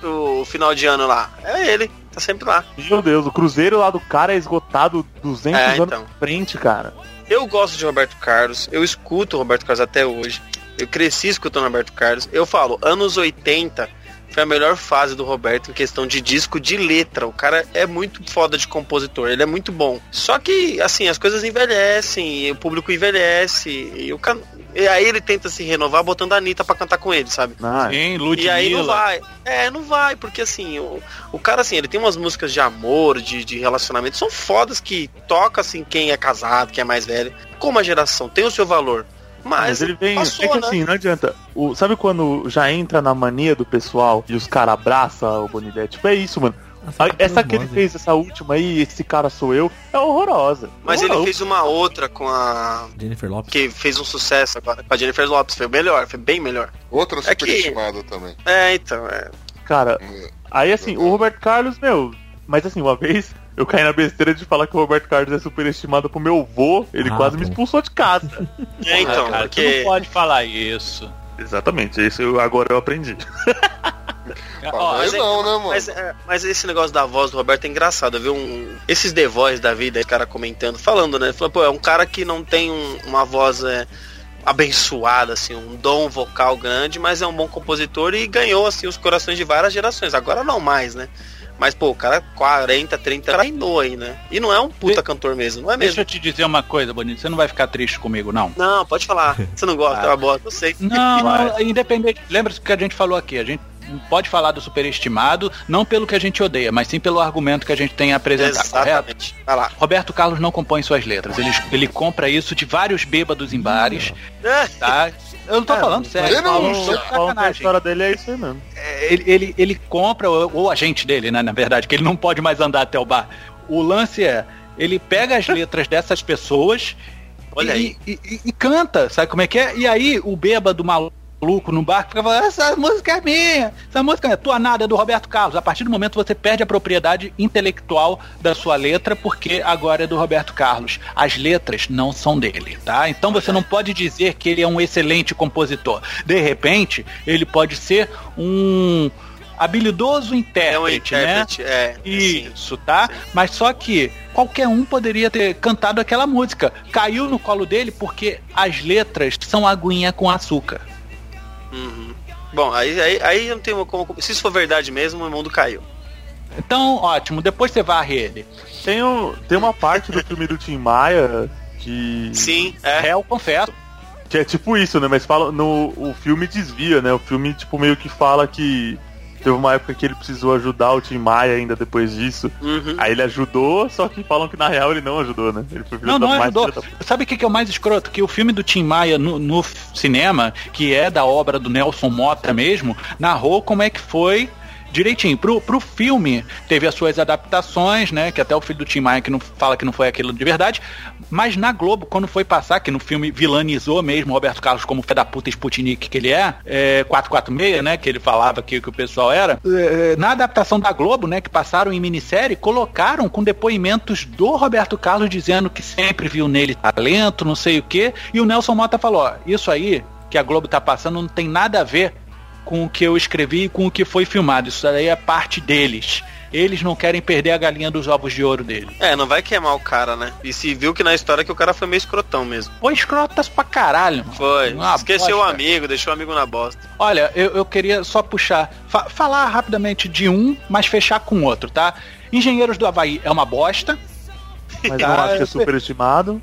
o- o final de ano lá? É ele, tá sempre lá. Meu Deus, o Cruzeiro lá do cara é esgotado 200 É, anos então. na frente, cara. Eu gosto de Roberto Carlos, eu escuto o Roberto Carlos até hoje. Eu cresci escutando Roberto Carlos. Eu falo, anos 80 foi a melhor fase do Roberto em questão de disco de letra. O cara é muito foda de compositor, ele é muito bom. Só que, assim, as coisas envelhecem, o público envelhece, e o cara. E aí ele tenta se renovar botando a Anitta pra cantar com ele, sabe? Ah, Sim, E aí não Ludmilla. vai. É, não vai, porque assim, o, o cara assim, ele tem umas músicas de amor, de, de relacionamento, são fodas que toca assim quem é casado, quem é mais velho. Como a geração tem o seu valor. Mas, Mas ele vem. passou, é que né? assim, não adianta. O, sabe quando já entra na mania do pessoal e os caras abraçam o Bonilé? Tipo, é isso, mano. Essa que ele fez, essa última aí, esse cara sou eu, é horrorosa. Mas ele Horrorosa. fez uma outra com a. Jennifer Lopes. que fez um sucesso agora, com a Jennifer Lopes. Foi melhor, foi bem melhor. Outra É que- superestimada também. É, então, é. Cara, aí assim, o Roberto Carlos, meu. Mas assim, uma vez eu caí na besteira de falar que o Roberto Carlos é superestimado pro meu vô, ele Ah, quase me bom. expulsou de casa. É, então, cara, tu porque. não pode falar isso. Exatamente, isso eu, agora eu aprendi. Ó, Mas é- não, né, mano? Mas, é, mas esse negócio da voz do Roberto é engraçado, viu? Um, esses The Voice da vida, esse cara comentando, falando, né? Falou, pô, é um cara que não tem um- uma voz é, abençoada, assim, um dom vocal grande, mas é um bom compositor e ganhou, assim, os corações de várias gerações. Agora não mais, né? Mas, pô, o cara 40, 30, reinou aí, né? E não é um puta cantor mesmo, não é Deixa mesmo? eu te dizer uma coisa, Bonito. Você não vai ficar triste comigo, não. Não, pode falar. Você não gosta, é uma bosta, eu sei. Não, independente. Lembra-se do que a gente falou aqui. A gente pode falar do superestimado, não pelo que a gente odeia, mas sim pelo argumento que a gente tem a apresentar, correto? Exatamente. Vai lá. Roberto Carlos não compõe suas letras. Ele, ele compra isso de vários bêbados em bares, É, tá? Eu não tô falando sério. Denúncia! Falando Falando de falando que a história dele é isso aí mesmo. É, Ele, ele, ele compra, ou a gente dele, né, na verdade, que ele não pode mais andar até o bar. O lance é, ele pega as letras dessas pessoas Olha e, e- e- e canta, sabe como é que é? E aí o bêbado maluco no bar fica falando, essa música é minha, essa música é tua nada, é do Roberto Carlos. A partir do momento você perde a propriedade intelectual da sua letra, porque agora é do Roberto Carlos. As letras não são dele, tá? Então você não pode dizer que ele é um excelente compositor. De repente, ele pode ser um habilidoso é um intérprete, né? intérprete, é. assim. Isso, tá? Mas só que qualquer um poderia ter cantado aquela música. Caiu no colo dele porque as letras são aguinha com açúcar. Uhum. Bom, aí, aí, aí não tem como. Se isso for verdade mesmo, o mundo caiu. Então, ótimo, depois você varre ele. Tem, um, tem uma parte do filme do Tim Maia que. Sim, é. Réu, confesso. Que é tipo isso, né? Mas fala. No, o filme desvia, né? O filme, tipo, meio que fala que. Teve uma época que ele precisou ajudar o Tim Maia ainda depois disso. Uhum. Aí ele ajudou, só que falam que na real ele não ajudou, né? Ele foi filho Não, da não mais ajudou. da- Sabe o que que é o mais escroto? Que o filme do Tim Maia no, no cinema, que é da obra do Nelson Mota mesmo, narrou como é que foi direitinho. Pro, pro filme, teve as suas adaptações, né? Que até o filho do Tim Maia que não fala que não foi aquilo de verdade. Mas na Globo, quando foi passar, que no filme vilanizou mesmo Roberto Carlos como fé da puta Sputnik que ele é, é 446, né? Que ele falava que, que o pessoal era. é, na adaptação da Globo, né? Que passaram em minissérie, colocaram com depoimentos do Roberto Carlos dizendo que sempre viu nele talento, não sei o quê. E o Nelson Mota falou: ó, isso aí que a Globo tá passando não tem nada a ver com o que eu escrevi e com o que foi filmado. Isso daí é parte deles. Eles não querem perder a galinha dos ovos de ouro dele. É, não vai queimar o cara, né? E se viu que na história que o cara foi meio escrotão mesmo. Foi escrotas pra caralho. mano. Foi. Uma Esqueceu o bosta. amigo, deixou o amigo na bosta. Olha, eu, eu queria só puxar, fa- falar rapidamente de um, mas fechar com outro, tá? Engenheiros do Havaí é uma bosta, Mas não acho que é eu- superestimado.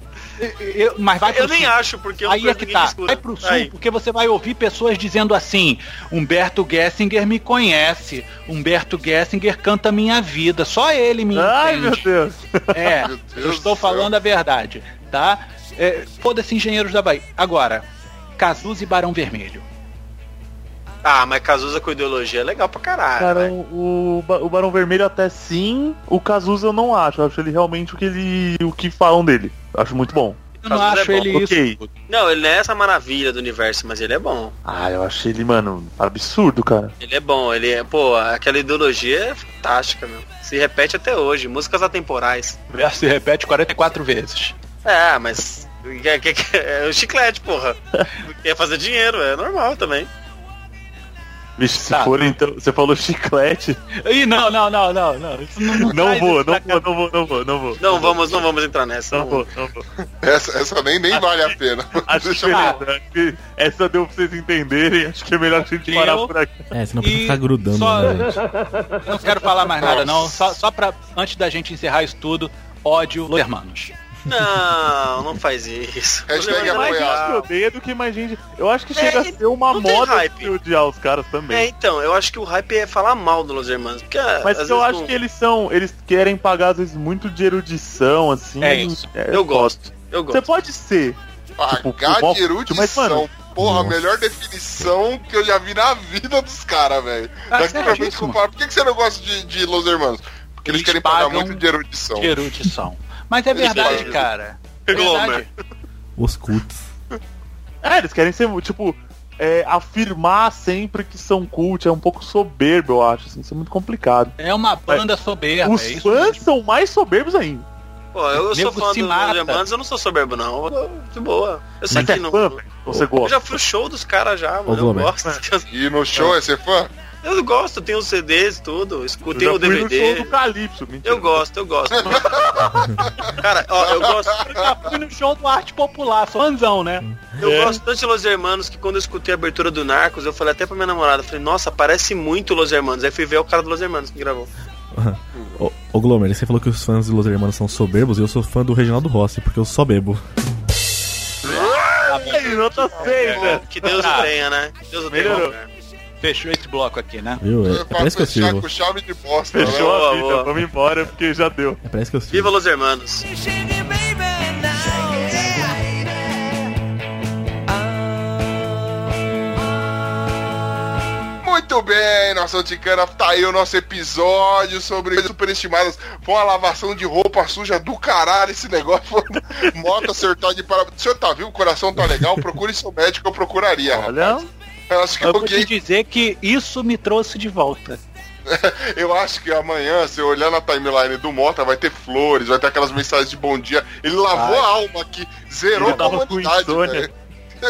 eu- mas vai Eu nem sul. acho, porque eu Aí é que tá. escuta. Vai pro sul, Aí. porque você vai ouvir pessoas dizendo assim: Humberto Gessinger me conhece, Humberto Gessinger canta minha vida, só ele me Ai, meu entende. Deus. É, Meu Deus eu estou falando a verdade, tá? É, Foda-se, engenheiros da Bahia. Agora, Cazuza e Barão Vermelho. Ah, mas Cazuza com ideologia é legal pra caralho. Cara, vai. o, o Ba- o Barão Vermelho até sim, o Cazuza eu não acho. Eu acho ele realmente o que ele. o que falam dele. Eu acho muito bom. Eu não é acho bom, ele ok. isso. Não, ele não é essa maravilha do universo, mas ele é bom. Ah, eu achei ele, mano, absurdo, cara. Ele é bom, ele é. Pô, aquela ideologia é fantástica, meu. Se repete até hoje. Músicas atemporais. Verso se repete 44 vezes. É, mas. É, é, é o chiclete, porra. Quer fazer dinheiro, é normal também. Vixe, se Tá. for então. Você falou chiclete. Ih, não, não, não, não, não. Isso não, não Não vou, não vou, não vou, não vou, não vou. Não vamos, não vamos entrar nessa. Não vou, não vou. Essa, essa nem, nem vale a pena. Acho Deixa que, acho que essa deu pra vocês entenderem. Acho que é melhor a gente Eu- parar por aqui. É, senão precisa ficar grudando, só- não quero falar mais nada, não. Só, só pra, antes da gente encerrar isso tudo, ódio Hermanos. Não, não faz isso. Hashtag Mais gente que odeia do que mais gente. Eu acho que É, chega a ser uma moda odiar os caras também. É, então, eu acho que o hype é falar mal do Los Hermanos. Porque, Mas às eu acho não- que eles são. Eles querem pagar, às vezes, muito de erudição, assim. É isso. Eu gosto. Eu Você gosto. pode ser. Tipo, Pagar mal- de erudição. mas, mano, Porra, a melhor definição que eu já vi na vida dos caras, velho. Ah, Daqui pra frente certíssimo. comparar. Por que, que você não gosta de, de Los Hermanos? Porque eles, Eles querem pagar muito de erudição. De erudição. Mas é verdade, cara. Glomer. Verdade. Os cults. É, eles querem ser, tipo, é, afirmar sempre que são cult. É um pouco soberbo, eu acho. Assim, isso é muito complicado. É uma banda soberba. Os é isso fãs mesmo. são mais soberbos ainda. Pô, eu sou Nego fã se do mata. Los Hermanos, eu não sou soberbo, não. Eu- De boa. Eu sei Mas que é não. fã. Você Eu gosta. já fui no show dos caras já, mano. Eu gosto. E no show é ser fã? Eu gosto, tenho os CDs, tudo. Escutei o no show DVD. do Calypso. Mentira. Eu gosto, eu gosto. Cara, ó, eu gosto. Eu já fui no show do Arte Popular, fãzão, né? Eu É. gosto tanto de Los Hermanos que quando eu escutei a abertura do Narcos, eu falei até pra minha namorada, falei, nossa, parece muito Los Hermanos. Aí fui ver o cara do Los Hermanos que gravou. Ô, ô Glomer, você falou que os fãs de Los Hermanos são soberbos e eu sou fã do Reginaldo Rossi, porque eu só bebo. Aí, nota 6, né? Que Deus o tenha, né? Que Deus o tenha. Fechou esse bloco aqui, né? Viu? É, é isso que eu sirvo. com chave de bosta, Fechou né? A vida. boa. Vamos embora porque já deu. É isso que eu sirvo. Viva Los Hermanos. Muito bem, nossa Ticana, tá aí o nosso episódio sobre superestimadas. Foi uma lavação de roupa suja do caralho esse negócio. Moto acertar de para. O senhor tá viu? O coração tá legal? Procure seu médico, eu procuraria. Olha, rapaz. Eu acho que Eu vou te alguém. dizer que isso me trouxe de volta. Eu acho que amanhã, se eu olhar na timeline do Mota, vai ter flores, vai ter aquelas mensagens de bom dia. Ele lavou a alma aqui, zerou Ele tava a com humanidade, insônia. velho.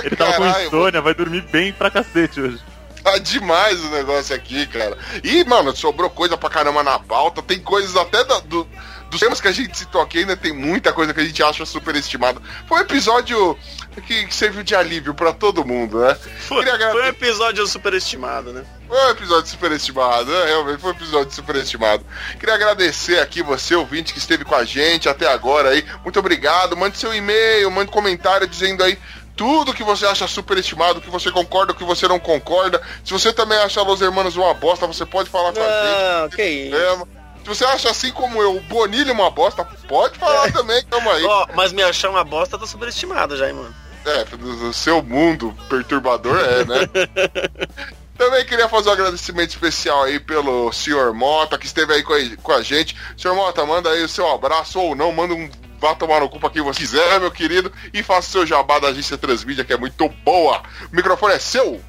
ele tava com Caralho, insônia, vai dormir bem pra cacete hoje. Tá demais o negócio aqui, cara. E, mano, sobrou coisa pra caramba na pauta. Tem coisas até da- do, dos temas que a gente citou aqui, ainda tem muita coisa que a gente acha superestimada. Foi um episódio que, serviu de alívio pra todo mundo, né? Foi, foi um episódio superestimado, né? Foi um episódio superestimado, né? realmente foi um episódio superestimado. Queria agradecer aqui você, ouvinte, que esteve com a gente até agora aí. Muito obrigado. Mande seu e-mail, mande comentário dizendo aí tudo que você acha superestimado, que você concorda, o que você não concorda. Se você também acha Los Hermanos uma bosta, você pode falar com a gente. Que isso. É, se você acha assim como eu, o Bonilha uma bosta, pode falar também, tamo aí. Ó, mas me achar uma bosta tá superestimado já, hein, mano. É, do, seu mundo perturbador é, né? Também queria fazer um agradecimento especial aí pelo senhor Mota, que esteve aí com a, com a gente. Senhor Mota, manda aí o seu abraço ou não, manda um. Vá tomar no cu pra quem você quiser, meu querido, e faça o seu jabá da agência Transmídia, que é muito boa. O microfone é seu.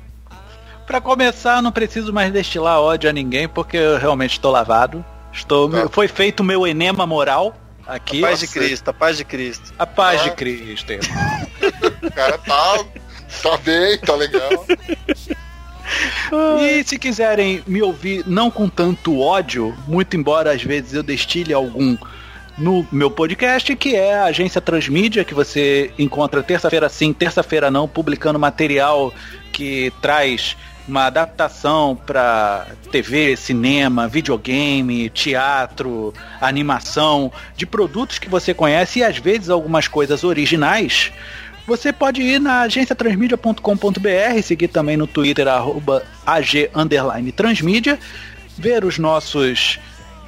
Pra começar, não preciso mais destilar ódio a ninguém, porque eu realmente estou lavado. Estou, Tá. Foi feito o meu enema moral aqui. paz de Cristo, a paz de Cristo. A paz Ah. de Cristo, irmão. O cara tá. tá bem, tá legal. E se quiserem me ouvir não com tanto ódio, muito embora às vezes eu destile algum no meu podcast, que é a Agência Transmídia, que você encontra terça-feira sim, terça-feira não, publicando material que traz uma adaptação para TV, cinema, videogame, teatro, animação, de produtos que você conhece e às vezes algumas coisas originais. Você pode ir na agenciatransmídia.com.br, seguir também no Twitter, arroba AG Transmídia, ver os nossos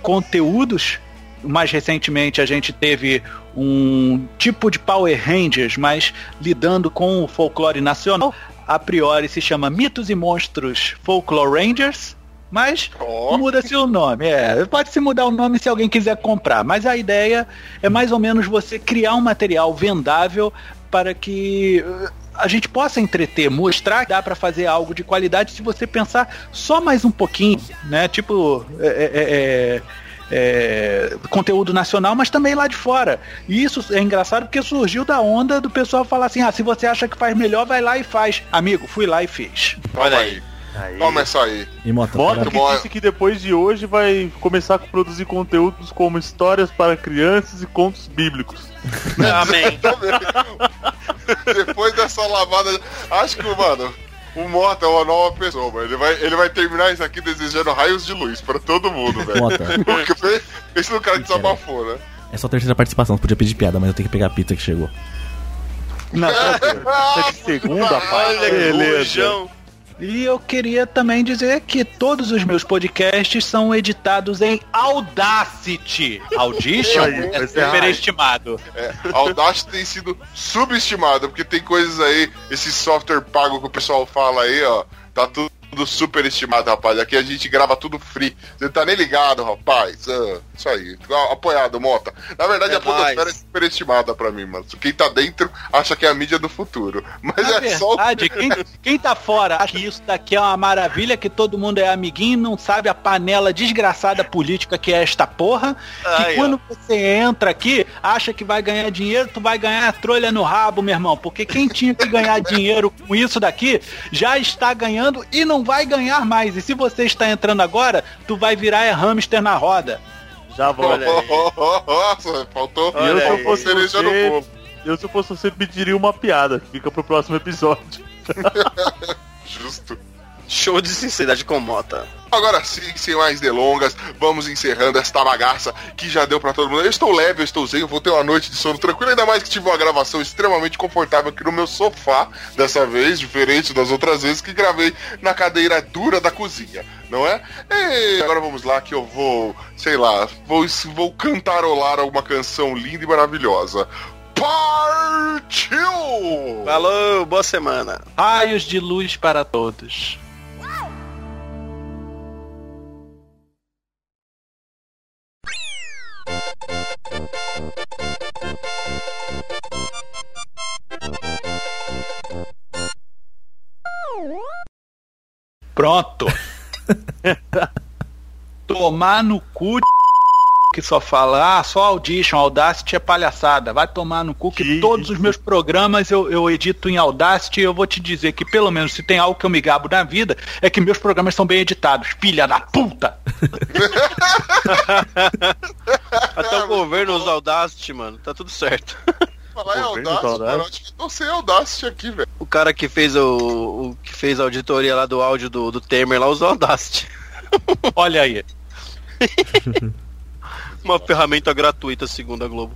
conteúdos. Mais recentemente a gente teve um tipo de Power Rangers, mas lidando com o folclore nacional. A priori se chama Mitos e Monstros Folklore Rangers, mas Ó. muda-se o nome. É, pode se mudar o nome se alguém quiser comprar, mas a ideia é mais ou menos você criar um material vendável para que uh, a gente possa entreter, mostrar que dá para fazer algo de qualidade se você pensar só mais um pouquinho, né? Tipo, é, é, é, é, conteúdo nacional, mas também lá de fora. E isso é engraçado porque surgiu da onda do pessoal falar assim: ah, se você acha que faz melhor, vai lá e faz. Amigo, fui lá e fiz. Olha aí. Começa aí. E Mota, Mota para- que disse que depois de hoje vai começar a produzir conteúdos como histórias para crianças e contos bíblicos. Amém. Depois dessa lavada, acho que, mano, o Mota é uma nova pessoa, mano. Ele vai, ele vai terminar isso aqui desejando raios de luz pra todo mundo, velho. Mota, Porque esse no cara desabafou, né? é só a terceira participação, podia pedir piada, mas eu tenho que pegar a pizza que chegou. Na é segunda, que Beleza. E eu queria também dizer que todos os meus podcasts são editados em Audacity. Audition é ser superestimado. É, Audacity tem sido subestimada, porque tem coisas aí, esse software pago que o pessoal fala aí, ó, tá tudo super estimado, rapaz. Aqui a gente grava tudo free. Você tá nem ligado, rapaz. Ah, isso aí. Apoiado, Mota. Na verdade, É a podosfera nóis. é super estimada pra mim, mano. Quem tá dentro acha que é a mídia do futuro. Mas Na é só o verdade, quem, quem tá fora acha que isso daqui é uma maravilha, que todo mundo é amiguinho, não sabe a panela desgraçada política que é esta porra. Que Aí, ó. quando você entra aqui, acha que vai ganhar dinheiro, tu vai ganhar a trolha no rabo, meu irmão. Porque quem tinha que ganhar dinheiro com isso daqui já está ganhando e não vai ganhar mais. E se você está entrando agora, tu vai virar é hamster na roda. Já volto. Nossa, faltou E eu, se eu faltou fosse cereja no você, bolo. eu, se eu fosse você, pediria uma piada. que Fica pro próximo episódio. Justo. Show de sinceridade com Mota. Agora sim, sem mais delongas, vamos encerrando esta bagaça que já deu pra todo mundo. Eu estou leve, eu estou zen, eu vou ter uma noite de sono tranquila, ainda mais que tive uma gravação extremamente confortável aqui no meu sofá, dessa vez, diferente das outras vezes que gravei na cadeira dura da cozinha, não é? E agora vamos lá que eu vou, sei lá, vou, vou cantarolar alguma canção linda e maravilhosa. Partiu! Falou, boa semana. Raios de luz para todos. Pronto. Tomar no cu que só fala, ah, só Audition, Audacity é palhaçada. Vai tomar no cu que Que todos os meus programas eu, eu edito em Audacity e eu vou te dizer que pelo menos se tem algo que eu me gabo na vida é que meus programas são bem editados. Filha da puta! Até o governo usa Audacity, mano. Tá tudo certo. Falar vem Audacity, mano, não sei Audacity aqui, velho. O cara que fez o, o que fez a auditoria lá do áudio do, do Temer lá usou Audacity. Olha aí. Uma ferramenta gratuita, segundo a Globo.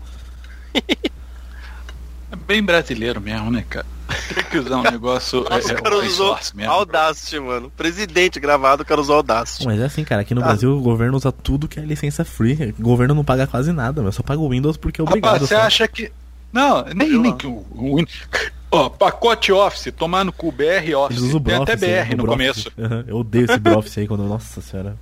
É bem brasileiro mesmo, né, cara? Tem que usar um negócio. Nossa, é, o cara open usou mesmo. Audacity, mano. Presidente gravado, o cara usou Audacity. Mas é assim, cara, aqui no Brasil o governo usa tudo que é licença free. O governo não paga quase nada, meu. Só paga o Windows porque é obrigado. Rapaz, você acha que. Não, nem, nem que o. o Win- Ó, pacote Office, tomar no cu BR Office. Eles usam o Tem até BR no Broffice. começo. Aham, Eu odeio esse Broffice aí quando. Nossa senhora.